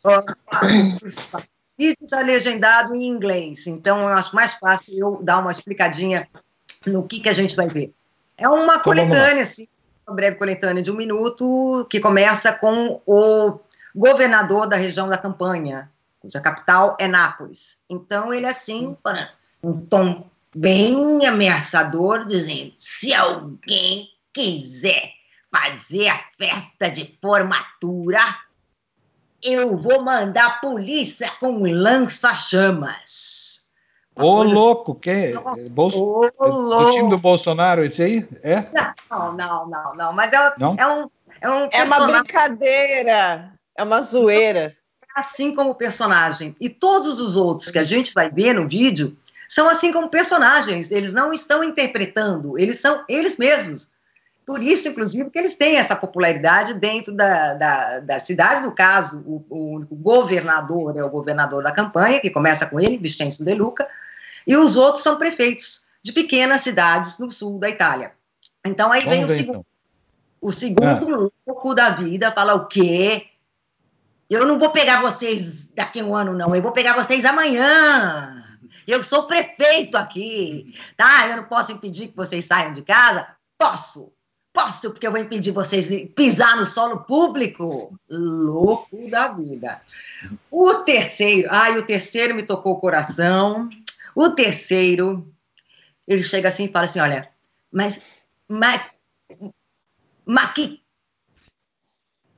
O vídeo está legendado em inglês, então eu acho mais fácil eu dar uma explicadinha no que, que a gente vai ver. É uma então, coletânea, assim, uma breve coletânea de um minuto, que começa com o governador da região da campanha, cuja capital é Nápoles. Então, ele é assim, um tom bem ameaçador, dizendo: se alguém quiser fazer a festa de formatura, eu vou mandar a polícia com lança-chamas. Ô, louco, quem? Bolso... Ô, louco. O time do Bolsonaro, esse aí? É? Não, não, não, não. Mas é, não? é um. É, um é uma brincadeira, é uma zoeira. Assim como o personagem. E todos os outros que a gente vai ver no vídeo são assim como personagens, eles não estão interpretando, eles são eles mesmos. Por isso, inclusive, que eles têm essa popularidade dentro da, da, da cidade. No caso, o, o, governador é o governador da campanha, que começa com ele, Vincenzo De Luca, e os outros são prefeitos de pequenas cidades no sul da Itália. Então, aí Vamos vem o segundo. Então. O segundo ah. louco da vida fala o quê? Eu não vou pegar vocês daqui a um ano, não. Eu vou pegar vocês amanhã. Eu sou prefeito aqui, tá? Eu não posso impedir que vocês saiam de casa? Posso. Posso, porque eu vou impedir vocês de pisar no solo público. Louco da vida. O terceiro, ai, o terceiro me tocou o coração. O terceiro, ele chega assim e fala assim: olha, mas, mas, mas que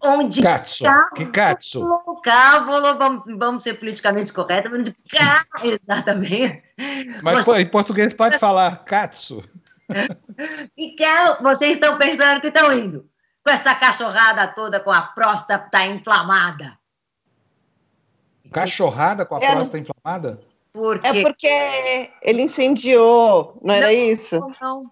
onde Katsu. que Katsu? Cábulo, vamos, vamos ser politicamente corretos, onde cá, exatamente. Mas Você... em português pode falar Katsu. E que vocês estão pensando que estão indo com essa cachorrada toda com a próstata inflamada. Cachorrada com a é, próstata inflamada? Porque... É porque ele incendiou, não era não, isso? Não,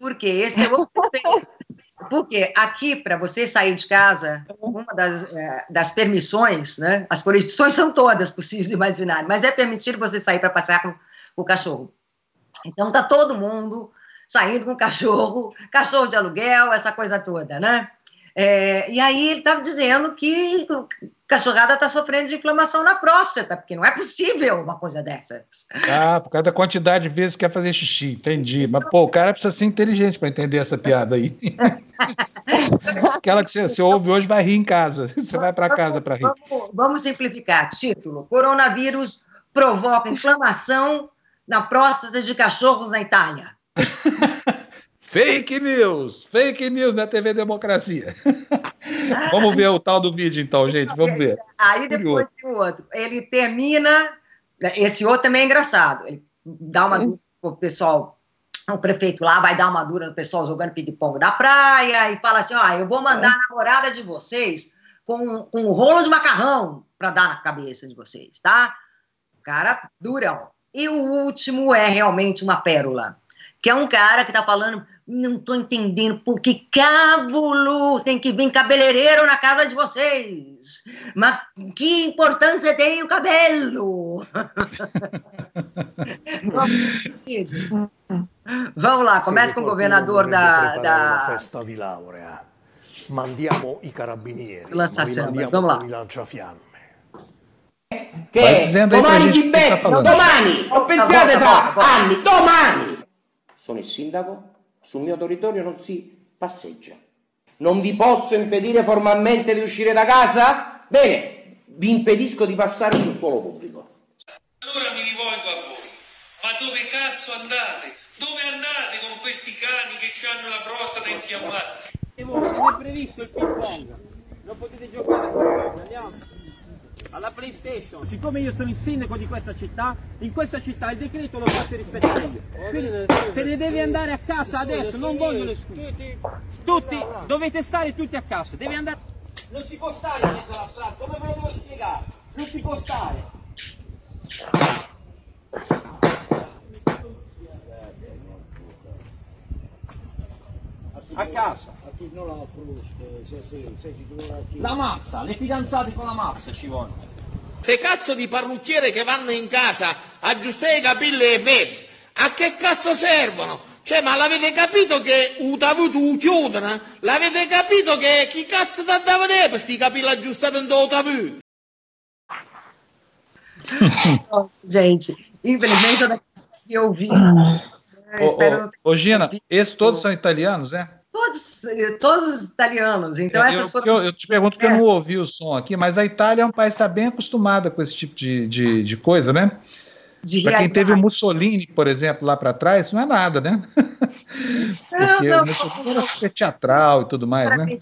porque esse é o Porque aqui, para você sair de casa, uma das, é, das permissões, né? As proibições são todas possíveis e imaginárias, mas é permitido você sair para passear com, com o cachorro. Então tá todo mundo saindo com o cachorro, cachorro de aluguel, essa coisa toda, né? É, e aí ele estava dizendo que cachorrada está sofrendo de inflamação na próstata, porque não é possível uma coisa dessas. Ah, por causa da quantidade de vezes que quer fazer xixi, entendi. Mas, pô, o cara precisa ser inteligente para entender essa piada aí. Aquela que você, você, ouve hoje vai rir em casa. Você vai para casa para rir. Vamos, vamos simplificar. Título: Coronavírus provoca inflamação na próstata de cachorros na Itália. Fake news! Fake news na TV Democracia. Vamos ver o tal do vídeo, então, gente. Vamos ver. Aí depois tem o outro. Ele termina. Esse outro também é engraçado. Ele dá uma dura pro pessoal. O prefeito lá vai dar uma dura no pessoal jogando ping-pong na praia e fala assim: ó, eu vou mandar a namorada de vocês com, com um rolo de macarrão para dar na cabeça de vocês, tá? Cara, durão. E o último é realmente uma pérola que é um cara que tá falando, não tô entendendo por que cábulo tem que vir cabeleireiro na casa de vocês. Mas que importância tem o cabelo? Vamos lá, começa com o governador da, da... festa di laurea. Mandiamo i carabinieri. Lança-chamas, vamos lá. Che domani becca, domani, non pensate tra anni, domani sono il sindaco, sul mio territorio non si passeggia. Non vi posso impedire formalmente di uscire da casa? Bene, vi impedisco di passare sul suolo pubblico. Allora mi rivolgo a voi, ma dove cazzo andate? Dove andate con questi cani che hanno la prostata infiammata? Non è previsto il ping pong, non potete giocare, andiamo alla PlayStation. Siccome io sono il sindaco di questa città, in questa città il decreto lo faccio rispettare io. Quindi se ne deve andare a casa adesso, non voglio le scuse. Tutti, dovete stare tutti a casa, devi andare. Non si può stare in mezzo alla strada, come ve lo devo spiegare? Non si può stare. A casa. La mazza, le fidanzate con la mazza ci vogliono. Te cazzo di parrucchiere che vanno in casa a aggiustare i capelli e febbre, a che cazzo servono? Cioè, ma l'avete capito che utavuto chiudono? L'avete capito che chi cazzo ti andava per questi capelli aggiustamento utavuto? oh, gente, infelizmente eu ouvi. Ô, ô, Gina, esses todos são italianos, né? Todos, todos italianos. Então, é, essas eu, foram... eu, eu te pergunto porque é. eu não ouvi o som aqui, mas a Itália é um país que está bem acostumada com esse tipo de, de, de coisa, né? Para quem teve o Mussolini, por exemplo, lá para trás, não é nada, né? porque não, não, o Mussolini era super teatral e tudo mais, né?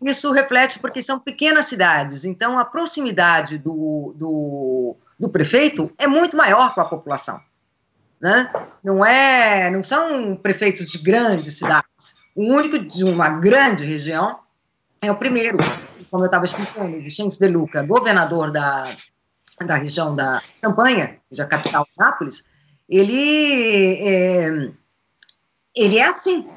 Isso reflete porque são pequenas cidades, então a proximidade do, do, do prefeito é muito maior com a população. Né? Não é, não são prefeitos de grandes cidades. O único de uma grande região é o primeiro, como eu estava explicando, Vicente de Luca, governador da, da região da Campanha, da capital de Nápoles, ele é, ele é assim.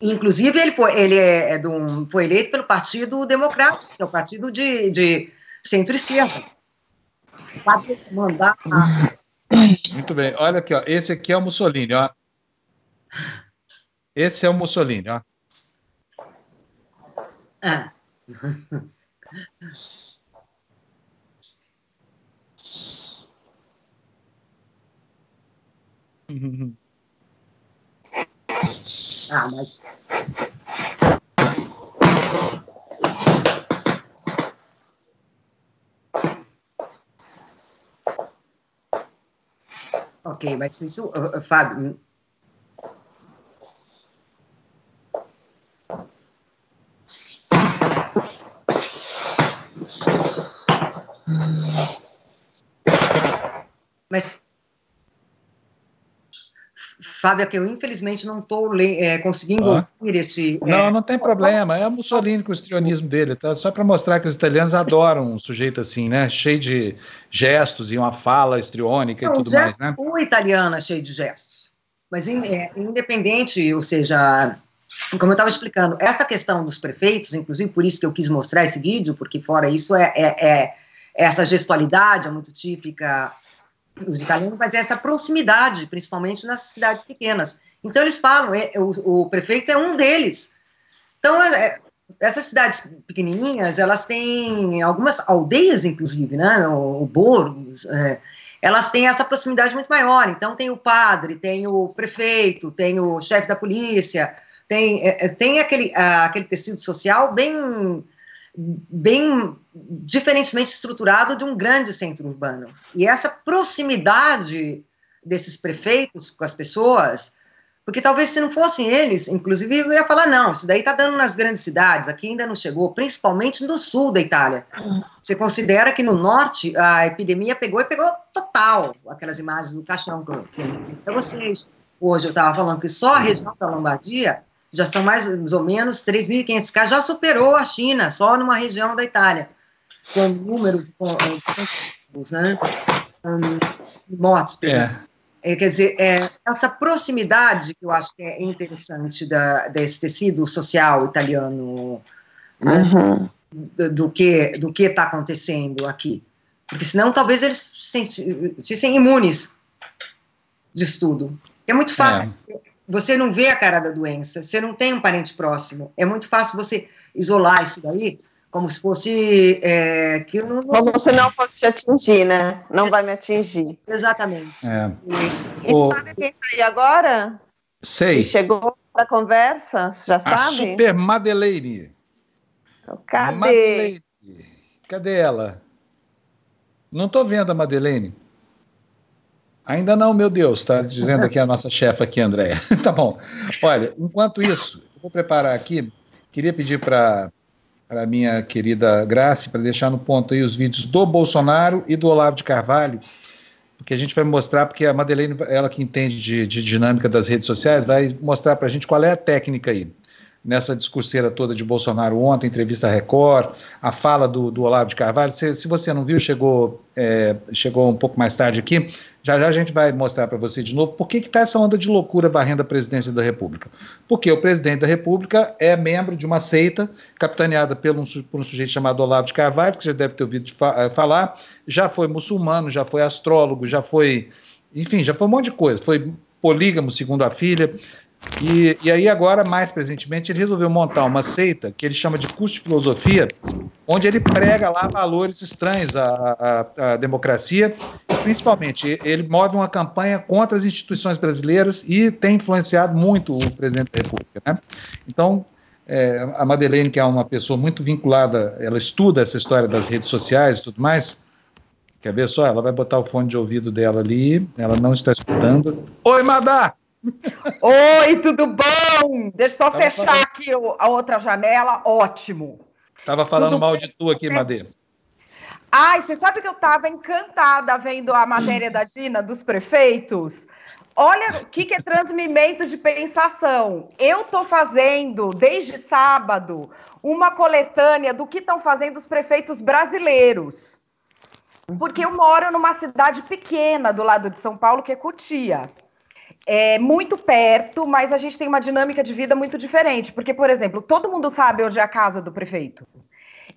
Inclusive, ele foi, ele é, é do, foi eleito pelo Partido Democrático, que é o partido de, de centro-esquerda. Mandar. Muito bem. Olha aqui, ó. esse aqui é o Mussolini, ó. Esse é o Mussolini, ó. Ah. ah, mas. Ok, mas isso, uh, Fábio, Mas, Fábio, é que eu infelizmente não estou é, conseguindo ah. ouvir esse. Não, é... não tem problema. É o Mussolini com o estrionismo dele, tá? Só para mostrar que os italianos adoram um sujeito assim, né? Cheio de gestos e uma fala estriônica não, e tudo mais, né? O italiano é cheio de gestos. Mas é, independente, ou seja, como eu estava explicando, essa questão dos prefeitos, inclusive por isso que eu quis mostrar esse vídeo, porque fora isso é, é, é essa gestualidade é muito típica dos italianos, mas essa proximidade, principalmente nas cidades pequenas. Então eles falam, é, o, o prefeito é um deles. Então é, essas cidades pequenininhas, elas têm algumas aldeias, inclusive, né, o, o Borgos, é, elas têm essa proximidade muito maior. Então tem o padre, tem o prefeito, tem o chefe da polícia, tem, é, é tem aquele, aquele tecido social bem bem diferentemente estruturado de um grande centro urbano. E essa proximidade desses prefeitos com as pessoas, porque talvez se não fossem eles, inclusive eu ia falar, não, isso daí está dando nas grandes cidades, aqui ainda não chegou, principalmente no sul da Itália. Você considera que no norte a epidemia pegou e pegou total, aquelas imagens do caixão que eu para vocês. Hoje eu estava falando que só a região da Lombardia já são mais ou menos 3.500 casos, já superou a China, só numa região da Itália, com número de, de né, mortes. É. É, quer dizer, é, essa proximidade que eu acho que é interessante da, desse tecido social italiano, né, uhum. do, do, que do que está acontecendo aqui, porque senão talvez eles se sentissem imunes disso tudo. É muito fácil. É você não vê a cara da doença, você não tem um parente próximo. É muito fácil você isolar isso daí, como se fosse. É, que não, como se não fosse te atingir, né? Não vai me atingir. Exatamente. É. E, o... sabe quem está aí agora? Sei. Que chegou para a conversa, já a sabe? Super Madeleine. Cadê? Madeleine. Cadê ela? Não estou vendo a Madeleine. Ainda não, meu Deus, está dizendo aqui a nossa chefe aqui, Andréia. tá bom. Olha, enquanto isso, vou preparar aqui, queria pedir para a minha querida Grace para deixar no ponto aí os vídeos do Bolsonaro e do Olavo de Carvalho, porque a gente vai mostrar, porque a Madeleine, ela que entende de, de dinâmica das redes sociais, vai mostrar para a gente qual é a técnica aí nessa discurseira toda de Bolsonaro ontem, entrevista Record, a fala do, do Olavo de Carvalho. Se, se você não viu, chegou, é, chegou um pouco mais tarde aqui. Já já a gente vai mostrar para você de novo por que está essa onda de loucura varrendo a presidência da República. Porque o presidente da República é membro de uma seita capitaneada por um, por um sujeito chamado Olavo de Carvalho, que você deve ter ouvido fa eh, falar, já foi muçulmano, já foi astrólogo, já foi, enfim, já foi um monte de coisa. Foi polígamo, segundo a filha, e, e, aí, agora, mais presentemente, ele resolveu montar uma seita que ele chama de curso de filosofia, onde ele prega lá valores estranhos à, à, à, democracia. Principalmente, ele move uma campanha contra as instituições brasileiras e tem influenciado muito o presidente da República. Né? Então, é, a Madeleine, que é uma pessoa muito vinculada, ela estuda essa história das redes sociais e tudo mais. Quer ver só? Ela vai botar o fone de ouvido dela ali, ela não está escutando. Oi, Madá! Oi, tudo bom? Deixa eu só Tava fechar falando... aqui a outra janela. Ótimo. Estava falando tudo mal bem? de tu aqui, Madeira. Ai, você sabe que eu estava encantada vendo a matéria da Dina dos prefeitos? Olha o que, que é transmimento de pensação. Eu estou fazendo, desde sábado, uma coletânea do que estão fazendo os prefeitos brasileiros. Porque eu moro numa cidade pequena do lado de São Paulo, que é Cotia é muito perto, mas a gente tem uma dinâmica de vida muito diferente. Porque, por exemplo, todo mundo sabe onde é a casa do prefeito.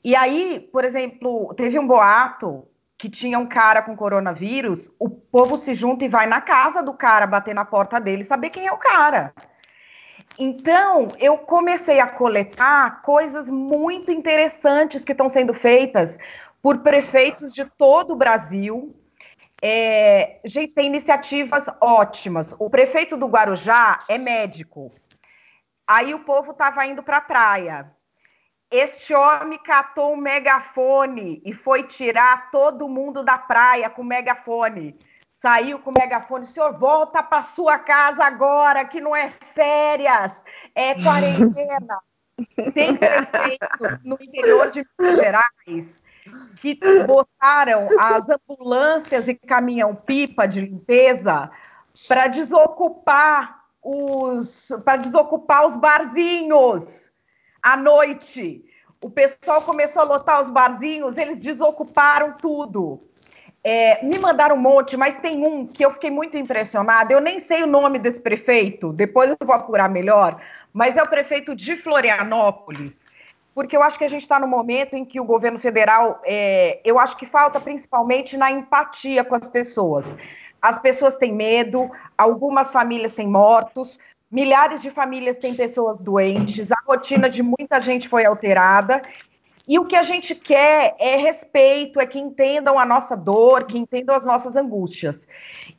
E aí, por exemplo, teve um boato que tinha um cara com coronavírus, o povo se junta e vai na casa do cara, bater na porta dele, saber quem é o cara. Então, eu comecei a coletar coisas muito interessantes que estão sendo feitas por prefeitos de todo o Brasil. É, gente, tem iniciativas ótimas. O prefeito do Guarujá é médico. Aí o povo estava indo para a praia. Este homem catou um megafone e foi tirar todo mundo da praia com o megafone. Saiu com o megafone, senhor volta para sua casa agora, que não é férias, é quarentena. Tem prefeito no interior de Minas Gerais que botaram as ambulâncias e caminhão-pipa de limpeza para desocupar os para desocupar os barzinhos à noite. O pessoal começou a lotar os barzinhos, eles desocuparam tudo. É, me mandaram um monte, mas tem um que eu fiquei muito impressionada. Eu nem sei o nome desse prefeito, depois eu vou apurar melhor, mas é o prefeito de Florianópolis, porque eu acho que a gente está no momento em que o governo federal, é, eu acho que falta principalmente na empatia com as pessoas. As pessoas têm medo, algumas famílias têm mortos, Milhares de famílias têm pessoas doentes, a rotina de muita gente foi alterada. E o que a gente quer é respeito, é que entendam a nossa dor, que entendam as nossas angústias.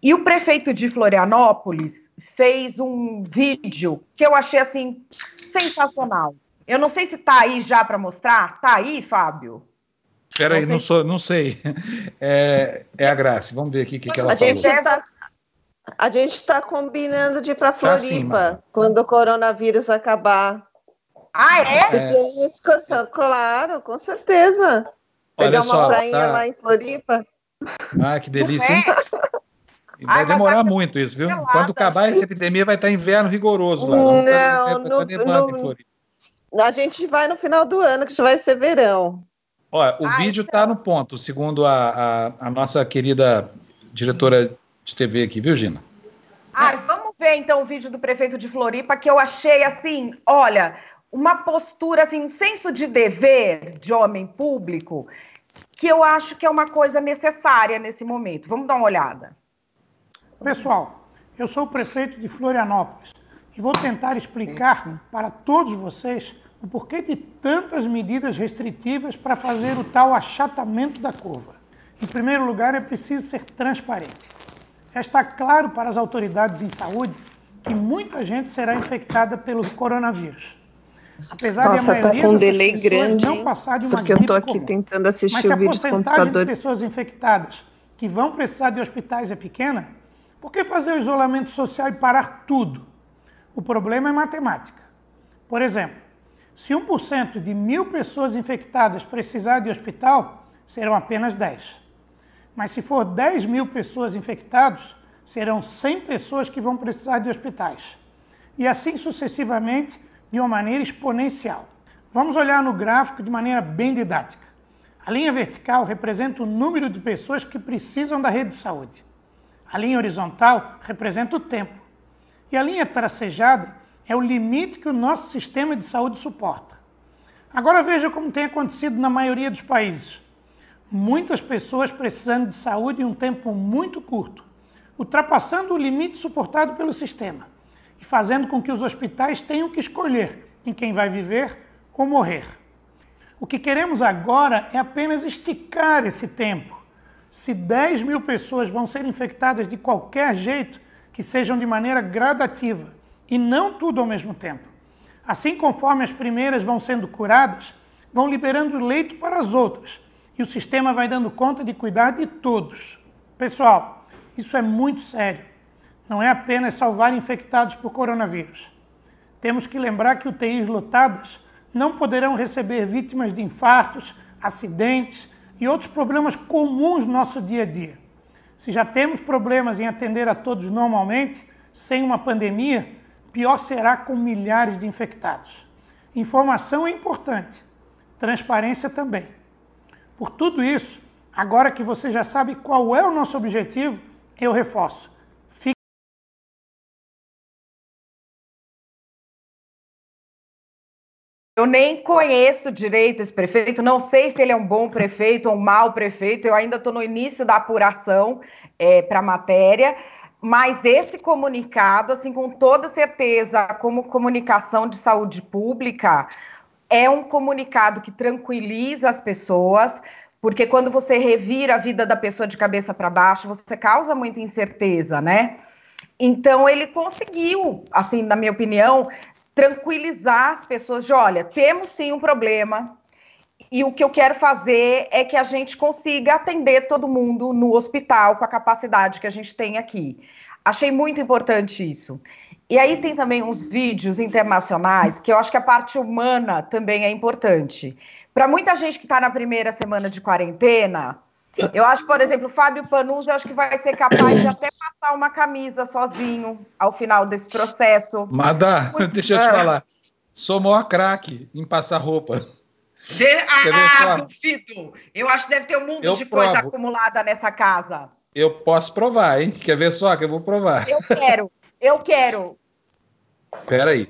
E o prefeito de Florianópolis fez um vídeo que eu achei assim sensacional. Eu não sei se está aí já para mostrar. Está aí, Fábio? Espera aí, não, sou, não sei. É, é a Graça. Vamos ver aqui o que, que ela a falou. Gente tá, a gente está combinando de ir para Floripa tá quando o coronavírus acabar. Ah, é? Excursão, claro, com certeza. Pegar Olha uma só, prainha tá... lá em Floripa. Ah, que delícia, hein? Vai Ai, demorar muito isso, viu? Quando acabar essa epidemia, vai estar inverno rigoroso lá. Não, no, no, a gente vai no final do ano, que já vai ser verão. Olha, o Ai, vídeo está então... no ponto, segundo a, a, a nossa querida diretora de TV aqui, viu, Gina? Ai, vamos ver então o vídeo do prefeito de Floripa, que eu achei assim, olha, uma postura, assim, um senso de dever de homem público, que eu acho que é uma coisa necessária nesse momento. Vamos dar uma olhada. Pessoal, eu sou o prefeito de Florianópolis e vou tentar explicar para todos vocês o porquê de tantas medidas restritivas para fazer o tal achatamento da curva. Em primeiro lugar, é preciso ser transparente já está claro para as autoridades em saúde que muita gente será infectada pelo coronavírus. Apesar Nossa, de a tá maioria com um delay grande, não passar de uma porque eu tô aqui comum. tentando assistir o vídeo do computador. de pessoas infectadas que vão precisar de hospitais é pequena, por que fazer o isolamento social e parar tudo? O problema é matemática. Por exemplo, se 1% de mil pessoas infectadas precisar de hospital, serão apenas 10. Mas se for 10 mil pessoas infectadas, serão 100 pessoas que vão precisar de hospitais. E assim sucessivamente, de uma maneira exponencial. Vamos olhar no gráfico de maneira bem didática. A linha vertical representa o número de pessoas que precisam da rede de saúde. A linha horizontal representa o tempo. E a linha tracejada é o limite que o nosso sistema de saúde suporta. Agora veja como tem acontecido na maioria dos países muitas pessoas precisando de saúde em um tempo muito curto, ultrapassando o limite suportado pelo sistema e fazendo com que os hospitais tenham que escolher em quem vai viver ou morrer. O que queremos agora é apenas esticar esse tempo. Se 10 mil pessoas vão ser infectadas de qualquer jeito, que sejam de maneira gradativa e não tudo ao mesmo tempo. Assim, conforme as primeiras vão sendo curadas, vão liberando leito para as outras, e o sistema vai dando conta de cuidar de todos. Pessoal, isso é muito sério. Não é apenas salvar infectados por coronavírus. Temos que lembrar que UTIs lotadas não poderão receber vítimas de infartos, acidentes e outros problemas comuns no nosso dia a dia. Se já temos problemas em atender a todos normalmente, sem uma pandemia, pior será com milhares de infectados. Informação é importante, transparência também. Por tudo isso, agora que você já sabe qual é o nosso objetivo, eu reforço. Eu nem conheço direito esse prefeito, não sei se ele é um bom prefeito ou um mau prefeito, eu ainda estou no início da apuração é, para a matéria. Mas esse comunicado, assim, com toda certeza, como comunicação de saúde pública, é um comunicado que tranquiliza as pessoas, porque quando você revira a vida da pessoa de cabeça para baixo, você causa muita incerteza, né? Então ele conseguiu, assim, na minha opinião, tranquilizar as pessoas de, olha, temos sim um problema, e o que eu quero fazer é que a gente consiga atender todo mundo no hospital com a capacidade que a gente tem aqui. Achei muito importante isso. E aí tem também uns vídeos internacionais que eu acho que a parte humana também é importante. Para muita gente que está na primeira semana de quarentena, eu acho, por exemplo, o Fábio Panuzzi, eu acho que vai ser capaz de até passar uma camisa sozinho ao final desse processo. Madá, deixa eu te falar. Sou maior craque em passar roupa. De... Ah, duvido. Eu acho que deve ter um mundo Eu de coisa provo. acumulada nessa casa. Eu posso provar, hein? Quer ver só que eu vou provar? Eu quero, eu quero. Peraí.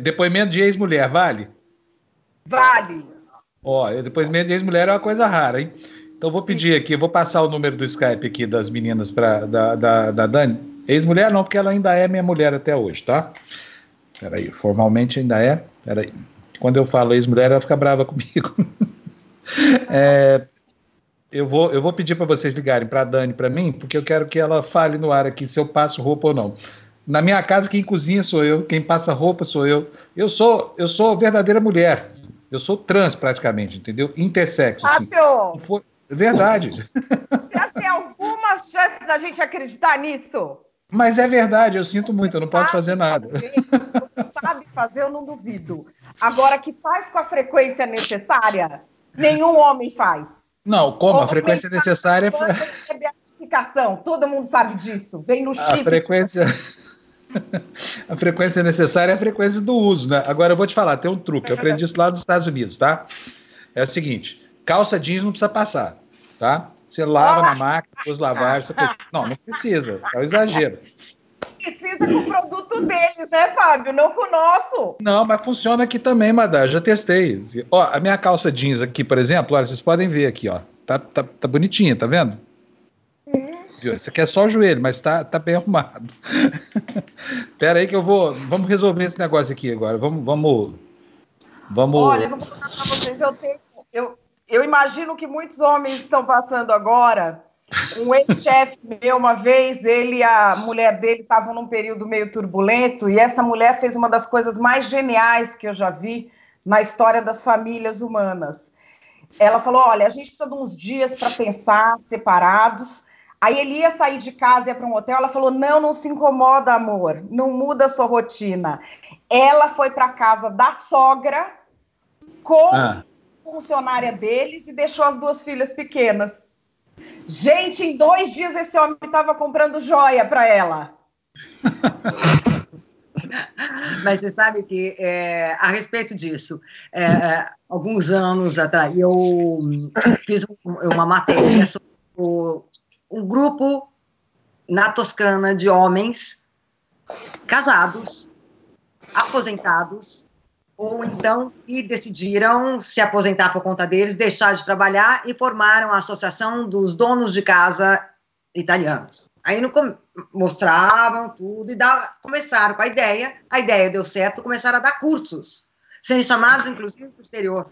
Depoimento de ex-mulher, vale? Vale. Ó, depoimento de ex-mulher é uma coisa rara, hein? Então vou pedir aqui, vou passar o número do Skype aqui das meninas para da, da, da Dani. Ex-mulher não, porque ela ainda é minha mulher até hoje, tá? Peraí, formalmente ainda é. Peraí. Quando eu falo ex-mulher, ela fica brava comigo. É, eu, vou, eu vou pedir para vocês ligarem para a Dani para mim, porque eu quero que ela fale no ar aqui se eu passo roupa ou não. Na minha casa, quem cozinha sou eu, quem passa roupa sou eu. Eu sou, eu sou verdadeira mulher. Eu sou trans praticamente, entendeu? Intersexo. assim. Fábio, é Verdade. você acha que tem alguma chance da gente acreditar nisso? Mas é verdade, eu sinto muito, eu não posso fazer nada. Sabe fazer, eu não duvido. Agora, que faz com a frequência necessária, nenhum homem faz. Não, como? A frequência necessária. A notificação, todo mundo sabe disso. Vem no A chip. frequência. A frequência necessária é a frequência do uso, né? Agora eu vou te falar, tem um truque. Eu aprendi isso lá nos Estados Unidos, tá? É o seguinte: calça jeans não precisa passar, tá? Você lava na máquina, depois lavar. Você... Não, não precisa. É um exagero. Precisa com o produto deles, né, Fábio? Não com o nosso. Não, mas funciona aqui também, Madá. Já testei. Ó, a minha calça jeans aqui, por exemplo, olha, vocês podem ver aqui, ó. Tá, tá, tá bonitinha, tá vendo? Viu? Isso aqui é só o joelho, mas tá, tá bem arrumado. Pera aí que eu vou. Vamos resolver esse negócio aqui agora. Vamos. Vamos. Vamos. Olha, eu vou contar pra vocês, eu tenho. Eu, eu imagino que muitos homens estão passando agora. Um ex-chefe meu, uma vez, ele e a mulher dele estavam num período meio turbulento, e essa mulher fez uma das coisas mais geniais que eu já vi na história das famílias humanas. Ela falou: olha, a gente precisa de uns dias para pensar separados. Aí ele ia sair de casa e ia para um hotel. Ela falou: não, não se incomoda, amor, não muda a sua rotina. Ela foi para casa da sogra com Ah. funcionária deles e deixou as duas filhas pequenas. Gente, em dois dias esse homem estava comprando joia para ela. Mas você sabe que, é, a respeito disso, é, alguns anos atrás, eu fiz um- uma matéria sobre um grupo na Toscana de homens casados, aposentados, ou então que decidiram se aposentar por conta deles, deixar de trabalhar e formaram a Associação dos Donos de Casa Italianos. Aí no mostravam tudo e dava- começaram com a ideia, a ideia deu certo, começaram a dar cursos, sendo chamados inclusive para o exterior,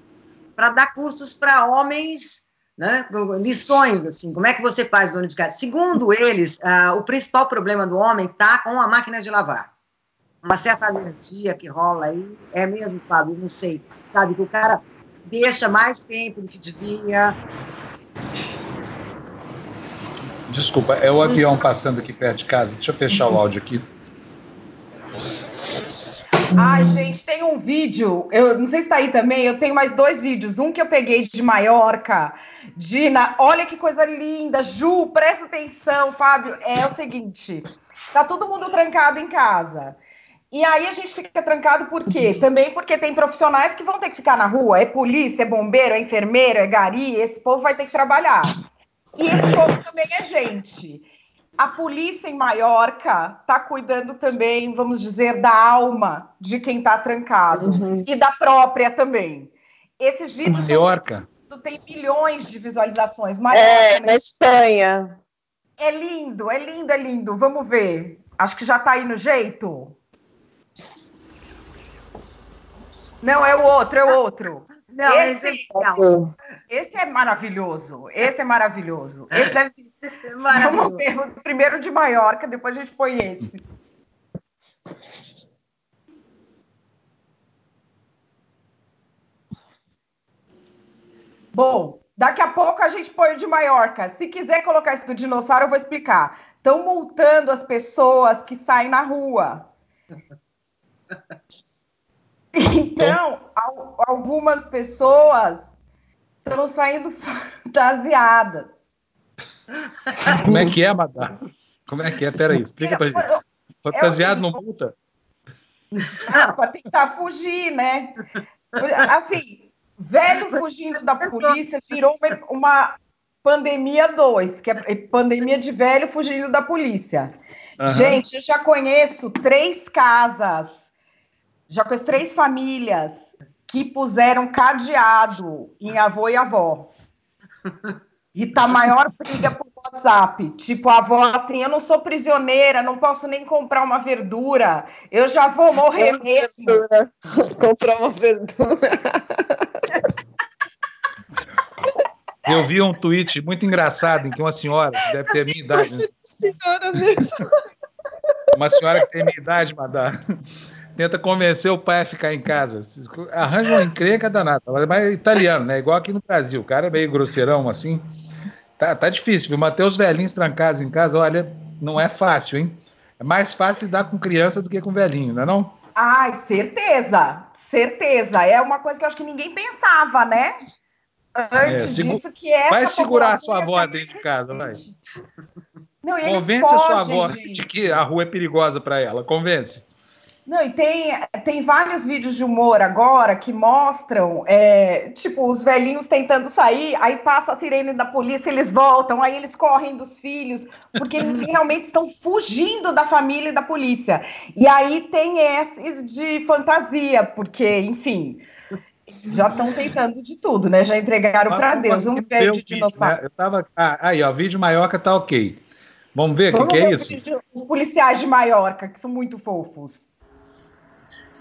para dar cursos para homens, né, lições, assim, como é que você faz dono de casa. Segundo eles, ah, o principal problema do homem está com a máquina de lavar uma certa alergia que rola aí, é mesmo, Fábio, não sei, sabe, que o cara deixa mais tempo do que devia. Desculpa, é o avião passando aqui perto de casa. Deixa eu fechar o áudio aqui. Ai, gente, tem um vídeo, eu não sei se tá aí também, eu tenho mais dois vídeos. Um que eu peguei de Maiorca. Dina, olha que coisa linda. Ju, presta atenção, Fábio. É o seguinte: tá todo mundo trancado em casa. E aí a gente fica trancado por quê? Também porque tem profissionais que vão ter que ficar na rua. É polícia, é bombeiro, é enfermeiro, é gari. Esse povo vai ter que trabalhar. E esse povo também é gente. A polícia em Maiorca está cuidando também, vamos dizer, da alma de quem está trancado e da própria também. Esses vídeos Maiorca. têm milhões de visualizações. É, Maiorca, na Espanha. É lindo, é lindo, é lindo. Vamos ver. Acho que já tá aí no jeito. Não, é o outro, é o outro. Não, esse, esse é legal. Esse é maravilhoso. Esse é maravilhoso. Esse deve ser maravilhoso. Vamos ver o primeiro de Maiorca, depois a gente põe esse. Bom, daqui a pouco a gente põe o de Maiorca. Se quiser colocar esse do dinossauro, eu vou explicar. Estão multando as pessoas que saem na rua. Então, algumas pessoas estão saindo fantasiadas. Como é que é, Madá? Como é que é? Peraí, explica pra gente. Fantasiado não multa? Ah, para tentar fugir, né? Assim, velho fugindo da polícia virou uma, uma pandemia 2, que é pandemia de velho fugindo da polícia. Uhum. Gente, eu já conheço três casas, já conheço três famílias que puseram cadeado em avô e avó. E tá maior briga por WhatsApp. Tipo, a avó assim, eu não sou prisioneira, não posso nem comprar uma verdura, eu já vou morrer mesmo. comprar uma verdura. Eu vi um tweet muito engraçado em que uma senhora, que deve ter a minha idade. Né? Senhora mesmo. Uma senhora que tem a minha idade, Madá, tenta convencer o pai a ficar em casa. Arranja uma encrenca danada, mas é italiano, né? Igual aqui no Brasil. O cara é meio grosseirão assim. Tá, tá difícil, viu? Manter os velhinhos trancados em casa, olha, não é fácil, hein? É mais fácil lidar com criança do que com velhinho, não é não? Ai, certeza, certeza. É uma coisa que eu acho que ninguém pensava, né? Antes é, disso, que é. Vai segurar a sua avó dentro de casa, vai. Não, Convence fogem, a sua avó gente. de que a rua é perigosa para ela, convence. Não, e tem, tem vários vídeos de humor agora que mostram, é, tipo, os velhinhos tentando sair, aí passa a sirene da polícia, eles voltam, aí eles correm dos filhos, porque eles realmente estão fugindo da família e da polícia. E aí tem esses de fantasia, porque, enfim, já estão tentando de tudo, né? Já entregaram para Deus um pé de dinossauro. Né? Eu tava... Ah, aí, ó, vídeo Maiorca tá ok. Vamos ver o que, que é isso? Os policiais de Maiorca, que são muito fofos.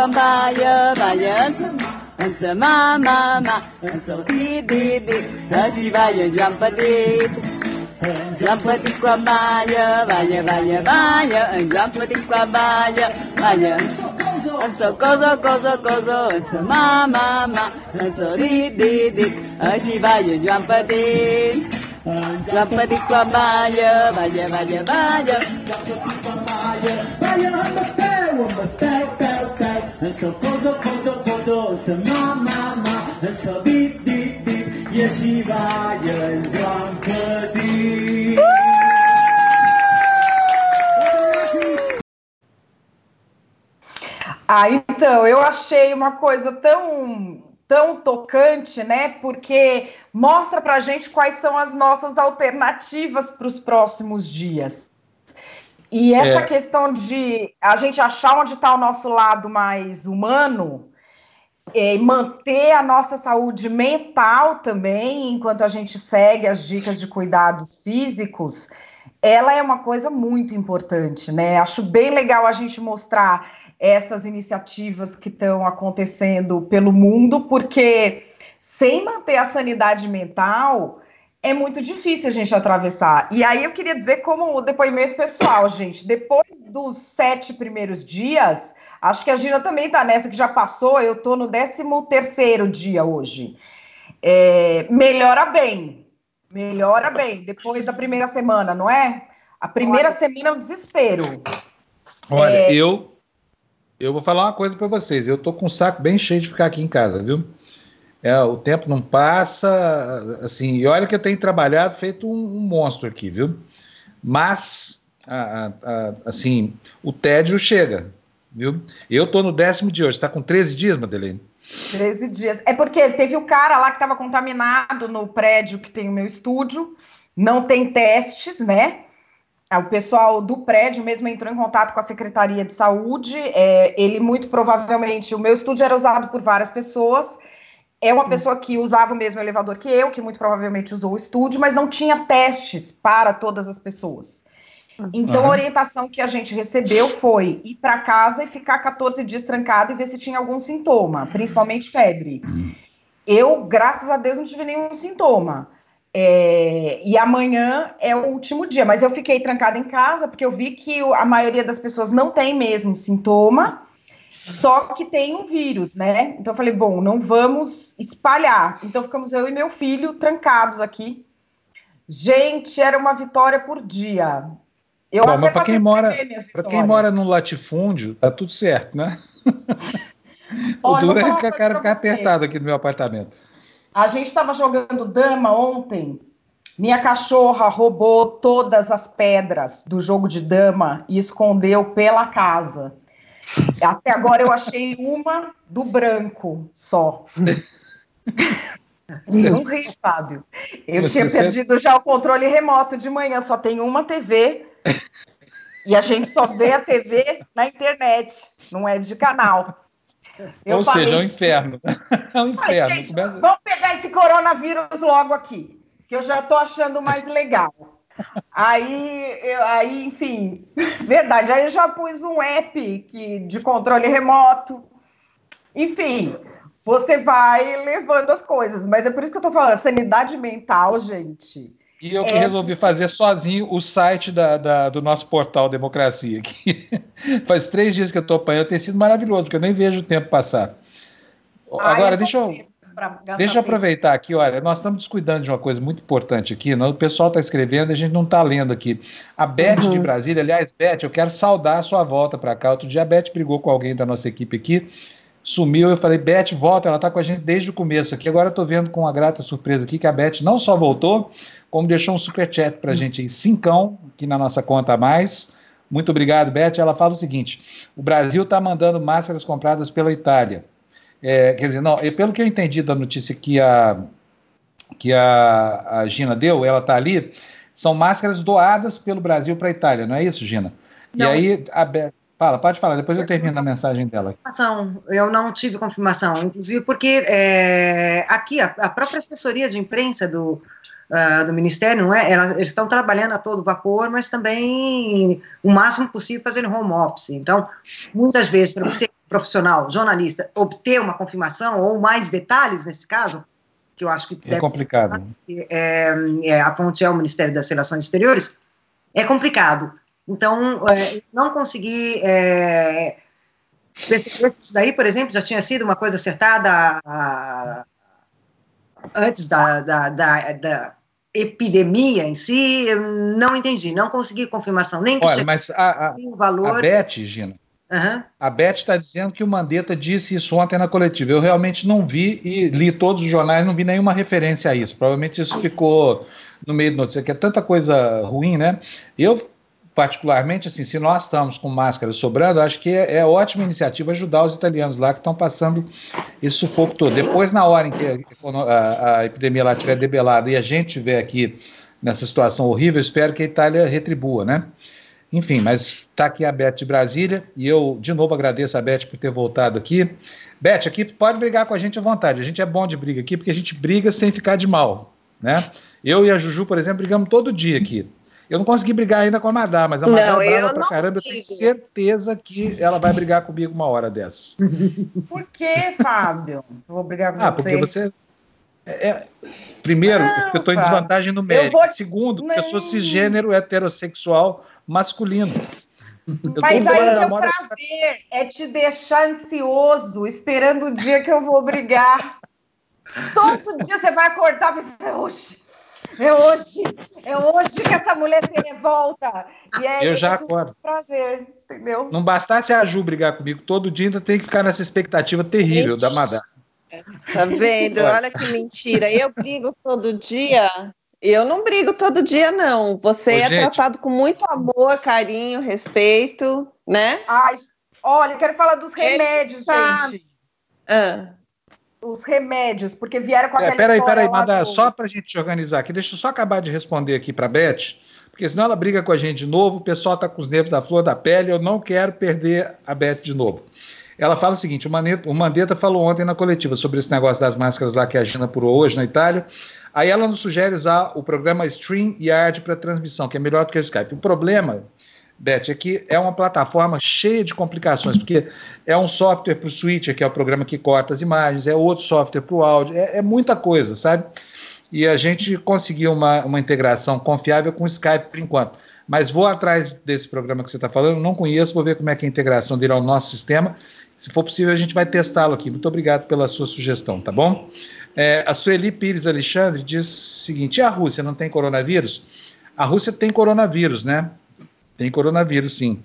quan balla, balla en sa mà. En sa mà, mà, mà. En so dit, dit, dit, així balla Joan Petit. Joan Petit quan balla, balla, balla, balla, en Joan Petit quan balla, balla, en so coso, coso, coso, en so ma, ma, ma, en so dit, dit, dit, així balla Joan Petit. Joan Petit quan balla, balla, balla, balla, balla amb els peu, amb els peu, peu, en so coso, coso, coso, en so ma, ma, ma, en so dit, dit, dit, i així balla en Joan Petit. Ah, então, eu achei uma coisa tão tão tocante, né? Porque mostra para gente quais são as nossas alternativas para os próximos dias. E essa é. questão de a gente achar onde está o nosso lado mais humano é, manter a nossa saúde mental também, enquanto a gente segue as dicas de cuidados físicos, ela é uma coisa muito importante, né? Acho bem legal a gente mostrar essas iniciativas que estão acontecendo pelo mundo, porque sem manter a sanidade mental é muito difícil a gente atravessar. E aí eu queria dizer, como depoimento pessoal, gente, depois dos sete primeiros dias, acho que a Gina também está nessa, que já passou, eu estou no 13 terceiro dia hoje. É, melhora bem, Melhora bem, depois da primeira semana, não é? A primeira Olha. semana é um desespero. Olha, É. eu eu vou falar uma coisa para vocês. Eu tô com o saco bem cheio de ficar aqui em casa, viu? É, o tempo não passa, assim, e olha que eu tenho trabalhado feito um, um monstro aqui, viu? Mas, a- a- assim, o tédio chega, viu? Eu tô no décimo dia hoje. Você tá com 13 dias, Madeleine? 13 dias. É porque teve o cara lá que estava contaminado no prédio que tem o meu estúdio, não tem testes, né? Ah, O pessoal do prédio mesmo entrou em contato com a Secretaria de Saúde. é, ele, muito provavelmente, o meu estúdio era usado por várias pessoas. É uma pessoa que usava o mesmo elevador que eu, que muito provavelmente usou o estúdio, mas não tinha testes para todas as pessoas. Então, a Aham. orientação que a gente recebeu foi ir para casa e ficar 14 dias trancado e ver se tinha algum sintoma, principalmente febre. Eu, graças a Deus, não tive nenhum sintoma. É, e amanhã é o último dia, mas eu fiquei trancada em casa porque eu vi que a maioria das pessoas não tem mesmo sintoma, só que tem um vírus, né? Então eu falei, bom, não vamos espalhar. Então ficamos eu e meu filho trancados aqui. Gente, era uma vitória por dia. Eu Bom, até mas para quem mora, para quem mora no latifúndio, tá tudo certo, né? o Olha, duro vou é que a cara ficar apertado aqui no meu apartamento. A gente estava jogando dama ontem. Minha cachorra roubou todas as pedras do jogo de dama e escondeu pela casa. Até agora eu achei uma do branco só. Não ri, Fábio. Eu Você tinha perdido já o controle remoto de manhã, só tem uma TV. E a gente só vê a TV na internet, não é de canal. Eu Ou falei, seja, é um inferno. É um inferno. gente, Começa- vamos pegar esse coronavírus logo aqui, que eu já tô achando mais legal. Aí, eu- aí, enfim, verdade. Aí eu já pus um app que, de controle remoto. Enfim, você vai levando as coisas. Mas é por isso que eu tô falando, sanidade mental, gente. E eu que É. resolvi fazer sozinho o site da, da- do nosso portal Democracia. Que faz três dias que eu estou apanhando, tem sido maravilhoso, porque eu nem vejo o tempo passar. Ai, Agora, tô deixa eu, deixa eu aproveitar aqui, olha, nós estamos descuidando de uma coisa muito importante aqui, né? o pessoal está escrevendo, a gente não está lendo aqui. A Beth de Uhum. Brasília, aliás, Beth, eu quero saudar a sua volta para cá. Outro dia a Beth brigou com alguém da nossa equipe aqui, sumiu, eu falei, Beth, volta, ela está com a gente desde o começo aqui. Agora eu estou vendo com uma grata surpresa aqui que a Beth não só voltou, como deixou um superchat para a gente aí, cincão, aqui na nossa conta a mais. Muito obrigado, Beth. Ela fala o seguinte: o Brasil está mandando máscaras compradas pela Itália. É, quer dizer, não, pelo que eu entendi da notícia que a, que a, a Gina deu, ela está ali, são máscaras doadas pelo Brasil para a Itália, não é isso, Gina? Não. E aí, a Beth, fala, pode falar, depois eu termino a mensagem dela. confirmação. Eu não tive confirmação, inclusive porque é, aqui a, a própria assessoria de imprensa do, ah, do Ministério, não é? Eles estão trabalhando a todo vapor, mas também o máximo possível fazendo home office. Então, muitas vezes, para você, profissional, jornalista, obter uma confirmação ou mais detalhes nesse caso, que eu acho que É complicado. é, é, a fonte é o Ministério das Relações Exteriores, é complicado. Então, é, não consegui é, isso daí, por exemplo, já tinha sido uma coisa acertada ah, antes da, da, da, da epidemia em si, não entendi, não consegui confirmação, nem que Olha, mas a, a, o valor. a Beth, Gina, Aham. A Beth está dizendo que o Mandetta disse isso ontem na coletiva. Eu realmente não vi e li todos os jornais, não vi nenhuma referência a isso. Provavelmente isso ficou no meio do notícia, que é tanta coisa ruim, né? Eu, particularmente, assim, se nós estamos com máscaras sobrando, acho que é, é ótima iniciativa ajudar os italianos lá que estão passando esse sufoco todo. Depois, na hora em que a, a- a epidemia lá estiver debelada e a gente estiver aqui nessa situação horrível, espero que a Itália retribua, né? Enfim, mas está aqui a Beth de Brasília e eu, de novo, agradeço a Beth por ter voltado aqui. Beth, aqui pode brigar com a gente à vontade. A gente é bom de briga aqui porque a gente briga sem ficar de mal, né? Eu e a Juju, por exemplo, brigamos todo dia aqui. Eu não consegui brigar ainda com a Madá, mas a Não, Madá é eu brava pra não caramba. Eu tenho certeza que ela vai brigar comigo uma hora dessa. Por que, Fábio? Eu vou brigar com Ah, você. porque você. É- é- primeiro, porque eu estou em desvantagem numérica. Eu vou- Segundo, porque eu sou cisgênero heterossexual masculino. Eu Mas aí meu namora- prazer é te deixar ansioso, esperando o dia que eu vou brigar. Todo dia você vai acordar e pensar, oxe, É hoje, é hoje que essa mulher se revolta. E é Eu já acordo. prazer, entendeu? Não bastasse a Ju brigar comigo todo dia, ainda tem que ficar nessa expectativa terrível da Madá. Tá vendo? Olha que mentira. Eu brigo todo dia. Eu não brigo todo dia, não. Você Ô, é gente. tratado com muito amor, carinho, respeito, né? Ai, olha, eu quero falar dos Ele remédios, sabe. gente. Ah. Os remédios, porque vieram com É, aquela peraí, história peraí, lá Madá, do- só para a gente organizar aqui, deixa eu só acabar de responder aqui para a Beth, porque senão ela briga com a gente de novo, o pessoal está com os nervos da flor da pele, eu não quero perder a Beth de novo. Ela fala o seguinte: o Mandetta, falou ontem na coletiva sobre esse negócio das máscaras lá que a Gina apurou hoje na Itália. Aí ela nos sugere usar o programa StreamYard para transmissão, que é melhor do que o Skype. O problema, Beth, é que é uma plataforma cheia de complicações, porque é um software para o Switcher, que é o programa que corta as imagens, é outro software para o áudio, é, é muita coisa, sabe? E a gente conseguiu uma, uma integração confiável com o Skype por enquanto. Mas vou atrás desse programa que você está falando, não conheço, vou ver como é que é a integração dele ao nosso sistema. Se for possível, a gente vai testá-lo aqui. Muito obrigado pela sua sugestão, tá bom? É, a Sueli Pires Alexandre diz o seguinte: a Rússia não tem coronavírus? A Rússia tem coronavírus, né? Tem coronavírus, sim.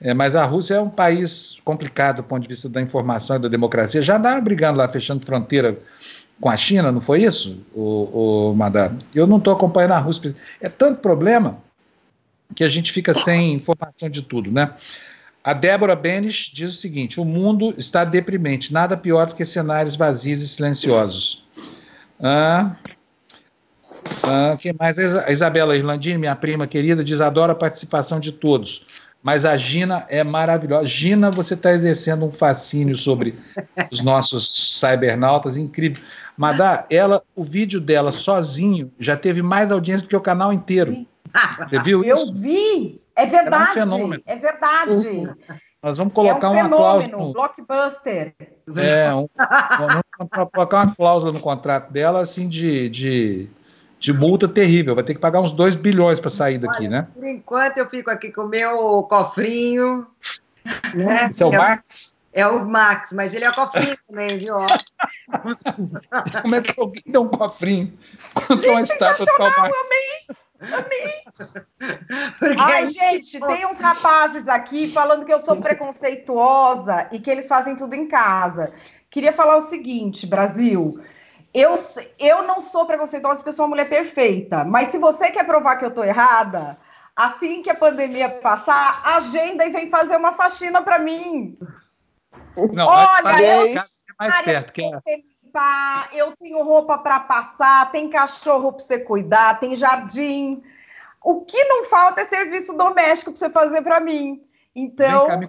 É, mas a Rússia é um país complicado do ponto de vista da informação e da democracia. Já andaram brigando lá, fechando fronteira com a China, não foi isso, o, o? Eu não estou acompanhando a Rússia. É tanto problema que a gente fica sem informação de tudo, né? A Débora Benes diz o seguinte: o mundo está deprimente, nada pior do que cenários vazios e silenciosos. Ah, ah, quem mais? A Isabela Irlandini, minha prima querida, diz: adoro a participação de todos. Mas a Gina é maravilhosa. Gina, você está exercendo um fascínio sobre os nossos cybernautas, incrível. Madá, ela, o vídeo dela sozinho já teve mais audiência do que o canal inteiro. Você viu Eu isso? vi, é verdade, fenômeno. é verdade. Nós vamos É colocar um uma fenômeno, cláusula. blockbuster. É, um, vamos colocar uma cláusula no contrato dela, assim, de, de, de multa terrível. Vai ter que pagar uns 2 bilhões para sair daqui, né? Por enquanto eu fico aqui com o meu cofrinho. Né? Esse é o Max? É o Max, mas ele é cofrinho também, viu? Como é que alguém dá um cofrinho contra uma estátua do Karl Ai, gente, tem uns rapazes aqui falando que eu sou preconceituosa e que eles fazem tudo em casa. Queria falar o seguinte, Brasil. Eu, eu não sou preconceituosa porque eu sou uma mulher perfeita, mas se você quer provar que eu tô errada, assim que a pandemia passar, agenda e vem fazer uma faxina para mim. Não, mas Olha, faz- eu faz mais perto, que é- limpar, eu tenho roupa para passar, tem cachorro para você cuidar, tem jardim. O que não falta é serviço doméstico para você fazer para mim. Então, cá,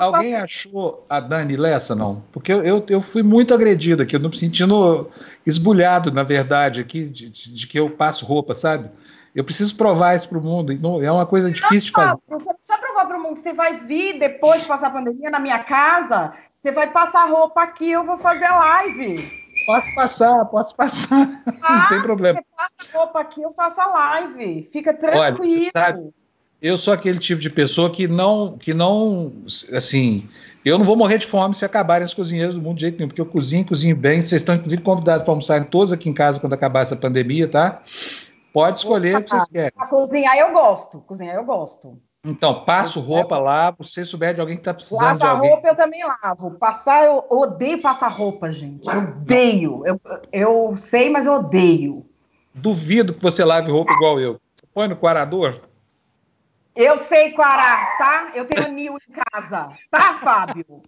Alguém fazer. achou a Dani Lessa, não? Porque eu, eu, eu fui muito agredido aqui, eu não me sentindo esbulhado, na verdade, aqui, de, de- de que eu passo roupa, sabe? Eu preciso provar isso para o mundo. não- É uma coisa difícil de fazer. Você precisa provar para o mundo. Você vai vir depois de passar a pandemia na minha casa, você vai passar roupa aqui, eu vou fazer live. Posso passar, posso passar. não tem problema. Você passa roupa aqui, eu faço a live. Fica Olha, tranquilo. sabe, eu sou aquele tipo de pessoa que não, que não, assim, eu não vou morrer de fome se acabarem os cozinheiros do mundo de jeito nenhum, porque eu cozinho, cozinho bem. Vocês estão, inclusive, convidados para almoçarem todos aqui em casa quando acabar essa pandemia, tá? Pode escolher o que vocês querem. Ah, cozinhar eu gosto. Cozinhar eu gosto. Então, passo roupa lá, se souber de alguém que está precisando de Lavar alguém. roupa eu também lavo. Passar, eu odeio passar roupa, gente. Eu odeio. Eu, eu sei, mas eu odeio. Duvido que você lave roupa igual eu. Você põe no quarador? Eu sei quarar, tá? Eu tenho anil em casa. Tá, Fábio?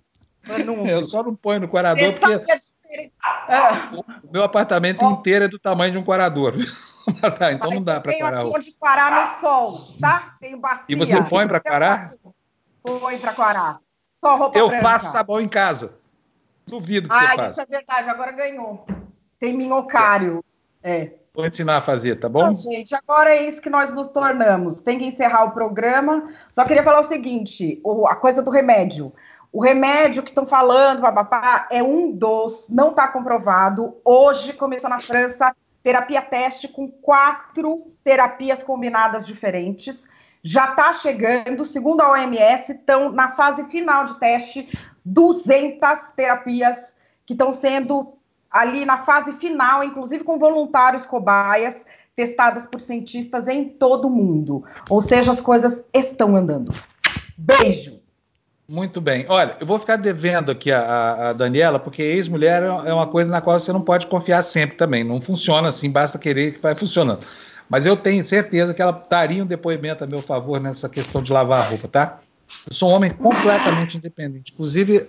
Eu só não ponho no quarador Você porque que é. Ah, o meu apartamento inteiro é do tamanho de um quarador. Tá, então não dá para tenho quarar aqui onde quarar no sol, tá? Tenho bacia. E você põe para quarar? Põe pra quarar. Só roupa Eu branca. faço sabão em casa. Duvido que Ah, você faça. isso é verdade. Agora ganhou. Tem minhocário. É. Vou ensinar a fazer, tá bom? Não, gente, agora é isso que nós nos tornamos. Tem que encerrar o programa. Só queria falar o seguinte: a coisa do remédio. O remédio que estão falando, babapá, é um dos, não está comprovado. Hoje começou na França terapia teste com quatro terapias combinadas diferentes. Já está chegando, segundo a OMS, estão na fase final de teste 200 terapias que estão sendo ali na fase final, inclusive com voluntários cobaias, testadas por cientistas em todo o mundo. Ou seja, as coisas estão andando. Beijo! Muito bem. Olha, eu vou ficar devendo aqui a, a Daniela, porque ex-mulher é uma coisa na qual você não pode confiar sempre também. Não funciona assim, basta querer que vai funcionando. Mas eu tenho certeza que ela daria um depoimento a meu favor nessa questão de lavar a roupa, tá? Eu sou um homem completamente independente. Inclusive,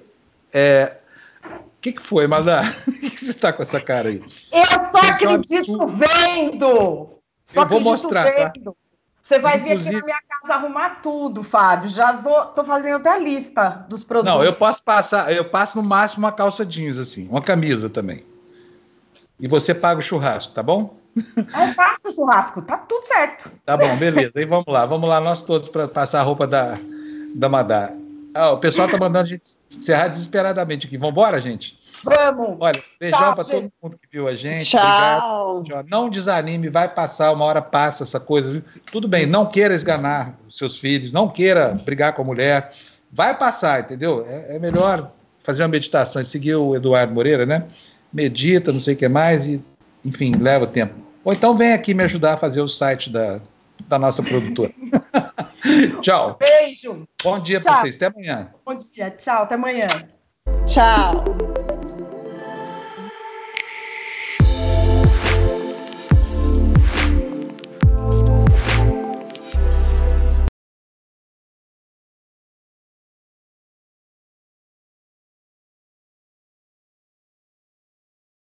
é... o que, que foi, Madá? Por que você está com essa cara aí? Eu só acredito vendo! Só eu vou mostrar, tá? vendo. tá? Você vai Inclusive... vir aqui na minha casa arrumar tudo, Fábio. Já vou, tô fazendo até a lista dos produtos. Não, eu posso passar, eu passo no máximo uma calça jeans assim, uma camisa também. E você paga o churrasco, tá bom? Eu faço o churrasco, tá tudo certo. Tá bom, beleza. E vamos lá, vamos lá nós todos para passar a roupa da da Madá. Ah, o pessoal tá mandando a gente encerrar desesperadamente aqui. Vamos embora, gente? Vamos! Olha, beijão para todo mundo que viu a gente. Tchau! Obrigado. Não desanime, vai passar, uma hora passa essa coisa. Tudo bem, não queira esganar os seus filhos, não queira brigar com a mulher. Vai passar, entendeu? É, é melhor fazer uma meditação e seguir o Eduardo Moreira, né? Medita, não sei o que mais, e, enfim, leva tempo. Ou então vem aqui me ajudar a fazer o site da, da nossa produtora. Tchau. Beijo. Bom dia para vocês. Até amanhã. Bom dia. Tchau. Até amanhã. Tchau.